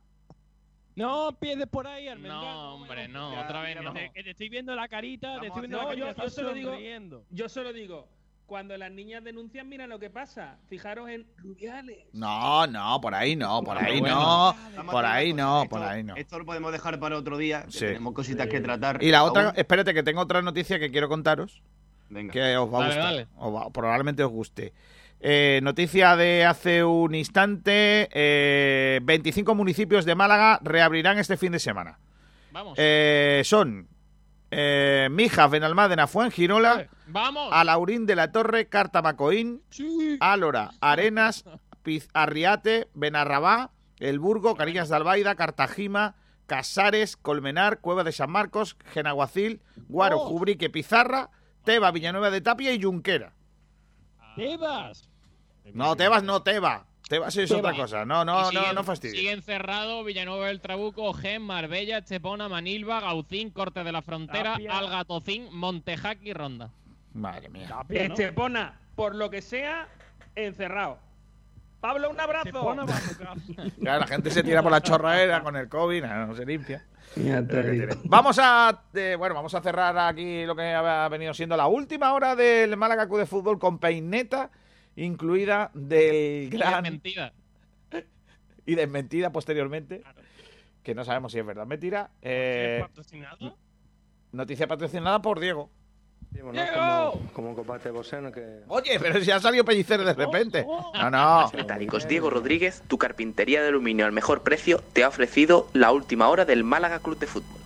Speaker 9: No empieces por ahí, Almendral.
Speaker 8: No, hombre, no,
Speaker 9: Ya,
Speaker 8: otra vez no.
Speaker 9: Te, estoy viendo la carita, te estoy viendo
Speaker 10: a
Speaker 9: la carita.
Speaker 10: No, yo- yo solo digo-. Yo solo digo: cuando las niñas denuncian, mira lo que pasa. Fijaros en Rubiales.
Speaker 3: No, no, por ahí no, por ahí
Speaker 8: bueno.
Speaker 3: no, por ahí no, por ahí no.
Speaker 5: Esto lo podemos dejar para otro día. que
Speaker 3: Sí.
Speaker 5: Tenemos cositas que tratar.
Speaker 3: Y la otra,
Speaker 5: aún.
Speaker 3: espérate que tengo otra noticia que quiero contaros.
Speaker 5: Venga.
Speaker 3: que os va a
Speaker 9: Dale,
Speaker 3: gustar.
Speaker 9: dale.
Speaker 3: Os va- probablemente os guste. Eh, noticia de hace un instante: eh, 25 municipios de Málaga reabrirán este fin de semana.
Speaker 9: Vamos.
Speaker 3: Eh, son eh, Mijas, Benalmádena, Fuengirola,
Speaker 9: Vamos.
Speaker 3: Alaurín de la Torre, Cartamacoín, Álora, Arenas, Piz- Arriate, Benarrabá, El Burgo, Carillas de Albaida, Cartagima, Casares, Colmenar, Cueva de San Marcos, Genaguacil, Guaro,
Speaker 9: Oh.
Speaker 3: Jubrique, Pizarra, Teba, Villanueva de Tapia y Junquera.
Speaker 9: Tebas.
Speaker 3: No, Tebas no, Teba. Tebas es
Speaker 9: Teba.
Speaker 3: otra cosa. No, no,
Speaker 9: Y
Speaker 3: no,
Speaker 9: siguen-
Speaker 3: no fastidies.
Speaker 9: Siguen cerrados Villanueva del Trabuco, Gen, Marbella, Chepona, Manilva, Gaucín, Corte de la Frontera,
Speaker 10: Tapia.
Speaker 9: Algatocín, Montejac y Ronda.
Speaker 3: Madre mía.
Speaker 10: Estepona, por lo que sea, encerrado. Pablo, un abrazo. [laughs]
Speaker 3: Claro, la gente se tira por la chorraera con el COVID, no, no se limpia. Vamos a eh, bueno, vamos a cerrar aquí lo que ha venido siendo la última hora del Málaga Club de Fútbol con peineta incluida del gran
Speaker 9: Mentira. [laughs]
Speaker 3: y desmentida posteriormente, que no sabemos si es verdad o mentira. Eh,
Speaker 9: patrocinado?
Speaker 3: noticia patrocinada por Diego.
Speaker 4: ¿no? Como, como combate boxeo que...
Speaker 3: Oye, pero si ha salido Pellicer de repente. No, no.
Speaker 16: Metálicos Diego Rodríguez, tu carpintería de aluminio al mejor precio, te ha ofrecido la última hora del Málaga Club de Fútbol.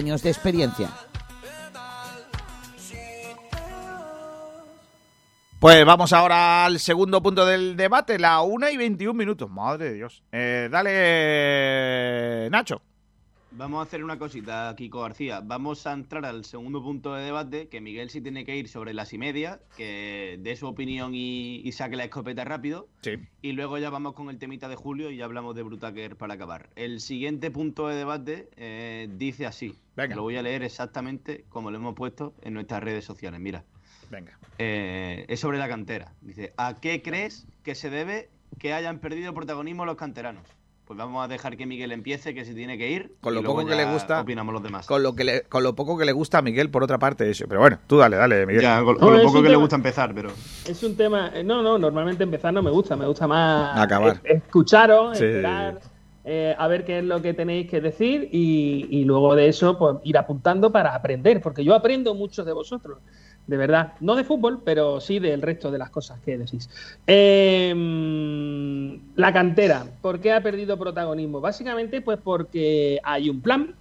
Speaker 17: de experiencia.
Speaker 3: Pues vamos ahora al segundo punto del debate, la 1 y 21 minutos. Madre de Dios. Eh, dale, Nacho.
Speaker 5: Vamos a hacer una cosita, Kiko García. Vamos a entrar al segundo punto de debate, que Miguel sí tiene que ir sobre las y media, que dé su opinión y, y saque la escopeta rápido.
Speaker 3: Sí.
Speaker 5: Y luego ya vamos con el temita de Julio y ya hablamos de Brutaker para acabar. El siguiente punto de debate eh, dice así.
Speaker 3: Venga.
Speaker 5: Lo voy a leer exactamente como lo hemos puesto en nuestras redes sociales. Mira.
Speaker 3: Venga.
Speaker 5: Eh, es sobre la cantera. Dice, ¿a qué crees que se debe que hayan perdido protagonismo los canteranos? Pues vamos a dejar que Miguel empiece, que se tiene que ir.
Speaker 3: Con
Speaker 5: y
Speaker 3: lo
Speaker 5: luego
Speaker 3: poco que le gusta.
Speaker 5: Opinamos los demás.
Speaker 3: Con lo, que le- con lo poco que le gusta a Miguel, por otra parte, eso. Pero bueno, tú dale, dale, Miguel.
Speaker 5: Ya, con,
Speaker 10: No,
Speaker 5: con lo poco que le gusta empezar, pero.
Speaker 10: Es un tema. eh, No, no, normalmente empezar no me gusta, me gusta más
Speaker 3: Acabar.
Speaker 10: es- escucharos,
Speaker 3: Sí.
Speaker 10: esperar, eh, a ver qué es lo que tenéis que decir y, y luego de eso pues ir apuntando para aprender, porque yo aprendo mucho de vosotros, de verdad. No de fútbol, pero sí del resto de las cosas que decís. Eh, la cantera, ¿por qué ha perdido protagonismo? Básicamente, pues porque hay un plan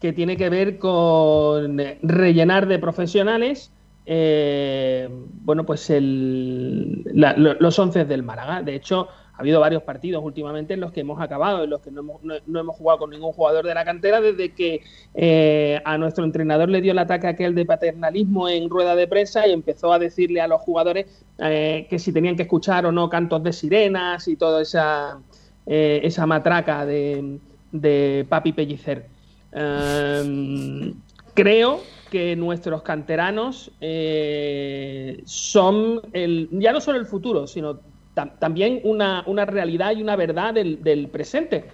Speaker 10: que tiene que ver con rellenar de profesionales eh, bueno, pues el, la- lo- los once del Málaga. De hecho, ha habido varios partidos últimamente en los que hemos acabado, en los que no hemos, no- hemos jugado con ningún jugador de la cantera desde que eh, a nuestro entrenador le dio el ataque aquel de paternalismo en rueda de prensa y empezó a decirle a los jugadores eh, que si tenían que escuchar o no cantos de sirenas y toda esa, eh, esa matraca de, de Papi Pellicer. Em, creo que nuestros canteranos son el, ya no solo el futuro, sino tam- también una, una realidad y una verdad del, del presente.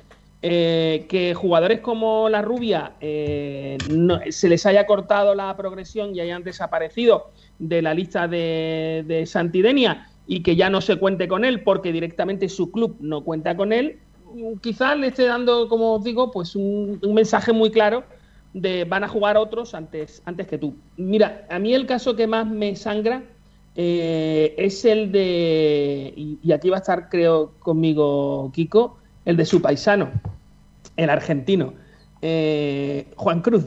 Speaker 10: Eh, que jugadores como la rubia eh, no- se les haya cortado la progresión y hayan desaparecido de la lista de, de Santidenia y que ya no se cuente con él porque directamente su club no cuenta con él, quizás le esté dando, como os digo, pues un, un mensaje muy claro de van a jugar otros antes, antes que tú. Mira, a mí el caso que más me sangra eh, es el de, y, y aquí va a estar creo conmigo Kiko, el de su paisano, el argentino, eh, Juan Cruz,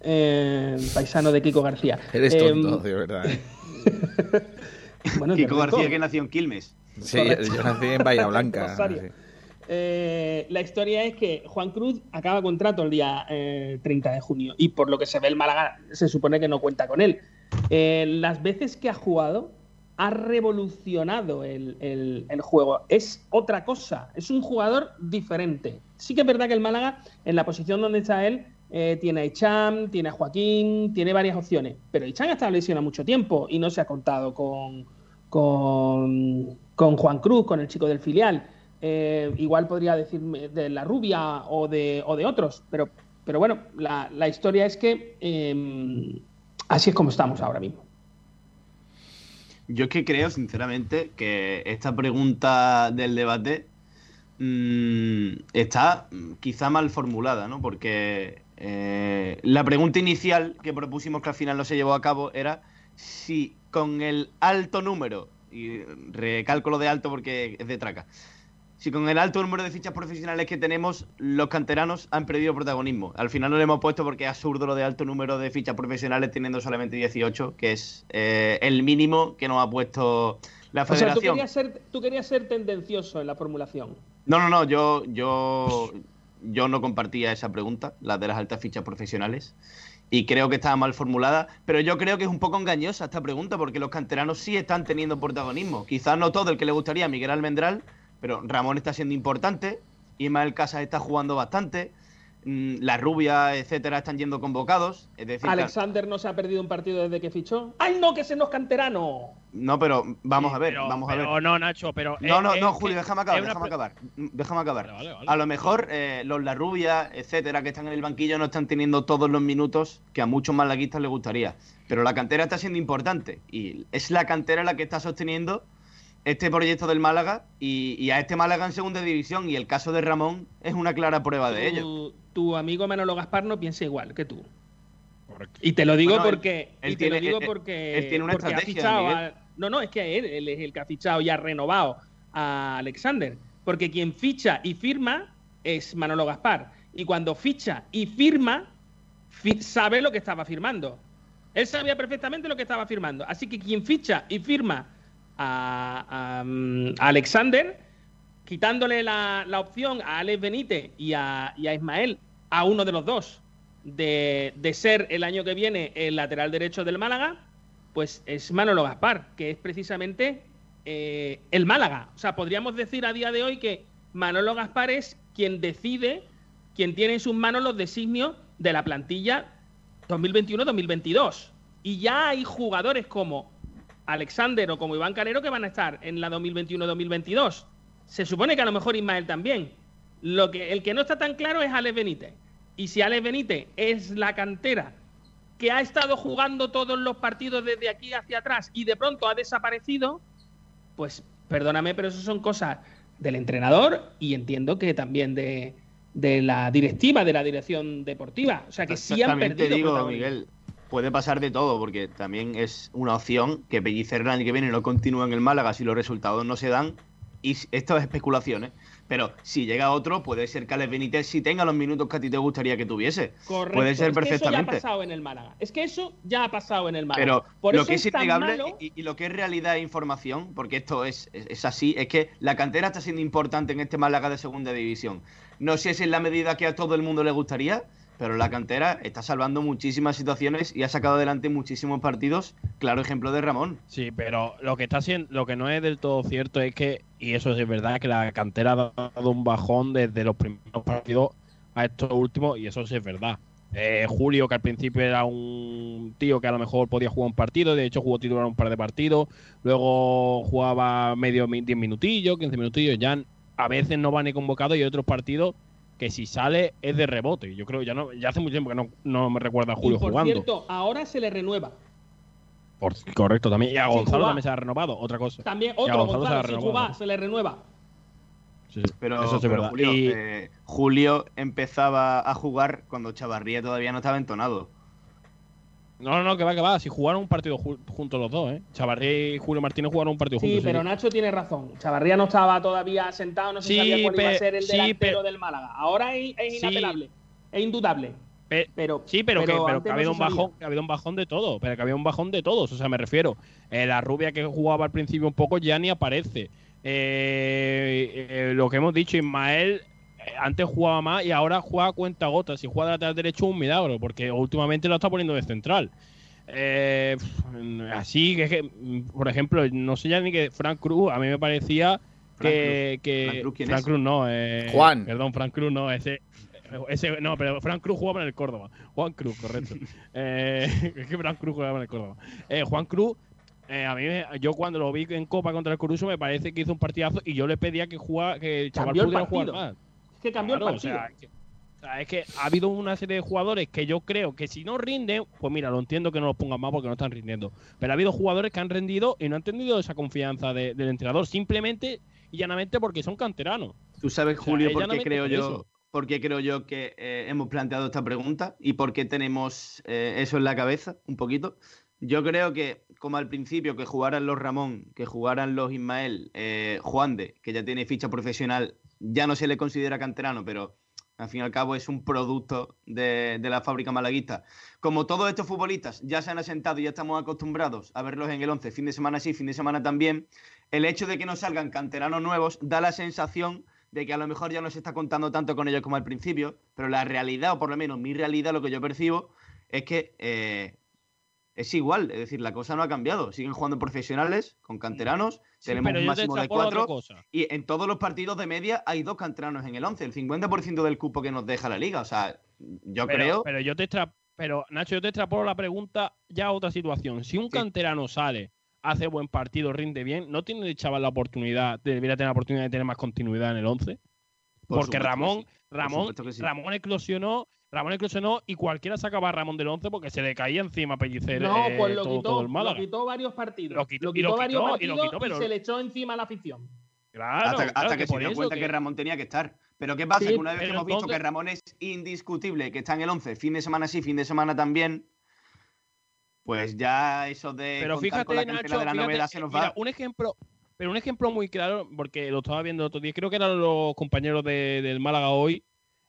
Speaker 10: eh, paisano de Kiko García.
Speaker 3: Eres
Speaker 10: Em,
Speaker 3: tonto, de verdad. ¿eh? [laughs]
Speaker 10: bueno,
Speaker 5: Kiko García, que nació en Quilmes.
Speaker 3: Sí,
Speaker 10: Correcto.
Speaker 3: yo nací en Bahía Blanca.
Speaker 10: Eh, la historia es que Juan Cruz acaba contrato el día eh, 30 de junio y por lo que se ve el Málaga se supone que no cuenta con él. Eh, las veces que ha jugado ha revolucionado el, juego. Es otra cosa, es un jugador diferente. Sí que es verdad que el Málaga, en la posición donde está él, eh, tiene a Icham, tiene a Joaquín, tiene varias opciones. Pero Icham ha estado lesionado mucho tiempo y no se ha contado con, con, con Juan Cruz, con el chico del filial. Eh, igual podría decirme de la rubia o de, o de otros, pero, pero bueno, la, la historia es que eh, así es como estamos ahora mismo.
Speaker 5: Yo es que creo, sinceramente, que esta pregunta del debate mm, está quizá mal formulada, ¿no? Porque eh, la pregunta inicial que propusimos que al final no se llevó a cabo era si con el alto número, y recalco lo de alto porque es de traca, si con el alto número de fichas profesionales que tenemos, los canteranos han perdido protagonismo. Al final no le hemos puesto porque es absurdo lo de alto número de fichas profesionales teniendo solamente 18, que es eh, el mínimo que nos ha puesto la
Speaker 10: O sea, tú
Speaker 5: federación.
Speaker 10: querías, ser, tú querías ser tendencioso en la formulación.
Speaker 5: No, no, no, yo, yo, yo no compartía esa pregunta, la de las altas fichas profesionales, y creo que estaba mal formulada, pero yo creo que es un poco engañosa esta pregunta, porque los canteranos sí están teniendo protagonismo. Quizás no todo el que le gustaría a Miguel Almendral, pero Ramón está siendo importante, Ismael Casas está jugando bastante, mm, la rubia, etcétera, están yendo convocados. Es decir,
Speaker 10: Alexander no se ha perdido un partido desde que fichó. ¡Ay, no, que ese no es canterano!
Speaker 5: no, pero vamos a ver,
Speaker 9: Pero-
Speaker 5: vamos a ver.
Speaker 9: no, Nacho, pero.
Speaker 5: No,
Speaker 9: eh,
Speaker 5: no,
Speaker 9: eh,
Speaker 5: no,
Speaker 9: que
Speaker 5: Julio, déjame acabar,
Speaker 9: una
Speaker 5: déjame acabar. Déjame acabar.
Speaker 9: Vale, vale,
Speaker 5: A lo mejor eh, los La Rubia, etcétera, que están en el banquillo no están teniendo todos los minutos que a muchos malaguistas les gustaría. Pero la cantera está siendo importante y es la cantera la que está sosteniendo este proyecto del Málaga y, y a este Málaga en segunda división. Y el caso de Ramón es una clara prueba de ello.
Speaker 10: Tu, amigo Manolo Gaspar no piensa igual que tú. Y te lo digo
Speaker 5: Bueno, él-
Speaker 10: porque.
Speaker 5: él
Speaker 10: y te lo
Speaker 5: tiene-
Speaker 10: digo
Speaker 5: él-
Speaker 10: porque.
Speaker 5: él tiene una
Speaker 10: porque
Speaker 5: estrategia,
Speaker 10: a- no, no, es que él, él es el que ha fichado y ha renovado a Alexander. Porque quien ficha y firma es Manolo Gaspar. Y cuando ficha y firma, fi- sabe lo que estaba firmando. Él sabía perfectamente lo que estaba firmando. Así que quien ficha y firma mm, a Alexander, quitándole la, la opción a Alex Benítez y a, y a Ismael, a uno de los dos, de, de ser el año que viene el lateral derecho del Málaga, pues es Manolo Gaspar, que es precisamente eh, el Málaga. O sea, podríamos decir a día de hoy que Manolo Gaspar es quien decide, quien tiene en sus manos los designios de la plantilla 2021-2022. Y ya hay jugadores como Alexander o como Iván Canero que van a estar en la 2021-2022. Se supone que a lo mejor Ismael también. Lo que, el que no está tan claro es Alex Benítez. Y si Alex Benítez es la cantera que ha estado jugando todos los partidos desde aquí hacia atrás y de pronto ha desaparecido, pues perdóname, pero eso son cosas del entrenador y entiendo que también de, de la directiva, de la dirección deportiva. O sea que sí han
Speaker 5: También te
Speaker 10: perdido
Speaker 5: digo,
Speaker 10: protagonismo.
Speaker 5: Miguel, puede pasar de todo, porque también es una opción que Pellicer el año que viene no continúa en el Málaga si los resultados no se dan. Y esto es especulaciones. Pero si llega otro, puede ser que Alex Benítez sí tenga los minutos que a ti te gustaría que tuviese.
Speaker 10: Correcto.
Speaker 5: Puede ser
Speaker 10: es que eso ya ha
Speaker 5: perfectamente.
Speaker 10: pasado en el Málaga. Es que eso ya ha pasado en el Málaga.
Speaker 5: Pero
Speaker 10: Por
Speaker 5: lo
Speaker 10: eso
Speaker 5: que es innegable
Speaker 10: malo-
Speaker 5: y, y lo que es realidad e información, porque esto es, es, es así, es que la cantera está siendo importante en este Málaga de segunda división. No sé si es la medida que a todo el mundo le gustaría, pero la cantera está salvando muchísimas situaciones y ha sacado adelante muchísimos partidos. Claro ejemplo de Ramón.
Speaker 9: Sí, pero lo que está haciendo, lo que no es del todo cierto es que, y eso es verdad, que la cantera ha dado un bajón desde los primeros partidos a estos últimos, y eso sí es verdad. Eh, Julio, que al principio era un tío que a lo mejor podía jugar un partido, de hecho jugó titular un par de partidos, luego jugaba medio mi- 10 minutillos, 15 minutillos, ya a veces no van ni convocados y otros partidos que si sale es de rebote. Yo creo ya no, ya hace mucho tiempo que no, no me recuerda a Julio
Speaker 10: y por
Speaker 9: jugando.
Speaker 10: cierto, ahora se le renueva.
Speaker 9: Por- correcto, también. Y a Gonzalo también se ha renovado, otra cosa.
Speaker 10: También
Speaker 9: Y a
Speaker 10: otro,
Speaker 9: Gonzalo se ha
Speaker 10: jugar, se le renueva.
Speaker 9: Sí, sí.
Speaker 5: Pero,
Speaker 9: Eso sí es
Speaker 5: pero
Speaker 9: verdad.
Speaker 5: Julio,
Speaker 9: Y-
Speaker 5: eh, Julio empezaba a jugar cuando Chavarría todavía no estaba entonado.
Speaker 9: No, no, que va, que va. Si jugaron un partido ju- juntos los dos, ¿eh? Chavarría y Julio Martínez jugaron un partido
Speaker 10: Sí,
Speaker 9: juntos.
Speaker 10: pero Nacho tiene razón. Chavarría no estaba todavía sentado, no se
Speaker 9: Sí,
Speaker 10: sabía cuál iba a ser el
Speaker 9: sí,
Speaker 10: delantero del Málaga. Ahora es, es
Speaker 9: Sí.
Speaker 10: inapelable, es indudable. pero,
Speaker 9: Sí, pero, que, pero
Speaker 10: antes
Speaker 9: que ha habido un bajón, que ha habido un bajón de todo, pero que había un bajón de todos, o sea, me refiero. eh, la rubia que jugaba al principio un poco ya ni aparece. Eh, eh, lo que hemos dicho, Ismael antes jugaba más y ahora juega a cuenta gotas. Si juega de lateral derecho es un milagro, porque últimamente lo está poniendo de central. Eh, así que, que, por ejemplo, no sé ya ni que Frank Cruz, a mí me parecía que. que
Speaker 5: ¿Frank Cruz quién
Speaker 9: Frank
Speaker 5: es?
Speaker 9: Cruz no, eh,
Speaker 3: Juan.
Speaker 9: Perdón, Frank Cruz no, ese. Ese, no, pero Frank Cruz jugaba en el Córdoba. Juan Cruz, correcto. [laughs] Eh, [laughs] es que Frank Cruz jugaba en el Córdoba. Eh, Juan Cruz, eh, a mí, me- yo cuando lo vi en Copa contra el Coruso, me parece que hizo un partidazo y yo le pedía que jugara, que el chaval
Speaker 10: Cambió el
Speaker 9: pudiera jugar
Speaker 10: partido.
Speaker 9: más.
Speaker 10: Es que cambió
Speaker 9: Claro,
Speaker 10: el partido.
Speaker 9: O sea, que, o sea, es que ha habido una serie de jugadores que yo creo que si no rinden, pues mira, lo entiendo que no los pongan más porque no están rindiendo. Pero ha habido jugadores que han rendido y no han tenido esa confianza de- del entrenador, simplemente y llanamente porque son canteranos.
Speaker 5: Tú sabes,
Speaker 9: O sea,
Speaker 5: Julio, por qué creo yo,
Speaker 9: eso.
Speaker 5: por qué creo yo que eh, hemos planteado esta pregunta y por qué tenemos eh, eso en la cabeza, un poquito. Yo creo que, como al principio, que jugaran los Ramón, que jugaran los Ismael, eh, Juan de, que ya tiene ficha profesional, ya no se le considera canterano, pero al fin y al cabo es un producto de, la fábrica malaguista. Como todos estos futbolistas ya se han asentado y ya estamos acostumbrados a verlos en el 11, fin de semana sí, fin de semana también, el hecho de que no salgan canteranos nuevos da la sensación de que a lo mejor ya no se está contando tanto con ellos como al principio, pero la realidad, o por lo menos mi realidad, lo que yo percibo, es que eh, es igual, es decir, la cosa no ha cambiado. Siguen jugando profesionales con canteranos,
Speaker 9: Sí,
Speaker 5: tenemos un máximo de cuatro, y en todos los partidos de media hay dos canteranos en el 11, el 50% del cupo que nos deja la liga. O sea, yo
Speaker 9: pero,
Speaker 5: creo...
Speaker 9: Pero yo te extra- pero Nacho, yo te extrapolo la pregunta ya a otra situación. Si un canterano sale, hace buen partido, rinde bien, ¿no tiene el chaval la oportunidad, debería tener la oportunidad de tener más continuidad en el 11?
Speaker 5: Por
Speaker 9: Porque
Speaker 5: supuesto
Speaker 9: Ramón,
Speaker 5: sí,
Speaker 9: Ramón. Ramón eclosionó, Ramón eclosionó y cualquiera sacaba a Ramón del 11 porque se le caía encima a Pellicer
Speaker 10: No,
Speaker 9: eh,
Speaker 10: pues lo
Speaker 9: todo,
Speaker 10: quitó,
Speaker 9: todo el
Speaker 10: lo quitó varios partidos.
Speaker 9: Lo quitó-
Speaker 10: Lo
Speaker 9: y
Speaker 10: quitó
Speaker 9: lo
Speaker 10: varios
Speaker 9: quitó, y
Speaker 10: partidos
Speaker 9: lo
Speaker 10: y,
Speaker 9: quitó, pero-
Speaker 10: se le echó encima a la afición.
Speaker 9: Claro,
Speaker 5: hasta,
Speaker 9: claro,
Speaker 5: hasta que, se dio cuenta que...
Speaker 9: que-
Speaker 5: Ramón tenía que estar. Pero ¿qué pasa?
Speaker 10: Sí,
Speaker 5: que una vez que hemos visto
Speaker 9: entonces-
Speaker 5: que Ramón es indiscutible, que está en el 11, fin de semana sí, fin de semana también, pues ya eso de
Speaker 9: Pero fíjate,
Speaker 5: con la
Speaker 9: Nacho,
Speaker 5: de la
Speaker 9: fíjate,
Speaker 5: novedad se nos
Speaker 9: mira,
Speaker 5: va.
Speaker 9: un ejemplo, pero un ejemplo muy claro, porque lo estaba viendo el otro día, creo que eran los compañeros de- del Málaga hoy,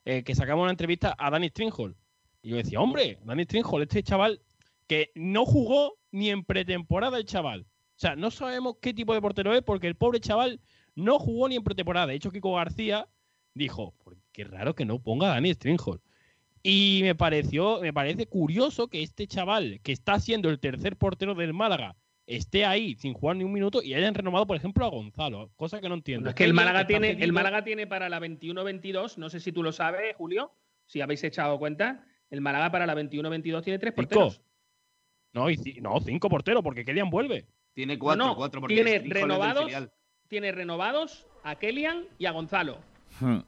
Speaker 9: eh, que sacamos una entrevista a Dani Stringhol. Y yo decía, hombre, Dani Stringhol, este chaval que no jugó ni en pretemporada el chaval. O sea, no sabemos qué tipo de portero es porque el pobre chaval no jugó ni en pretemporada. De hecho, Kiko García dijo, "Por- qué raro que no ponga a Stringhol. Y me pareció, me parece curioso que este chaval, que está siendo el tercer portero del Málaga, esté ahí sin jugar ni un minuto y hayan renovado, por ejemplo, a Gonzalo, cosa que no entiendo.
Speaker 10: Bueno, es que el Málaga, tiene, el Málaga tiene para la 21-22, no sé si tú lo sabes, Julio, si habéis echado cuenta, el Málaga para la 21-22 tiene tres
Speaker 9: Cinco.
Speaker 10: porteros.
Speaker 9: No, y no, cinco porteros, porque Kelian vuelve.
Speaker 5: Tiene cuatro,
Speaker 10: no,
Speaker 5: cuatro porque
Speaker 10: tiene renovados, tiene renovados a Kelian y a Gonzalo.
Speaker 3: Hmm.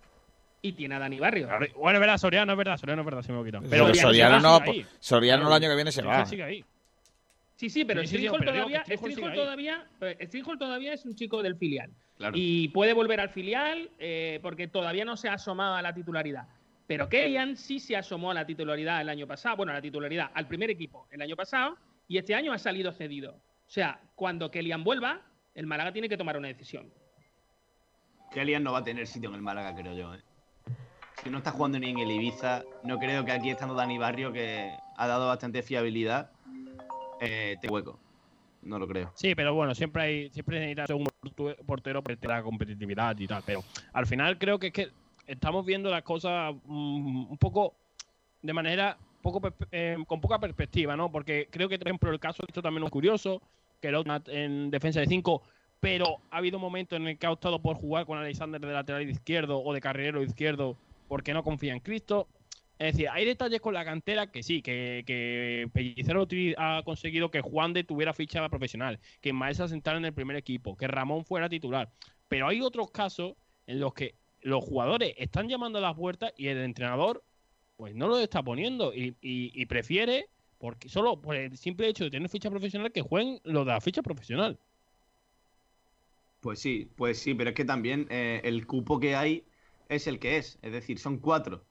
Speaker 10: Y tiene a Dani Barrio.
Speaker 9: Bueno, es verdad, Soriano es verdad, Soriano es verdad, se me lo quitan.
Speaker 3: Pero
Speaker 9: Soriano
Speaker 3: Soriano no. Soriano el año que viene se va.
Speaker 9: sigue ahí.
Speaker 10: Sí, sí, pero
Speaker 9: Sí, digo
Speaker 10: todavía, todavía, eh, todavía es un chico del filial.
Speaker 5: Claro.
Speaker 10: Y puede volver al filial eh, porque todavía no se ha asomado a la titularidad. Pero Kellyan sí se asomó a la titularidad el año pasado, bueno, a la titularidad, al primer equipo el año pasado, y este año ha salido cedido. O sea, cuando Kellyan vuelva, el Málaga tiene que tomar una decisión.
Speaker 5: Kellyan no va a tener sitio en el Málaga, creo yo. ¿eh? Si no está jugando ni en el Ibiza, no creo que aquí estando Dani Barrio, que ha dado bastante fiabilidad, eh, hueco. No lo creo.
Speaker 9: Sí, pero bueno, siempre hay siempre necesitas un portero para la competitividad y tal. Pero al final creo que es que estamos viendo las cosas mm, un poco de manera poco eh, con poca perspectiva, ¿no? Porque creo que, por ejemplo, el caso, esto también es curioso, que el en defensa de 5, pero ha habido momentos en el que ha optado por jugar con Alexander de lateral izquierdo o de carrilero izquierdo porque no confía en Cristo. Es decir, hay detalles con la cantera que sí, que, que Pellicero ha conseguido que Juan de tuviera ficha profesional, que Maes se asentara en el primer equipo, que Ramón fuera titular. Pero hay otros casos en los que los jugadores están llamando a las puertas y el entrenador pues no lo está poniendo y, y- prefiere, porque solo por el simple hecho de tener ficha profesional, que jueguen lo de la ficha profesional.
Speaker 5: Pues sí, pues sí, pero es que también eh, el cupo que hay es el que es. Es decir, son cuatro.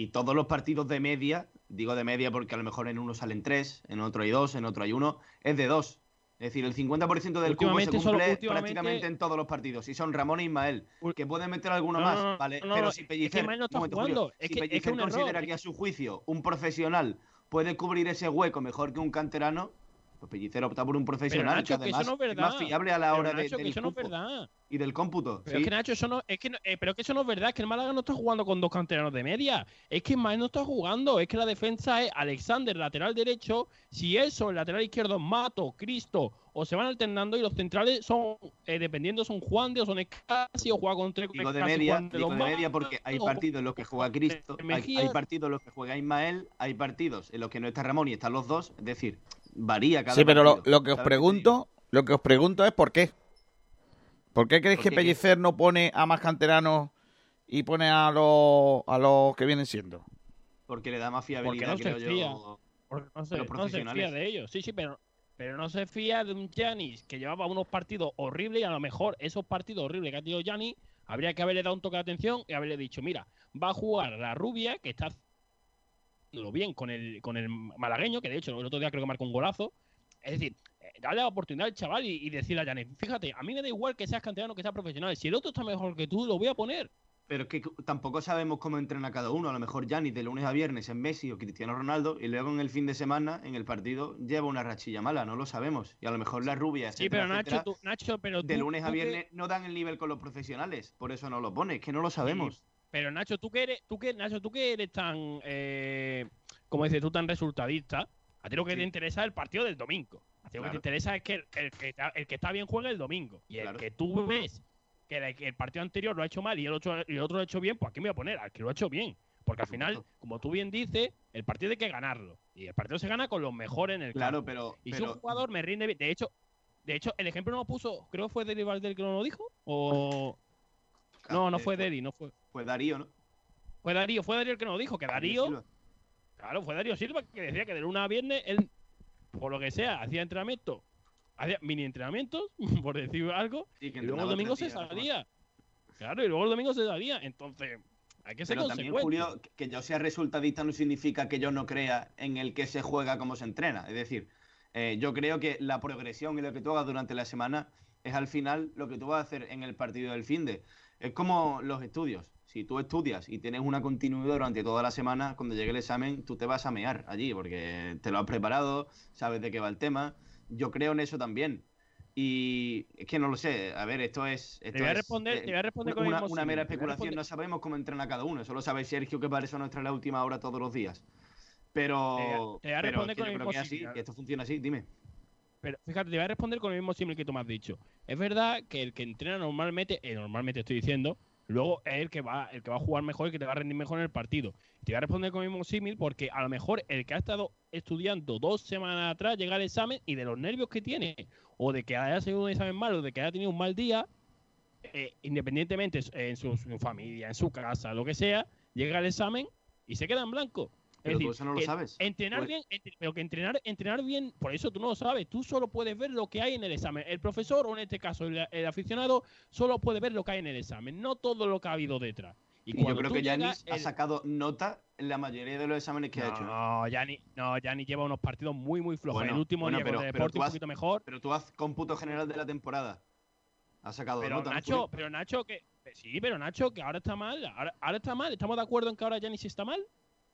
Speaker 5: Y todos los partidos de media, digo de media porque a lo mejor en uno salen tres, en otro hay dos, en otro hay uno, es de dos. Es decir, el 50% del cupo se
Speaker 9: solo-
Speaker 5: cumple prácticamente en todos los partidos. Y son Ramón e Ismael, que pueden meter alguno
Speaker 9: No,
Speaker 5: más,
Speaker 9: no, no,
Speaker 5: ¿vale? Pero si
Speaker 9: es que
Speaker 5: Pellicer, momento, Julio,
Speaker 9: es
Speaker 5: si
Speaker 9: que-
Speaker 5: Pellicer
Speaker 9: es
Speaker 5: considera que a su juicio un profesional puede cubrir ese hueco mejor que un canterano, Pues Pellicer opta por un profesional
Speaker 9: Nacho,
Speaker 5: que además
Speaker 9: es
Speaker 5: más fiable a la hora de,
Speaker 9: que
Speaker 5: del
Speaker 9: eso no es
Speaker 5: cupo
Speaker 9: verdad.
Speaker 5: Y del cómputo.
Speaker 9: Pero
Speaker 5: sí.
Speaker 9: es que Nacho, eso no, es que no- eh, pero es que eso no es verdad, es que el Málaga no está jugando con dos canteranos de media. Es que más no está jugando, es que la defensa es Alexander, lateral derecho, si eso, el lateral izquierdo Mato, Cristo, o se van alternando y los centrales son, eh, dependiendo, son Juan de o son Escasi o juega con tres
Speaker 5: Digo de media,
Speaker 9: de
Speaker 5: digo de media porque hay partidos en los que juega Cristo, hay, partidos en los que juega Ismael, hay partidos en los que no está Ramón y están los dos, es decir, varía cada
Speaker 3: Sí, pero lo,
Speaker 5: partido.
Speaker 3: lo que os
Speaker 5: ¿Sabes qué te
Speaker 3: pregunto, lo que os pregunto es por qué. ¿Por qué creéis
Speaker 5: ¿Por
Speaker 3: que? Pellicer no pone a más canteranos y pone a los a los que vienen siendo?
Speaker 5: Porque le da más
Speaker 9: Porque
Speaker 5: fiabilidad,
Speaker 9: no se
Speaker 5: creo
Speaker 9: fía.
Speaker 5: yo.
Speaker 9: Porque no se, no se fía de ellos. Sí, sí, pero, pero no se fía de un Janis que llevaba unos partidos horribles y a lo mejor esos partidos horribles que ha tenido Janis habría que haberle dado un toque de atención y haberle dicho, mira, va a jugar la rubia que está haciéndolo bien con el, con el malagueño, que de hecho el otro día creo que marcó un golazo. Es decir, darle la oportunidad al chaval y, y decirle a Janis, fíjate, a mí me da igual que seas canterano que seas profesional. Si el otro está mejor que tú, lo voy a poner.
Speaker 5: Pero es que tampoco sabemos cómo entrena cada uno. A lo mejor Gianni de lunes a viernes es Messi o Cristiano Ronaldo y luego en el fin de semana, en el partido, lleva una rachilla mala. No lo sabemos. Y a lo mejor la rubia,
Speaker 9: Sí,
Speaker 5: etcétera,
Speaker 9: pero Nacho,
Speaker 5: etcétera,
Speaker 9: tú, Nacho, pero
Speaker 5: de
Speaker 9: tú-
Speaker 5: lunes a
Speaker 9: que-
Speaker 5: viernes no dan el nivel con los profesionales. Por eso no lo pone. Es que no lo sabemos.
Speaker 9: Pero Nacho, tú que eres, tú que, Nacho, tú que eres tan, eh, como dices tú, tan resultadista, a ti lo que te interesa es el partido del domingo. Lo que te interesa es que el, el que está, el que está bien juega el domingo. Y el que tú ves que el, partido anterior lo ha hecho mal y el otro, y el otro lo ha hecho bien, pues aquí me voy a poner al que lo ha hecho bien. Porque al final, como tú bien dices, el partido hay que ganarlo. Y el partido se gana con los mejores en el
Speaker 5: Claro,
Speaker 9: campo.
Speaker 5: pero-
Speaker 9: Y si un jugador me rinde bien, de hecho, de hecho, el ejemplo no lo puso, creo que fue Deli Valdel que no lo dijo, o... No, no
Speaker 5: eh,
Speaker 9: fue
Speaker 5: fue-
Speaker 9: Deli, no fue.
Speaker 5: Pues Darío, ¿no?
Speaker 9: Fue Darío, fue Darío el que nos dijo que
Speaker 5: Darío.
Speaker 9: Claro, fue Darío Silva que decía que de lunes a viernes él, por lo que sea, hacía entrenamiento, hacía mini entrenamientos, [laughs] por decir algo,
Speaker 5: Sí, que
Speaker 9: y luego el domingo se salía. Claro, y luego el domingo se salía. Entonces, hay que ser
Speaker 5: Pero también. Julio, que- que yo sea resultadista no significa que yo no crea en el que se juega como se entrena. Es decir, eh, yo creo que la progresión y lo que tú hagas durante la semana es al final lo que tú vas a hacer en el partido del fin de. Es como los estudios. Si tú estudias y tienes una continuidad durante toda la semana, cuando llegue el examen, tú te vas a mear allí porque te lo has preparado, sabes de qué va el tema. Yo creo en eso también. Y es que no lo sé. A ver, esto es. Esto
Speaker 9: voy a
Speaker 5: es,
Speaker 9: responder-
Speaker 5: eh,
Speaker 9: te voy a responder con
Speaker 5: una,
Speaker 9: mismo
Speaker 5: una
Speaker 9: símil,
Speaker 5: mera
Speaker 9: te
Speaker 5: especulación. No sabemos cómo entrena cada uno. Eso lo sabe Sergio, que para eso nos trae la última hora todos los días. Pero.
Speaker 9: Te voy a- te
Speaker 5: pero
Speaker 9: responder
Speaker 5: es que
Speaker 9: con
Speaker 5: yo creo que es así, que esto funciona así. Dime.
Speaker 9: Pero fíjate, te voy a responder con el mismo símil que tú me has dicho. Es verdad que el que entrena normalmente, eh, normalmente estoy diciendo, luego es el que va, el que va a jugar mejor y que te va a rendir mejor en el partido. Te voy a responder con el mismo símil porque a lo mejor el que ha estado estudiando dos semanas atrás llega al examen y de los nervios que tiene, o de que haya sido un examen malo, o de que haya tenido un mal día, eh, independientemente en su, su familia, en su casa, lo que sea, llega al examen y se queda en blanco.
Speaker 5: Pero tú eso no lo sabes.
Speaker 9: Entrenar
Speaker 5: Pues-
Speaker 9: bien, entre- pero que entrenar, entrenar bien, por eso tú no lo sabes. Tú solo puedes ver lo que hay en el examen. El profesor, o en este caso el, el aficionado, solo puede ver lo que hay en el examen, no todo lo que ha habido detrás. Y,
Speaker 5: Y yo creo que Yanis ha sacado nota en la mayoría de los exámenes que ha hecho.
Speaker 9: No, Yanni, no, lleva unos partidos muy, muy flojos.
Speaker 5: Bueno,
Speaker 9: el último
Speaker 5: bueno,
Speaker 9: día
Speaker 5: pero-
Speaker 9: el
Speaker 5: tú
Speaker 9: un poquito mejor.
Speaker 5: Pero tú haz cómputo general de la temporada. Ha sacado
Speaker 9: Pero
Speaker 5: nota. ¿no,
Speaker 9: Nacho, pero Nacho, que sí, pero Nacho, que ahora está mal. Ahora, ahora está mal. ¿Estamos de acuerdo en que ahora Yanis está mal?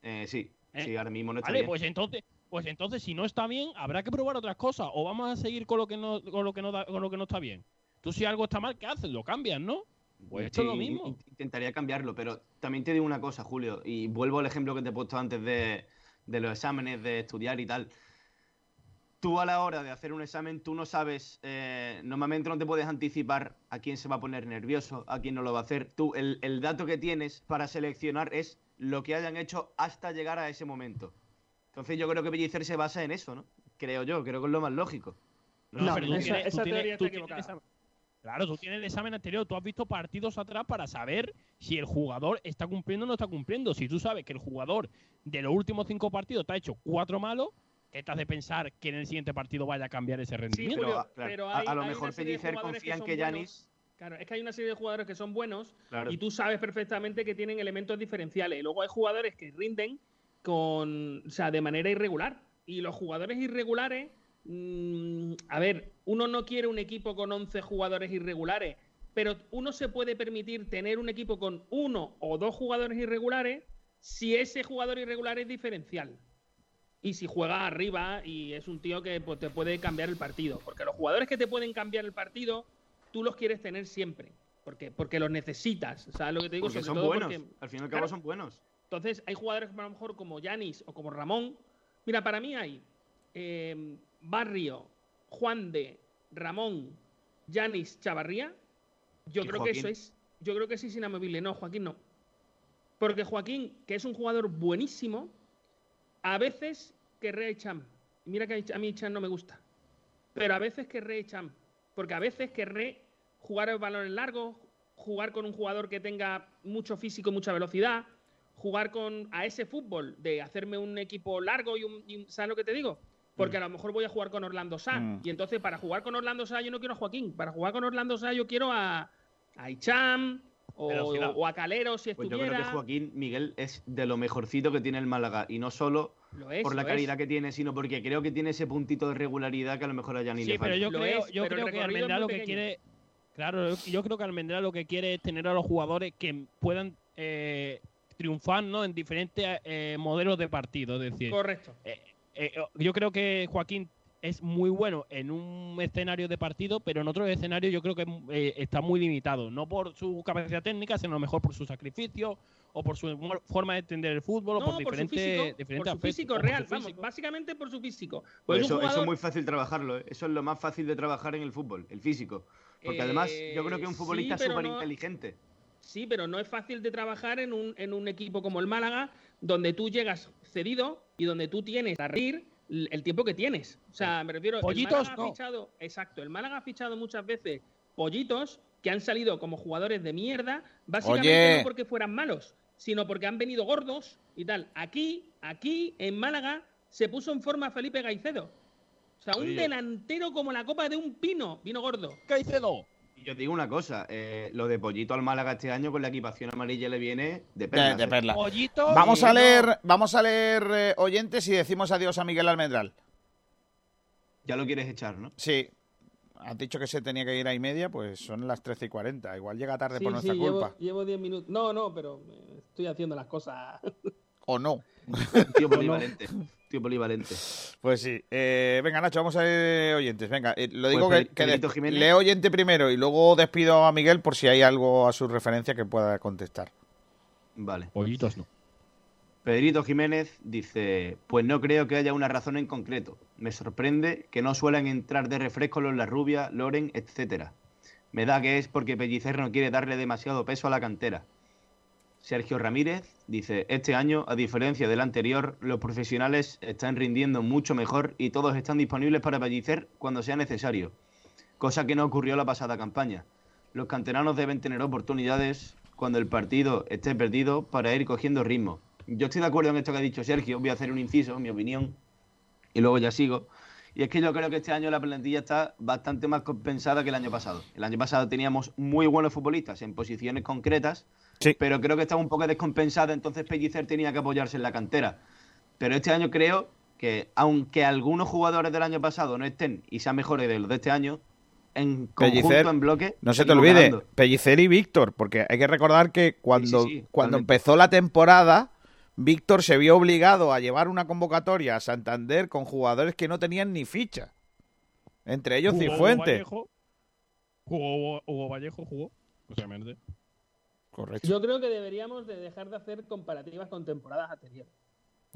Speaker 5: Eh, sí,
Speaker 9: ¿Eh?
Speaker 5: sí, ahora mismo no está
Speaker 9: Vale,
Speaker 5: bien.
Speaker 9: pues entonces, pues entonces si no está bien, habrá que probar otras cosas o vamos a seguir con lo que no con lo que no da- con lo que no está bien. Tú si algo está mal, ¿qué haces? Lo cambias, ¿no? Pues esto es lo mismo.
Speaker 5: in- Intentaría cambiarlo, pero también te digo una cosa, Julio, y vuelvo al ejemplo que te he puesto antes de, de los exámenes, de estudiar y tal. Tú a la hora de hacer un examen, tú no sabes, eh, normalmente no te puedes anticipar a quién se va a poner nervioso, a quién no lo va a hacer. Tú, el, el dato que tienes para seleccionar es lo que hayan hecho hasta llegar a ese momento. Entonces yo creo que Pellicer se basa en eso, ¿no? Creo yo, creo que es lo más lógico.
Speaker 9: No, pero tú
Speaker 10: esa-
Speaker 9: tienes-
Speaker 10: esa
Speaker 9: tú
Speaker 10: teoría está equivocada.
Speaker 9: Claro, tú tienes el examen anterior, tú has visto partidos atrás para saber si el jugador está cumpliendo o no está cumpliendo. Si tú sabes que el jugador de los últimos cinco partidos te ha hecho cuatro malos, ¿qué te hace pensar que en el siguiente partido vaya a cambiar ese rendimiento?
Speaker 10: Julio,
Speaker 5: Pero, claro,
Speaker 10: pero
Speaker 5: a-
Speaker 10: hay-
Speaker 5: a, lo
Speaker 10: hay
Speaker 5: mejor Pellicer confía en que
Speaker 10: buenos.
Speaker 5: Yanis
Speaker 10: Claro, es que hay una serie de jugadores que son buenos
Speaker 5: Claro.
Speaker 10: y tú sabes perfectamente que tienen elementos diferenciales. Y luego hay jugadores que rinden con, o sea, de manera irregular. Y los jugadores irregulares, mm, a ver, uno no quiere un equipo con 11 jugadores irregulares, pero uno se puede permitir tener un equipo con uno o dos jugadores irregulares si ese jugador irregular es diferencial. y si juega arriba y es un tío que pues, te puede cambiar el partido. Porque los jugadores que te pueden cambiar el partido, tú los quieres tener siempre. Porque, porque los necesitas. ¿Sabes lo que te digo?
Speaker 5: Porque
Speaker 10: Sobre
Speaker 5: son
Speaker 10: todo
Speaker 5: buenos.
Speaker 10: porque-
Speaker 5: Al fin y al cabo
Speaker 10: Claro.
Speaker 5: son buenos.
Speaker 10: entonces, hay jugadores a lo mejor como Yanis o como Ramón. Mira, para mí hay eh, Barrio, Juan de, Ramón, Yanis, Chavarría. Yo creo que eso es. Yo creo que eso es inamovible. No, Joaquín no. Porque Joaquín, que es un jugador buenísimo, a veces querré a. Mira que a mí Cham no me gusta. Pero a veces querré Cham. Porque a veces querré jugar el balón en largo, jugar con un jugador que tenga mucho físico, mucha velocidad, jugar con a ese fútbol de hacerme un equipo largo y un, y un- ¿sabes lo que te digo? Porque a lo mejor voy a jugar con Orlando Sá.
Speaker 3: Mm.
Speaker 10: Y entonces para jugar con Orlando Sá yo no quiero a Joaquín. Para jugar con Orlando Sá yo quiero a, a Icham o,
Speaker 5: Pero si la-
Speaker 10: o a Calero si
Speaker 5: Pues yo
Speaker 10: estuviera.
Speaker 5: creo que Joaquín Miguel es de lo mejorcito que tiene el Málaga. Y no solo
Speaker 10: es,
Speaker 5: por la calidad
Speaker 10: es.
Speaker 5: que tiene, sino porque creo que tiene ese puntito de regularidad que a lo mejor a Yanni
Speaker 9: Sí,
Speaker 5: le
Speaker 9: pero
Speaker 5: falta.
Speaker 9: yo
Speaker 10: Lo
Speaker 9: creo,
Speaker 10: es,
Speaker 9: yo
Speaker 10: pero
Speaker 9: creo que
Speaker 10: recorrido es
Speaker 9: Almendra
Speaker 10: muy
Speaker 9: lo que quiere. Claro, yo creo que Almendra lo que quiere es tener a los jugadores que puedan eh, triunfar ¿no? en diferentes eh, modelos de partido. Es decir,
Speaker 10: Correcto.
Speaker 9: eh, yo creo que Joaquín es muy bueno en un escenario de partido, pero en otro escenario yo creo que eh, está muy limitado. No por su capacidad técnica, sino a lo mejor por su sacrificio o por su forma de entender el fútbol o
Speaker 10: No,
Speaker 9: por
Speaker 10: por su
Speaker 9: diferentes,
Speaker 10: físico,
Speaker 9: diferentes
Speaker 10: por su
Speaker 9: aspectos,
Speaker 10: físico
Speaker 9: o por
Speaker 10: real,
Speaker 9: su
Speaker 10: vamos,
Speaker 9: físico.
Speaker 10: básicamente por su físico.
Speaker 5: Pues
Speaker 10: Pues
Speaker 5: eso, es muy fácil trabajarlo, ¿eh? eso es lo más fácil de trabajar en el fútbol, el físico. Porque
Speaker 10: Eh,
Speaker 5: además yo creo que es un
Speaker 10: sí,
Speaker 5: futbolista súper inteligente.
Speaker 10: Sí, pero no es fácil de trabajar en un, en un equipo como el Málaga, donde tú llegas cedido y donde tú tienes a reír el tiempo que tienes. O sea, me refiero.
Speaker 9: Pollitos,
Speaker 10: el Málaga ha
Speaker 9: no.
Speaker 10: fichado, exacto. El Málaga ha fichado muchas veces pollitos que han salido como jugadores de mierda, básicamente
Speaker 3: Oye.
Speaker 10: no porque fueran malos, sino porque han venido gordos y tal. Aquí, aquí en Málaga se puso en forma Felipe Gaicedo. O sea, un delantero como la copa de un pino, vino gordo.
Speaker 9: Caicedo.
Speaker 5: Y yo te digo una cosa, eh, lo de Pollito al Málaga este año con la equipación amarilla le viene de
Speaker 3: de
Speaker 5: ¿eh?
Speaker 3: perla.
Speaker 9: Pollito
Speaker 3: Vamos a
Speaker 9: no-
Speaker 3: leer, vamos a leer eh, oyentes y decimos adiós a Miguel Almendral.
Speaker 5: Ya lo quieres echar, ¿no?
Speaker 3: Sí. Has dicho que se tenía que ir a y media, pues son las 13 y 40. Igual llega tarde
Speaker 10: Sí,
Speaker 3: por nuestra
Speaker 10: sí,
Speaker 3: culpa.
Speaker 10: Llevo, llevo 10 minutos. No, no, pero estoy haciendo las cosas. [laughs]
Speaker 3: O no.
Speaker 5: Tío [laughs] polivalente. Tío polivalente.
Speaker 3: Pues sí. Eh, venga, Nacho, vamos a leer oyentes. Venga, eh, lo digo
Speaker 5: Pues
Speaker 3: que, que leo oyente primero y luego despido a Miguel por si hay algo a su referencia que pueda contestar.
Speaker 5: Vale.
Speaker 9: Pollitos no.
Speaker 5: Pedrito Jiménez dice, pues no creo que haya una razón en concreto. Me sorprende que no suelen entrar de refresco los La Rubia, Loren, etcétera. Me da que es porque Pellicer no quiere darle demasiado peso a la cantera. Sergio Ramírez dice, este año, a diferencia del anterior, los profesionales están rindiendo mucho mejor y todos están disponibles para Pellicer cuando sea necesario, cosa que no ocurrió la pasada campaña. Los canteranos deben tener oportunidades cuando el partido esté perdido para ir cogiendo ritmo. Yo estoy de acuerdo en esto que ha dicho Sergio, voy a hacer un inciso, mi opinión, y luego ya sigo. Y es que yo creo que este año la plantilla está bastante más compensada que el año pasado. El año pasado teníamos muy buenos futbolistas en posiciones concretas, pero creo que estaba un poco descompensada, entonces Pellicer tenía que apoyarse en la cantera. Pero este año creo que, aunque algunos jugadores del año pasado no estén y sean mejores de los de este año, en conjunto,
Speaker 3: Pellicer,
Speaker 5: en bloque,
Speaker 3: no se te olvide,
Speaker 5: ganando.
Speaker 3: Pellicer y Víctor, porque hay que recordar que cuando,
Speaker 5: sí,
Speaker 3: cuando
Speaker 5: totalmente.
Speaker 3: empezó la temporada, Víctor se vio obligado a llevar una convocatoria a Santander con jugadores que no tenían ni ficha. Entre ellos
Speaker 9: Jugó
Speaker 3: Cifuentes.
Speaker 9: Vallejo, Jugó Hugo Vallejo, jugó. Obviamente.
Speaker 3: Correcto.
Speaker 10: Yo creo que deberíamos de dejar de hacer comparativas con temporadas anteriores.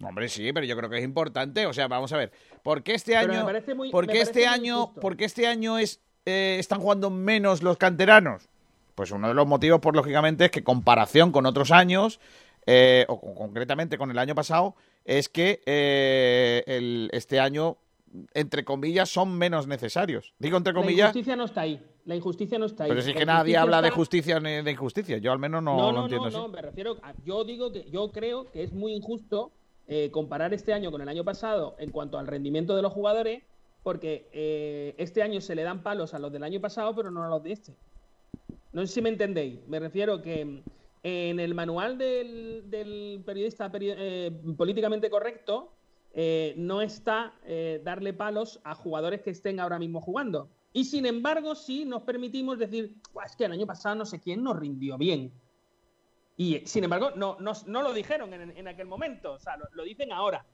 Speaker 3: Hombre, sí, pero yo creo que es importante. O sea, vamos a ver. ¿Por qué este año,
Speaker 10: muy-
Speaker 3: por
Speaker 10: me
Speaker 3: qué este año, por qué este año es, eh, están jugando menos los canteranos? Pues uno de los motivos, por lógicamente, es que comparación con otros años, eh, o con- concretamente con el año pasado, es que eh, el- este año, entre comillas, son menos necesarios. Digo entre
Speaker 10: La
Speaker 3: comillas,
Speaker 10: injusticia no está ahí. La injusticia no está ahí.
Speaker 3: pero si es
Speaker 10: La
Speaker 3: que nadie habla de justicia ni de injusticia. Yo al menos no,
Speaker 10: No,
Speaker 3: lo
Speaker 10: no,
Speaker 3: entiendo
Speaker 10: no,
Speaker 3: así.
Speaker 10: no, me refiero a, yo digo que yo creo que es muy injusto eh, comparar este año con el año pasado en cuanto al rendimiento de los jugadores, porque eh, este año se le dan palos a los del año pasado, pero no a los de este. No sé si me entendéis. Me refiero que mm, en el manual del, del periodista peri- eh, políticamente correcto eh, no está eh, darle palos a jugadores que estén ahora mismo jugando. Y sin embargo, sí nos permitimos decir, "Buah, es que el año pasado no sé quién nos rindió bien. Y sin embargo, no, no, no lo dijeron en, en aquel momento, o sea, lo, lo dicen ahora.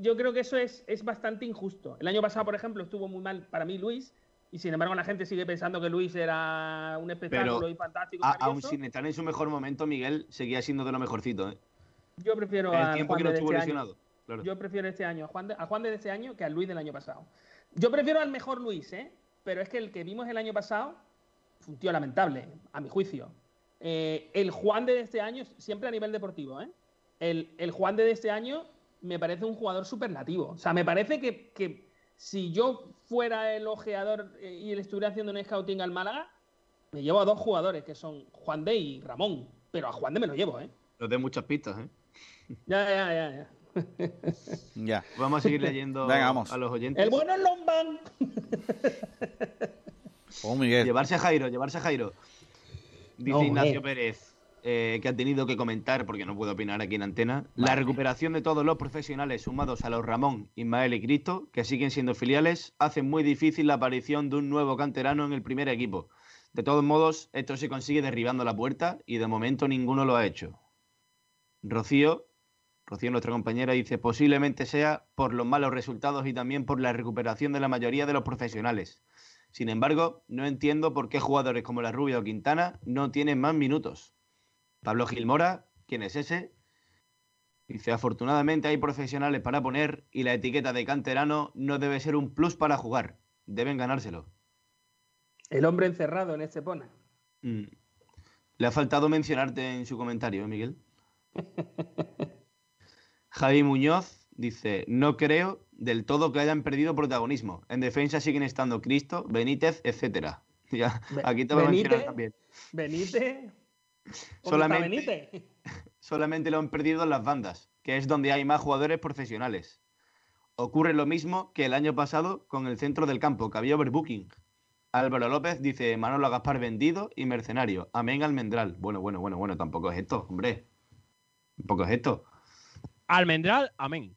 Speaker 10: yo creo que eso es, es bastante injusto. El año pasado, por ejemplo, estuvo muy mal para mí Luis, y sin embargo la gente sigue pensando que Luis era un espectáculo
Speaker 5: Pero
Speaker 10: y fantástico.
Speaker 5: a- aún sin estar en su mejor momento, Miguel seguía siendo de lo mejorcito. ¿eh?
Speaker 10: Yo prefiero
Speaker 5: El
Speaker 10: a
Speaker 5: tiempo
Speaker 10: Juan
Speaker 5: que no estuvo
Speaker 10: este
Speaker 5: lesionado,
Speaker 10: año.
Speaker 5: Claro.
Speaker 10: Yo prefiero este año a Juan, de, a Juan de este año que a Luis del año pasado. Yo prefiero al mejor Luis, ¿eh? Pero es que el que vimos el año pasado fue un tío lamentable, a mi juicio. Eh, el Juan de este año, siempre a nivel deportivo, ¿eh? El, el Juan de este año me parece un jugador superlativo. O sea, me parece que, que si yo fuera el ojeador eh, y le estuviera haciendo un scouting al Málaga, me llevo a dos jugadores que son Juan de y Ramón. Pero a Juan de me lo llevo, ¿eh?
Speaker 5: Nos de muchas pistas. ¿eh?
Speaker 10: Ya, ya, ya, ya. [laughs]
Speaker 3: Ya.
Speaker 5: Vamos a seguir leyendo [laughs]
Speaker 3: Venga, vamos.
Speaker 5: a los oyentes.
Speaker 10: El bueno es Lombán. [laughs]
Speaker 3: Oh, Miguel.
Speaker 5: Llevarse a Jairo, llevarse a Jairo. Dice
Speaker 10: No,
Speaker 5: Ignacio
Speaker 10: eh.
Speaker 5: Pérez, eh, que ha tenido que comentar, porque no puedo opinar aquí en antena, la recuperación de todos los profesionales sumados a los Ramón, Ismael y Cristo, que siguen siendo filiales, hacen muy difícil la aparición de un nuevo canterano en el primer equipo. De todos modos, esto se consigue derribando la puerta y de momento ninguno lo ha hecho. Rocío, Rocío, nuestra compañera, dice posiblemente sea por los malos resultados y también por la recuperación de la mayoría de los profesionales. Sin embargo, no entiendo por qué jugadores como la Rubia o Quintana no tienen más minutos. Pablo Gilmora, ¿quién es ese? Dice, afortunadamente hay profesionales para poner y la etiqueta de canterano no debe ser un plus para jugar. Deben ganárselo.
Speaker 10: El hombre encerrado en este pone.
Speaker 5: Mm. Le ha faltado mencionarte en su comentario, ¿eh, Miguel. [laughs] Javi Muñoz dice, no creo del todo que hayan perdido protagonismo. En defensa siguen estando Cristo, Benítez, etcétera. [laughs] Ya, aquí te voy a mencionar
Speaker 10: Benítez.
Speaker 5: también.
Speaker 10: Benítez. [laughs] ¿Dónde
Speaker 5: Solamente-
Speaker 10: Benítez? [laughs]
Speaker 5: Solamente lo han perdido en las bandas, que es donde hay más jugadores profesionales. Ocurre lo mismo que el año pasado con el centro del campo, que había overbooking. Álvaro López dice Manolo Gaspar vendido y mercenario. Amén Almendral. Bueno, bueno, bueno, bueno, tampoco es esto, hombre. Tampoco es esto.
Speaker 9: Almendral, amén.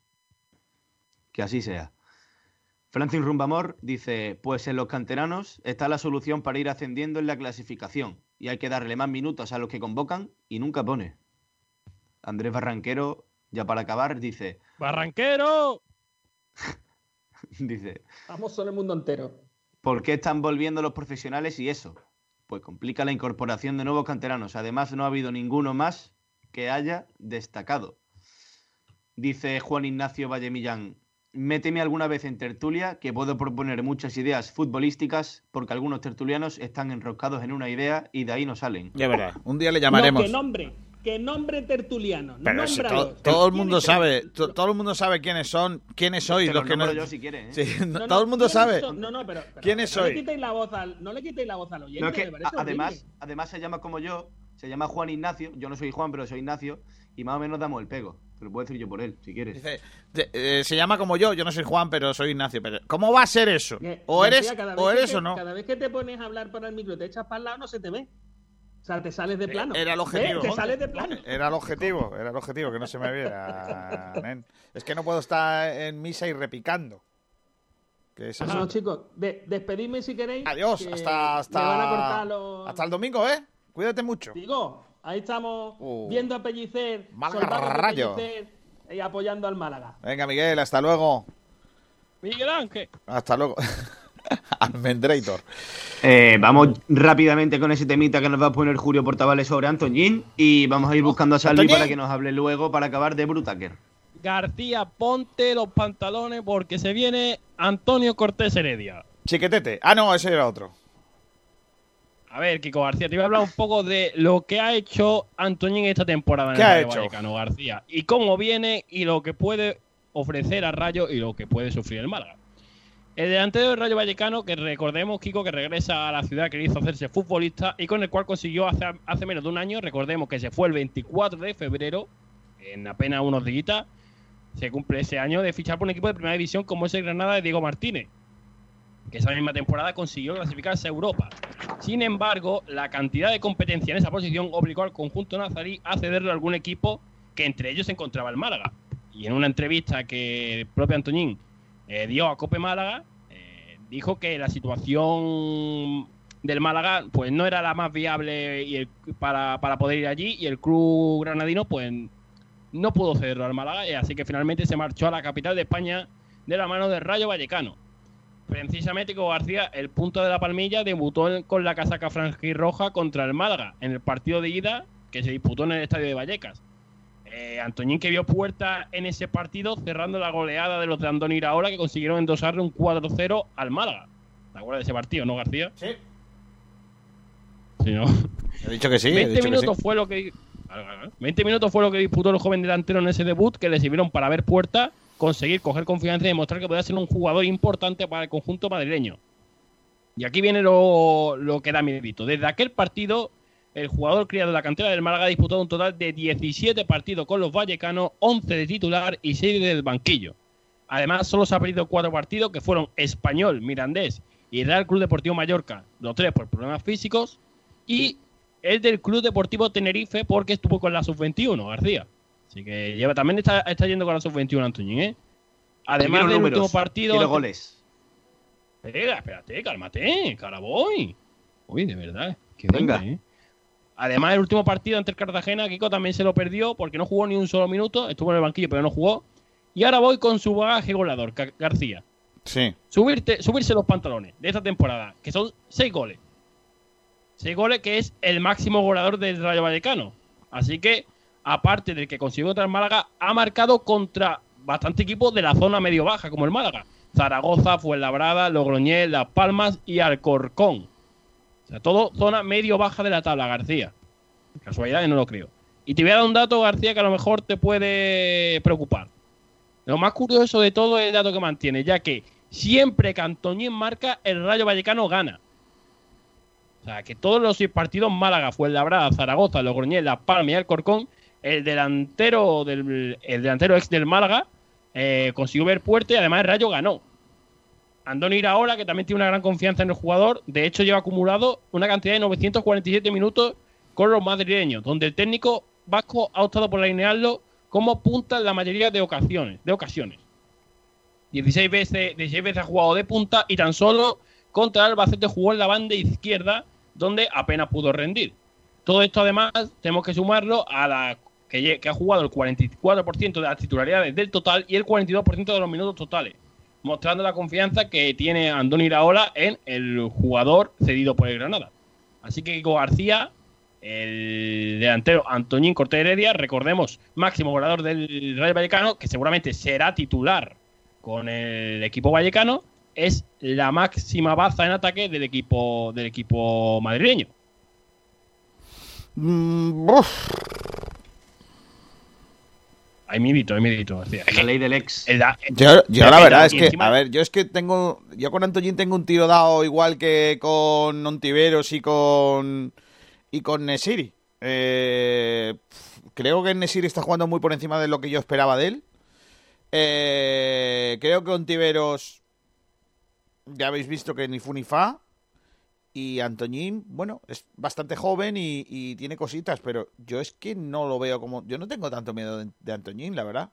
Speaker 5: Que así sea. Francis Rumbamor dice, pues en los canteranos está la solución para ir ascendiendo en la clasificación y hay que darle más minutos a los que convocan y nunca pone. Andrés Barranquero, ya para acabar, dice,
Speaker 9: ¡Barranquero! [laughs]
Speaker 5: dice,
Speaker 10: Vamos solo el mundo entero.
Speaker 5: ¿por qué están volviendo los profesionales y eso? Pues complica la incorporación de nuevos canteranos. Además, no ha habido ninguno más que haya destacado. Dice Juan Ignacio Valle Millán, méteme alguna vez en tertulia que puedo proponer muchas ideas futbolísticas porque algunos tertulianos están enroscados en una idea y de ahí no salen.
Speaker 3: Ya verás, un día le llamaremos.
Speaker 10: No, que nombre. Que nombre tertuliano.
Speaker 3: Pero si to- todo el mundo sabe, to- todo el mundo sabe quiénes son, quiénes sois
Speaker 5: Te
Speaker 3: los
Speaker 5: los
Speaker 3: que no.
Speaker 5: yo si quieres, ¿eh?
Speaker 3: Sí, no-
Speaker 10: No, no, [laughs]
Speaker 3: todo el mundo
Speaker 10: ¿quiénes
Speaker 3: sabe.
Speaker 10: son? No, no, pero, pero-
Speaker 3: ¿Quiénes sois?
Speaker 10: le quitéis la voz al, no le quitéis la voz al oyente.
Speaker 5: No, es que
Speaker 10: me
Speaker 5: además,
Speaker 10: horrible.
Speaker 5: además se llama como yo, se llama Juan Ignacio, yo no soy Juan, pero soy Ignacio, y más o menos damos el pego. Te lo puedo decir yo por él, si quieres.
Speaker 3: Dice, de- eh, se llama como yo, yo no soy Juan, pero soy Ignacio. Pero, ¿Cómo va a ser eso?
Speaker 10: Que-
Speaker 3: O eres, o
Speaker 10: que
Speaker 3: eres
Speaker 10: te-
Speaker 3: o no.
Speaker 10: Cada vez que te pones a hablar para el micro y te echas para el lado, no se te ve. O sea, te sales de plano.
Speaker 3: Eh, Era el objetivo.
Speaker 10: Te sales de plano. [laughs]
Speaker 3: Era el objetivo, era el objetivo, que no se me viera. nen. Es que no puedo estar en misa y repicando. ¿Qué es eso?
Speaker 10: Bueno, chicos, de- despedidme si queréis.
Speaker 3: Adiós,
Speaker 10: que
Speaker 3: hasta, hasta,
Speaker 10: me van a cortar los...
Speaker 3: hasta el domingo, ¿eh? Cuídate mucho.
Speaker 10: Digo, ahí estamos
Speaker 3: Uh.
Speaker 10: viendo a Pellicer,
Speaker 3: Rayo.
Speaker 10: Pellicer y apoyando al Málaga.
Speaker 3: Venga, Miguel, hasta luego.
Speaker 9: Miguel Ángel.
Speaker 3: Hasta luego. [laughs] Almendrator.
Speaker 5: Eh, vamos rápidamente con ese temita que nos va a poner Julio Portavales sobre Antoñín y vamos a ir buscando a Salvi para que nos hable luego para acabar de Brutaker.
Speaker 9: García, ponte los pantalones porque se viene Antonio Cortés Heredia.
Speaker 3: Chiquetete. Ah, no, ese era otro.
Speaker 9: A ver, Kiko García, te voy a hablar un poco de lo que ha hecho Antoñín esta temporada en
Speaker 3: ¿Qué
Speaker 9: el
Speaker 3: ha
Speaker 9: Rayo
Speaker 3: hecho?
Speaker 9: Vallecano, García. Y cómo viene y lo que puede ofrecer a Rayo y lo que puede sufrir el Málaga. El delantero del Rayo Vallecano, que recordemos, Kiko, que regresa a la ciudad que le hizo hacerse futbolista y con el cual consiguió hace, hace menos de un año, recordemos que se fue el 24 de febrero, en apenas unos días, se cumple ese año de fichar por un equipo de primera división como es el Granada de Diego Martínez, que esa misma temporada consiguió clasificarse a Europa. Sin embargo, la cantidad de competencia en esa posición obligó al conjunto nazarí a cederle a algún equipo que entre ellos se encontraba el Málaga. Y en una entrevista que el propio Antoñín eh, dio a Cope Málaga, eh, dijo que la situación del Málaga pues no era la más viable para, para poder ir allí y el club granadino pues no pudo cederlo al Málaga, y así que finalmente se marchó a la capital de España de la mano del Rayo Vallecano. Precisamente con García, el punto de la palmilla, debutó con la casaca roja contra el Málaga en el partido de ida que se disputó en el estadio de Vallecas. Eh, Antoñín que vio puerta en ese partido cerrando la goleada de los de Andoni Iraola que consiguieron endosarle un 4-0 al Málaga. ¿Te acuerdas de ese partido, no, García?
Speaker 3: Sí.
Speaker 9: Sí, ¿no?
Speaker 3: He dicho que sí.
Speaker 9: 20 minutos fue lo que 20 minutos fue lo que disputó el joven delantero en ese debut que le sirvieron para ver puerta conseguir coger confianza y demostrar que podía ser un jugador importante para el conjunto madrileño. Y aquí viene lo, que da mérito. Desde aquel partido, el jugador criado de la cantera del Málaga ha disputado un total de 17 partidos con los vallecanos, 11 de titular y 6 del banquillo. Además, solo se ha perdido 4 partidos que fueron Español, Mirandés y Real Club Deportivo Mallorca, los tres por problemas físicos, y el del Club Deportivo Tenerife porque estuvo con la sub-21, García. Así que lleva, también está, está yendo con la sub-21 Antoñín, ¿eh? Además del último partido.
Speaker 5: Quiero goles.
Speaker 9: Espera, espérate, cálmate, voy. Uy, de verdad. Que
Speaker 5: Venga.
Speaker 9: ¿eh? Además, el último partido ante el Cartagena, Kiko también se lo perdió porque no jugó ni un solo minuto. Estuvo en el banquillo, pero no jugó. Y ahora voy con su bagaje goleador, García.
Speaker 3: Sí.
Speaker 9: Subirte, subirse los pantalones de esta temporada, que son seis goles. Seis goles, que es el máximo goleador del Rayo Vallecano. Así que aparte del que consiguió contra el Málaga, ha marcado contra bastante equipos de la zona medio-baja, como el Málaga. Zaragoza, Fuenlabrada, Logroñés, Las Palmas y Alcorcón. O sea, todo zona medio-baja de la tabla, García. Casualidad, no lo creo. Y te voy a dar un dato, García, que a lo mejor te puede preocupar. Lo más curioso de todo es el dato que mantiene, ya que siempre que Antoñín marca, el Rayo Vallecano gana. O sea, que todos los partidos Málaga, Fuenlabrada, Zaragoza, Logroñés, Las Palmas y Alcorcón el delantero del el delantero ex del Málaga eh, consiguió ver puerto y además el Rayo ganó. Andoni Iraola, que también tiene una gran confianza en el jugador, de hecho lleva acumulado una cantidad de 947 minutos con los madrileños, donde el técnico vasco ha optado por alinearlo como punta en la mayoría de ocasiones. De ocasiones. 16 veces, 16 veces ha jugado de punta y tan solo contra Albacete jugó en la banda izquierda, donde apenas pudo rendir. Todo esto además tenemos que sumarlo a la que, ha jugado el 44% de las titularidades del total y el 42% de los minutos totales, mostrando la confianza que tiene Andoni Iraola en el jugador cedido por el Granada. Así que Kiko García, el delantero Antoñín Cortés Heredia, recordemos, máximo goleador del Real Vallecano, que seguramente será titular con el equipo vallecano, es la máxima baza en ataque del equipo, del equipo madrileño.
Speaker 3: Mm,
Speaker 9: hay milito, hay milito.
Speaker 5: La ley del ex.
Speaker 3: yo, la verdad es que, a ver, yo es que tengo, yo con Antoñín tengo un tiro dado igual que con Ontiveros y con y con Nesiri. Eh, creo que Nesiri está jugando muy por encima de lo que yo esperaba de él. Eh, creo que Ontiveros ya habéis visto que ni fu ni fa. Y Antoñín, bueno, es bastante joven y, tiene cositas, pero yo es que no lo veo como. Yo no tengo tanto miedo de, Antoñín, la verdad.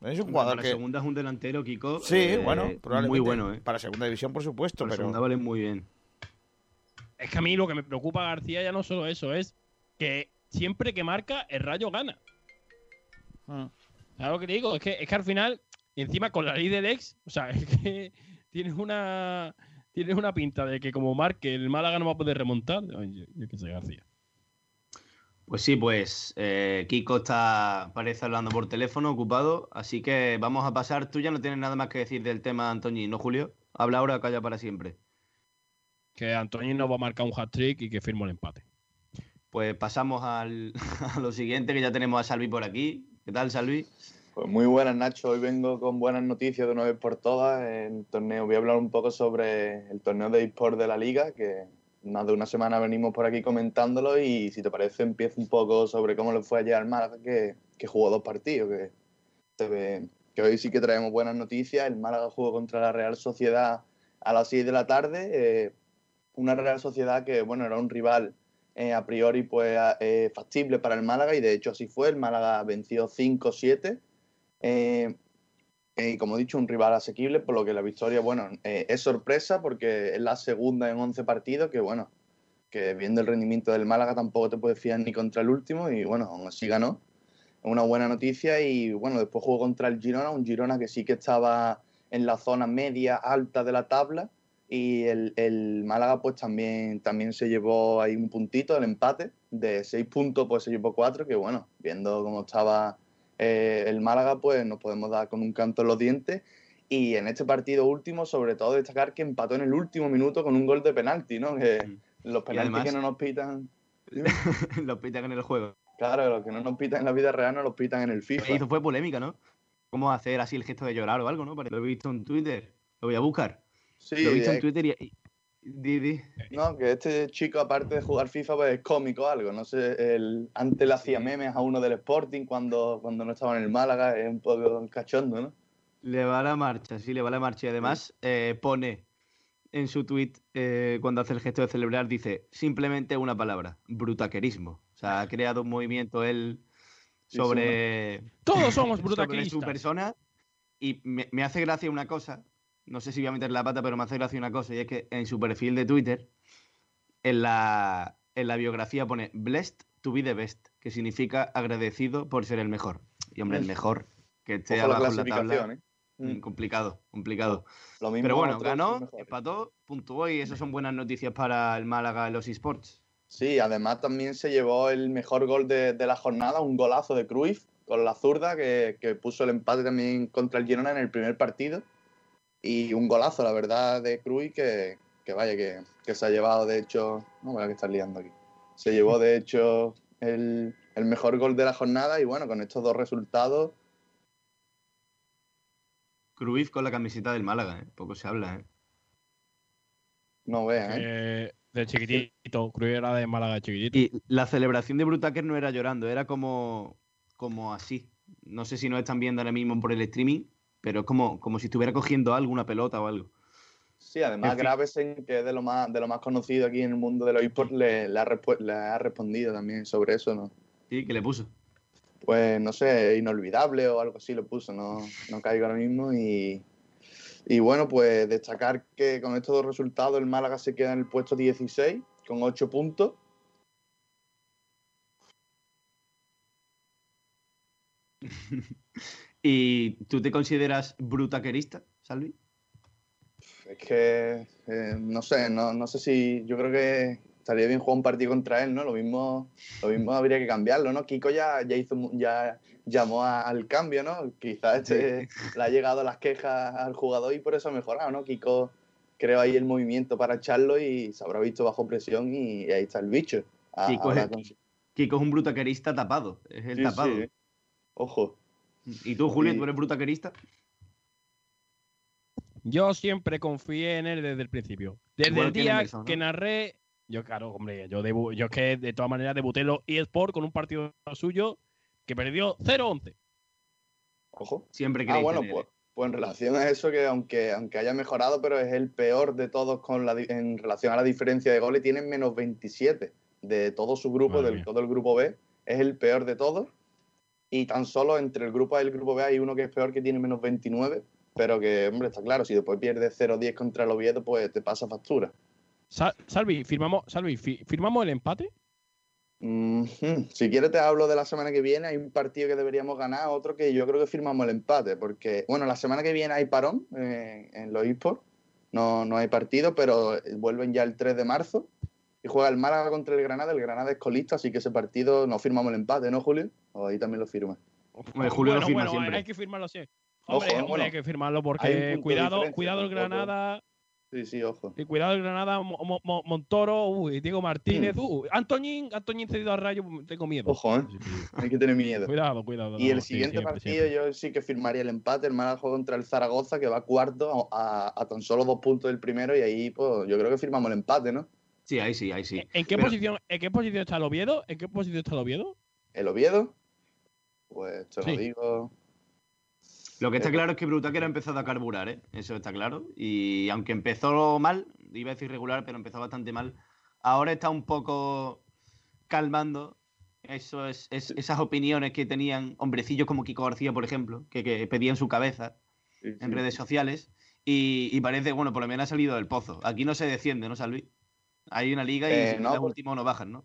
Speaker 3: Es un jugador
Speaker 5: para segunda es un delantero, Kiko.
Speaker 3: Sí, eh, bueno, probablemente.
Speaker 5: Muy bueno, ¿eh?
Speaker 3: Para segunda división, por supuesto. pero...
Speaker 5: segunda vale muy bien.
Speaker 9: Es que a mí lo que me preocupa García ya no solo eso, es que siempre que marca, el rayo gana. Ah. ¿Sabes lo que te digo? Es que, es que al final, encima con la ley del ex, o sea, [laughs] es que tienes una tienes una pinta de que como marque el Málaga no va a poder remontar. yo, qué sé, García.
Speaker 5: Pues sí, pues eh, Kiko está, parece hablando por teléfono, ocupado, así que vamos a pasar. Tú ya no tienes nada más que decir del tema, Antoñín, ¿no, Julio? Habla ahora, calla para siempre.
Speaker 9: Que Antoñín no va a marcar un hat-trick y que firmo el empate.
Speaker 5: Pues pasamos al, [laughs] a lo siguiente, que ya tenemos a Salvi por aquí. ¿Qué tal, Salvi?
Speaker 18: Pues muy buenas, Nacho. Hoy vengo con buenas noticias de una vez por todas. En torneo voy a hablar un poco sobre el torneo de eSport de la liga, que más de una semana venimos por aquí comentándolo y si te parece empiezo un poco sobre cómo le fue ayer al Málaga, que, jugó dos partidos, que, que hoy sí que traemos buenas noticias. El Málaga jugó contra la Real Sociedad a las 6 de la tarde, eh, una Real Sociedad que bueno era un rival eh, a priori pues eh, factible para el Málaga y de hecho así fue. El Málaga venció 5-7 eh, eh, y como he dicho, un rival asequible, por lo que la victoria, bueno, eh, es sorpresa porque es la segunda en 11 partidos, que bueno, que viendo el rendimiento del Málaga tampoco te puedes fiar ni contra el último y bueno, aún así ganó. una buena noticia y bueno, después jugó contra el Girona, un Girona que sí que estaba en la zona media alta de la tabla y el, el, Málaga pues también, también se llevó ahí un puntito, el empate, de seis puntos pues se llevó cuatro, que bueno, viendo cómo estaba eh, el Málaga pues nos podemos dar con un canto en los dientes y en este partido último sobre todo destacar que empató en el último minuto con un gol de penalti, ¿no? Que
Speaker 5: Mm.
Speaker 18: los penaltis que no nos pitan... [laughs]
Speaker 5: los pitan en el juego.
Speaker 18: Claro, los que no nos pitan en la vida real no los pitan en el FIFA.
Speaker 5: Eso fue polémica, ¿no? ¿Cómo hacer así el gesto de llorar o algo, no? Lo he visto en Twitter. Lo voy a buscar.
Speaker 18: Sí,
Speaker 5: lo he visto en Twitter y... Di, di.
Speaker 18: No, que este chico, aparte de jugar FIFA, pues es cómico o algo. No sé, el, antes le hacía memes a uno del Sporting cuando, cuando no estaba en el Málaga, es un poco cachondo, ¿no?
Speaker 5: Le va la marcha, sí, le va la marcha. Y además eh, pone en su tweet, eh, cuando hace el gesto de celebrar, dice simplemente una palabra, brutaquerismo. O sea, ha creado un movimiento él
Speaker 18: Sí,
Speaker 5: sobre... [laughs]
Speaker 9: Todos somos
Speaker 5: sobre
Speaker 9: brutaqueristas.
Speaker 5: su persona. Y me, me hace gracia una cosa, no sé si voy a meter la pata, pero me hace gracia una cosa, y es que en su perfil de Twitter, en la, en la biografía pone Blessed to be the best, que significa agradecido por ser el mejor. Y hombre, el
Speaker 18: Mm.
Speaker 5: mejor, que esté
Speaker 18: Ojo la
Speaker 5: abajo en la tabla.
Speaker 18: ¿eh?
Speaker 5: Mm, Complicado, complicado.
Speaker 18: Lo mismo
Speaker 5: Pero bueno, ganó, empató, puntuó y eso son buenas noticias para el Málaga en los esports.
Speaker 18: Sí, además también se llevó el mejor gol de, de la jornada, un golazo de Cruyff con la zurda que, que puso el empate también contra el Girona en el primer partido. Y un golazo, la verdad, de Cruyff que, que vaya, que, que se ha llevado, de hecho, no voy a que estar liando aquí. Se llevó, de hecho, el, el mejor gol de la jornada y bueno, con estos dos resultados,
Speaker 5: Cruyff con la camiseta del Málaga, ¿eh? poco se habla. ¿eh?
Speaker 18: no vean, ¿eh?
Speaker 9: Eh, de chiquitito, Cruyff era de Málaga chiquitito.
Speaker 5: Y la celebración de Brutaker no era llorando, era como, como así. No sé si nos están viendo ahora mismo por el streaming, pero es como, como si estuviera cogiendo algo, una pelota o algo.
Speaker 18: Sí, además
Speaker 5: En fin.
Speaker 18: Gravesen, que es de lo más, de lo más conocido aquí en el mundo de los esports, le, le ha, le ha respondido también sobre eso, ¿no?
Speaker 5: Sí, que le puso.
Speaker 18: Pues no sé, inolvidable o algo así lo puso, no, no caigo ahora mismo. Y, y bueno, pues destacar que con estos dos resultados el Málaga se queda en el puesto 16 con 8 puntos. [laughs]
Speaker 5: ¿Y tú te consideras brutaquerista, Salvi?
Speaker 18: Es que, eh, no sé, no, no sé si. Yo creo que estaría bien jugar un partido contra él, ¿no? Lo mismo, lo mismo habría que cambiarlo, ¿no? Kiko ya, ya hizo, ya llamó a- al cambio, ¿no? Quizás este, le ha llegado las quejas al jugador y por eso ha mejorado, ¿no? Kiko creó ahí el movimiento para echarlo y se habrá visto bajo presión y, ahí está el bicho. A-
Speaker 5: Kiko, es, Kiko es un brutaquerista tapado, es el
Speaker 18: Sí,
Speaker 5: tapado.
Speaker 18: sí. Ojo.
Speaker 5: ¿Y tú, Julio,
Speaker 18: Y-
Speaker 5: tú eres brutaquerista?
Speaker 9: Yo siempre confié en él desde el principio. Desde
Speaker 5: Igual
Speaker 9: el
Speaker 5: que
Speaker 9: día que narré. Yo, claro, hombre, yo, debu- yo es que de todas maneras debuté en los eSport con un partido suyo que perdió 0-11.
Speaker 18: Ojo.
Speaker 5: Siempre
Speaker 18: Ah,
Speaker 5: creéis
Speaker 18: bueno,
Speaker 5: en él,
Speaker 18: pues,
Speaker 5: ¿eh?
Speaker 18: pues en relación a eso, que aunque, aunque haya mejorado, pero es el peor de todos con la, en relación a la diferencia de goles, tiene menos 27 de todo su grupo,
Speaker 9: Madre
Speaker 18: del
Speaker 9: mía.
Speaker 18: todo el grupo B, es el peor de todos. Y tan solo entre el grupo A y el grupo B hay uno que es peor, que tiene menos 29, pero que, hombre, está claro, si después pierdes 0-10 contra el Oviedo, pues te pasa factura.
Speaker 9: Sa- Salvi, firmamos, Salvi, fi- ¿firmamos el empate?
Speaker 18: Si quieres te hablo de la semana que viene. Hay un partido que deberíamos ganar, otro que yo creo que firmamos el empate, porque, bueno, la semana que viene hay parón eh, en los esports. No, no hay partido, pero vuelven ya el 3 de marzo y juega el Málaga contra el Granada. El Granada es colista, así que ese partido no firmamos el empate, ¿no, Julio? O ahí también lo firma.
Speaker 5: Hombre, Julio lo
Speaker 9: bueno,
Speaker 5: firma
Speaker 9: bueno,
Speaker 5: siempre.
Speaker 9: hay que firmarlo sí. Hombre,
Speaker 18: eh,
Speaker 9: hombre,
Speaker 18: bueno.
Speaker 9: hay que firmarlo porque cuidado, cuidado el. Granada,
Speaker 18: Sí, sí, ojo.
Speaker 9: y cuidado el Granada, Mo- Mo- Mo- Montoro, uy, Diego Martínez,
Speaker 18: Mm.
Speaker 9: uy, Antoñín, Antoñín cedido a Rayo, tengo miedo.
Speaker 18: Ojo, ¿eh? Hay que tener miedo.
Speaker 9: Cuidado, cuidado.
Speaker 18: Y el
Speaker 9: no,
Speaker 18: siguiente
Speaker 9: siempre,
Speaker 18: partido
Speaker 9: siempre.
Speaker 18: yo sí que firmaría el empate. El Málaga juega contra el Zaragoza, que va cuarto a, a tan solo dos puntos del primero. Y ahí, pues, yo creo que firmamos el empate, ¿no?
Speaker 5: Sí, ahí sí, ahí sí.
Speaker 9: ¿En qué,
Speaker 5: Pero-
Speaker 9: posición, ¿En qué posición está el Oviedo? ¿En qué posición está el Oviedo?
Speaker 18: ¿El Oviedo? Pues te
Speaker 9: Sí.
Speaker 18: lo digo.
Speaker 5: Lo que está
Speaker 18: Eh,
Speaker 5: claro es que Brutaker ha empezado a carburar, ¿eh? Eso está claro. Y aunque empezó mal, iba a decir regular, pero empezó bastante mal, ahora está un poco calmando eso es, es- esas opiniones que tenían hombrecillos como Kiko García, por ejemplo, que, que pedían su cabeza en redes sociales. Y, y parece, bueno, por lo menos ha salido del pozo. Aquí no se desciende, ¿no, Salvi? Hay una liga y
Speaker 18: Eh,
Speaker 5: si
Speaker 18: no,
Speaker 5: no,
Speaker 18: por-
Speaker 5: último no bajan, ¿no?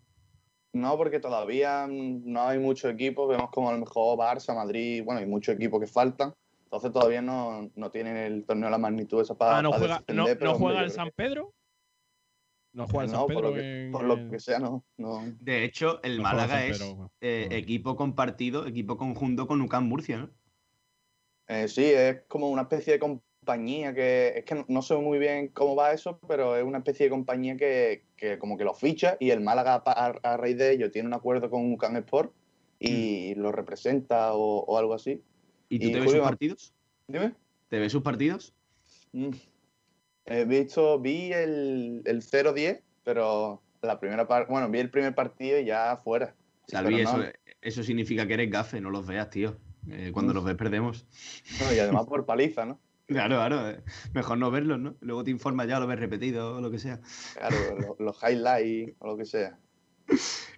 Speaker 18: No, porque todavía no hay muchos equipos. Vemos como a lo mejor Barça, Madrid, bueno, hay muchos equipos que faltan. Entonces todavía no, no tienen el torneo a la magnitud esa para.
Speaker 9: Ah, ¿no
Speaker 18: para
Speaker 9: juega, no,
Speaker 18: pero,
Speaker 9: no
Speaker 18: hombre,
Speaker 9: juega el San Pedro? No juega el
Speaker 18: No,
Speaker 9: San
Speaker 18: por
Speaker 9: Pedro.
Speaker 18: lo que,
Speaker 9: en
Speaker 18: por lo que sea, no. no.
Speaker 5: De hecho, el Málaga es
Speaker 9: Pedro,
Speaker 5: eh, equipo compartido, equipo conjunto con UCAM Murcia, ¿no?
Speaker 18: Eh, sí, es como una especie de compañía que es que no, sé muy bien cómo va eso, pero es una especie de compañía que, que como que lo ficha y el Málaga a, a raíz de ello tiene un acuerdo con UCAM Sport y lo representa o, o algo así.
Speaker 5: ¿Y tú te ves sus partidos?
Speaker 18: Dime.
Speaker 5: ¿Te ves sus partidos?
Speaker 18: Mm. He visto, vi el, el 0-10, pero la primera parte, bueno, vi el primer partido y ya fuera.
Speaker 5: Salvi, eso,
Speaker 18: no.
Speaker 5: eso significa que eres gafe, no los veas, tío. Eh, cuando
Speaker 18: Mm.
Speaker 5: los ves perdemos.
Speaker 18: Y además por paliza, ¿no? [laughs]
Speaker 5: Claro, claro. eh. Mejor no verlos, ¿no? Luego te informas ya, lo ves repetido o lo que sea.
Speaker 18: Claro, lo- los highlights o lo que sea.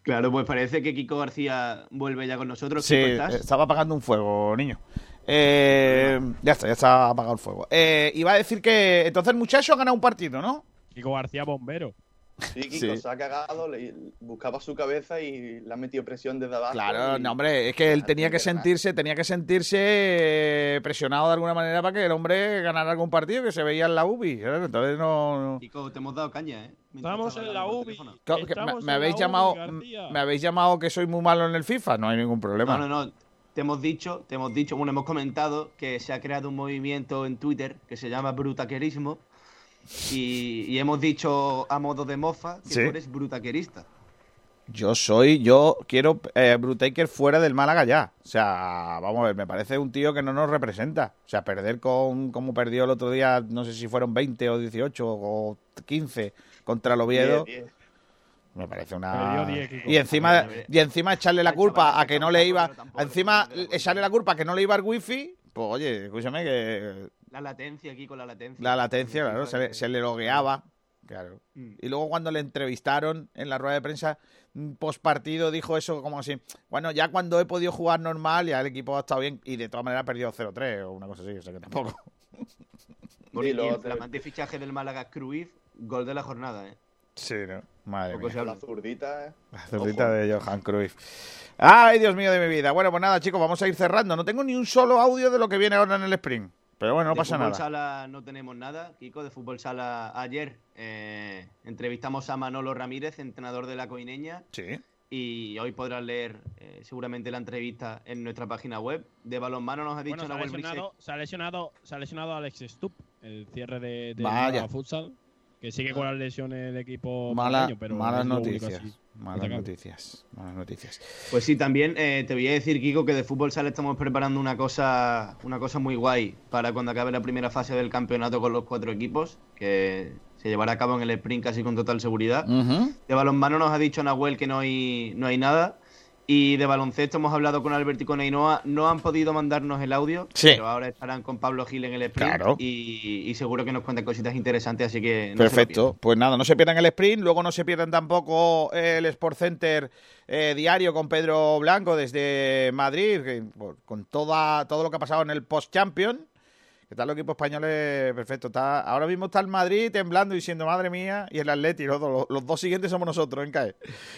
Speaker 5: Claro, pues parece que Kiko García vuelve ya con nosotros.
Speaker 3: Sí, estaba apagando un fuego, niño. Eh, ya está, ya está apagado el fuego. Eh, iba a decir que entonces el muchacho ha ganado un partido, ¿no?
Speaker 9: Kiko García Bombero.
Speaker 18: Sí, Kiko
Speaker 3: Sí.
Speaker 18: se ha cagado, le- buscaba su cabeza y le ha metido presión desde abajo.
Speaker 3: Claro,
Speaker 18: y-
Speaker 3: no, hombre, es que él
Speaker 18: Ah,
Speaker 3: tenía que sentirse, tenía que sentirse eh, presionado de alguna manera para que el hombre ganara algún partido que se veía en la UBI. Entonces no. no-
Speaker 5: Kiko, te hemos dado caña, ¿eh? Mientras
Speaker 9: Estamos en la UBI.
Speaker 3: me,
Speaker 9: Estamos
Speaker 3: me
Speaker 9: en
Speaker 3: habéis
Speaker 9: la
Speaker 3: llamado,
Speaker 9: García.
Speaker 3: me habéis llamado que soy muy malo en el FIFA, no hay ningún problema.
Speaker 5: No, no, no. Te hemos dicho, te hemos dicho, bueno, hemos comentado que se ha creado un movimiento en Twitter que se llama Brutaquerismo. Y, y hemos dicho a modo de mofa que
Speaker 3: Sí.
Speaker 5: tú eres brutaquerista.
Speaker 3: Yo soy, yo quiero eh, Brutaker fuera del Málaga ya. O sea, vamos a ver, me parece un tío que no nos representa. O sea, perder con como perdió el otro día, no sé si fueron 20 o 18 o 15 contra el Oviedo.
Speaker 18: Diez, diez.
Speaker 3: Me parece una.
Speaker 9: Perdió 10, Kiko.
Speaker 3: Y encima, y encima echarle la culpa a que no le iba. Encima echarle la culpa a que no le iba el wifi. Pues oye, escúchame que
Speaker 5: La latencia aquí con la latencia.
Speaker 3: la latencia, claro, se le, se le logueaba. Claro.
Speaker 5: Mm.
Speaker 3: Y luego cuando le entrevistaron en la rueda de prensa post partido dijo eso como así, bueno, ya cuando he podido jugar normal ya el equipo ha estado bien y de todas maneras ha perdido 0-3 o una cosa así, o sea que tampoco. [laughs]
Speaker 18: Luego
Speaker 5: el
Speaker 18: te-
Speaker 5: flamante fichaje del Málaga Cruyff, gol de la jornada, ¿eh?
Speaker 3: Sí, ¿no? Madre mía.
Speaker 5: se.
Speaker 18: La zurdita, ¿eh?
Speaker 3: La zurdita de Johan Cruyff. Ay, Dios mío de mi vida. Bueno, pues nada, chicos, vamos a ir cerrando. No tengo ni un solo audio de lo que viene ahora en el sprint. Pero bueno, no
Speaker 5: de
Speaker 3: pasa
Speaker 5: fútbol
Speaker 3: nada.
Speaker 5: sala no tenemos nada, Kiko. De fútbol sala ayer eh, entrevistamos a Manolo Ramírez, entrenador de la Coineña,
Speaker 3: Sí.
Speaker 5: y hoy podrás leer eh, seguramente la entrevista en nuestra página web. De balonmano nos ha dicho
Speaker 9: Bueno, se ha, lesionado, se, ha lesionado, se ha lesionado Alex Stup, el cierre de, de
Speaker 3: Vaya.
Speaker 9: Futsal, que sigue con las lesiones del equipo
Speaker 3: Mala-
Speaker 9: malagueño, pero
Speaker 3: malas noticias. Malas noticias. Malas noticias.
Speaker 5: Pues sí, también eh, te voy a decir, Kiko, que de fútbol sala estamos preparando una cosa, una cosa muy guay para cuando acabe la primera fase del campeonato con los cuatro equipos, que se llevará a cabo en el sprint casi con total seguridad.
Speaker 3: Ujú.
Speaker 5: De balonmano nos ha dicho Nahuel que no hay, no hay nada. Y de baloncesto hemos hablado con Alberto y con Ainhoa. No han podido mandarnos el audio,
Speaker 3: Sí.
Speaker 5: pero ahora estarán con Pablo Gil en el sprint.
Speaker 3: Claro.
Speaker 5: Y, y seguro que nos cuentan cositas interesantes, así que. no
Speaker 3: Perfecto. Pues nada, no se pierdan el sprint, luego no se pierdan tampoco el Sport Center eh, diario con Pedro Blanco desde Madrid, que, por- con toda, todo lo que ha pasado en el Post-Champion. ¿Qué tal los equipos españoles? Perfecto. Está, ahora mismo está el Madrid temblando y diciendo, madre mía, y el Atleti, los, dos- los dos siguientes somos nosotros en CAE.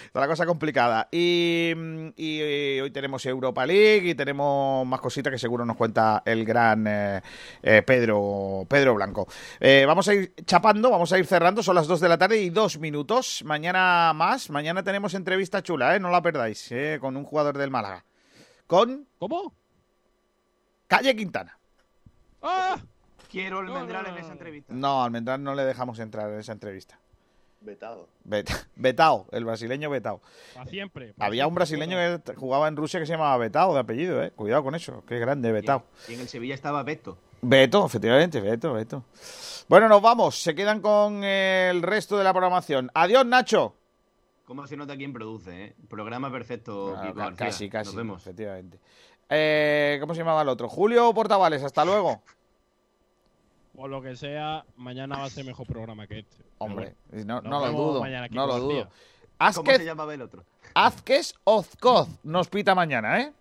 Speaker 3: Está la cosa complicada. Y, y, eh, hoy tenemos Europa League y tenemos más cositas que seguro nos cuenta el gran eh, eh, Pedro, Pedro Blanco. Eh, vamos a ir chapando, vamos a ir cerrando. Son las 2 de la tarde y dos minutos. Mañana más. Mañana tenemos entrevista chula, ¿eh? No la perdáis, ¿eh? Con un jugador del Málaga. Con
Speaker 9: ¿Cómo?
Speaker 3: Calle Quintana.
Speaker 9: ¡Ah!
Speaker 5: Quiero el Mendral en esa entrevista.
Speaker 3: No, al Almendral no le dejamos entrar en esa entrevista.
Speaker 18: Vetado.
Speaker 3: Betao, [laughs] el brasileño Betao.
Speaker 9: Para siempre. pa'
Speaker 3: Había un brasileño que jugaba en Rusia que se llamaba Betao, de apellido, ¿eh? Cuidado con eso, qué grande Betao.
Speaker 5: Y en el Sevilla estaba Beto.
Speaker 3: Beto, efectivamente, Beto, Beto. Bueno, nos vamos, se quedan con el resto de la programación. Adiós, Nacho.
Speaker 5: ¿Cómo se nota quién produce, eh? Programa perfecto,
Speaker 3: Ah,
Speaker 5: Kiko García.
Speaker 3: casi, casi,
Speaker 5: Nos vemos.
Speaker 3: efectivamente. Eh, ¿Cómo se llamaba el otro? Julio Portavales, hasta luego.
Speaker 9: Por lo que sea, mañana va a ser mejor programa que este.
Speaker 3: Hombre,
Speaker 9: bueno,
Speaker 3: no, lo dudo, no lo dudo.
Speaker 5: ¿Cómo se
Speaker 3: Azquez,
Speaker 5: llamaba el otro?
Speaker 3: Azquez Ozcoz nos pita mañana, ¿eh?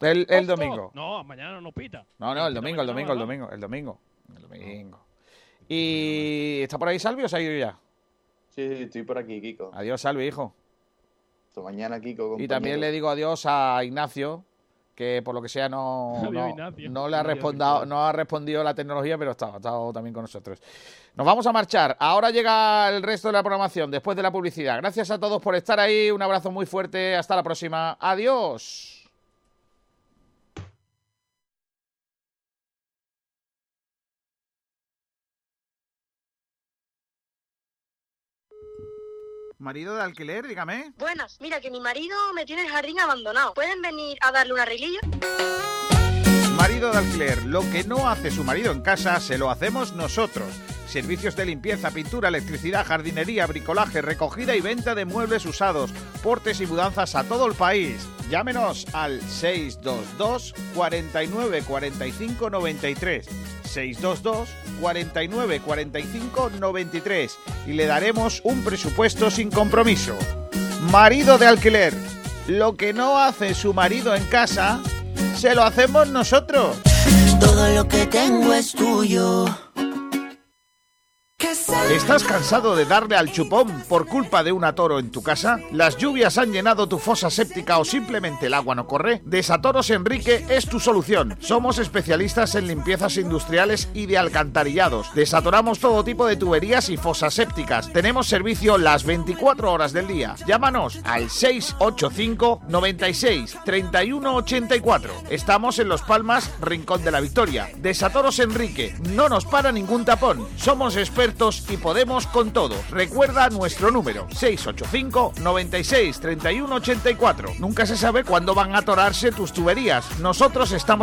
Speaker 3: El, domingo.
Speaker 9: No, mañana no nos pita.
Speaker 3: No, no, el domingo, el domingo, el domingo, el domingo. El domingo. ¿Y está por ahí Salvi o se ha ido ya?
Speaker 18: Sí, sí, estoy por aquí, Kiko.
Speaker 3: Adiós, Salvi, hijo.
Speaker 18: Mañana, Kiko.
Speaker 3: Y también le digo adiós a Ignacio, que por lo que sea no, [laughs] no, no le ha respondido, no ha respondido la tecnología, pero está, ha estado también con nosotros. Nos vamos a marchar. Ahora llega el resto de la programación después de la publicidad. Gracias a todos por estar ahí. Un abrazo muy fuerte. Hasta la próxima. Adiós. Marido de alquiler, dígame.
Speaker 12: Buenas, mira que mi marido me tiene el jardín abandonado. ¿Pueden venir a darle un arreglillo?
Speaker 3: Marido de alquiler, lo que no hace su marido en casa, se lo hacemos nosotros. Servicios de limpieza, pintura, electricidad, jardinería, bricolaje, recogida y venta de muebles usados, portes y mudanzas a todo el país. Llámenos al 622 49 45 93. 622 49 45 93 y le daremos un presupuesto sin compromiso. Marido de alquiler, lo que no hace su marido en casa, se lo hacemos nosotros.
Speaker 19: Todo lo que tengo es tuyo.
Speaker 3: ¿Estás cansado de darle al chupón por culpa de un atoro en tu casa? ¿Las lluvias han llenado tu fosa séptica o simplemente el agua no corre? Desatoros Enrique es tu solución. Somos especialistas en limpiezas industriales y de alcantarillados. Desatoramos todo tipo de tuberías y fosas sépticas. Tenemos servicio las 24 horas del día. Llámanos al 685 96 31 84. Estamos en Los Palmas, Rincón de la Victoria. Desatoros Enrique. No nos para ningún tapón. Somos expertos y podemos con todo. Recuerda nuestro número 685 96 31 84. Nunca se sabe cuándo van a atorarse tus tuberías. Nosotros estamos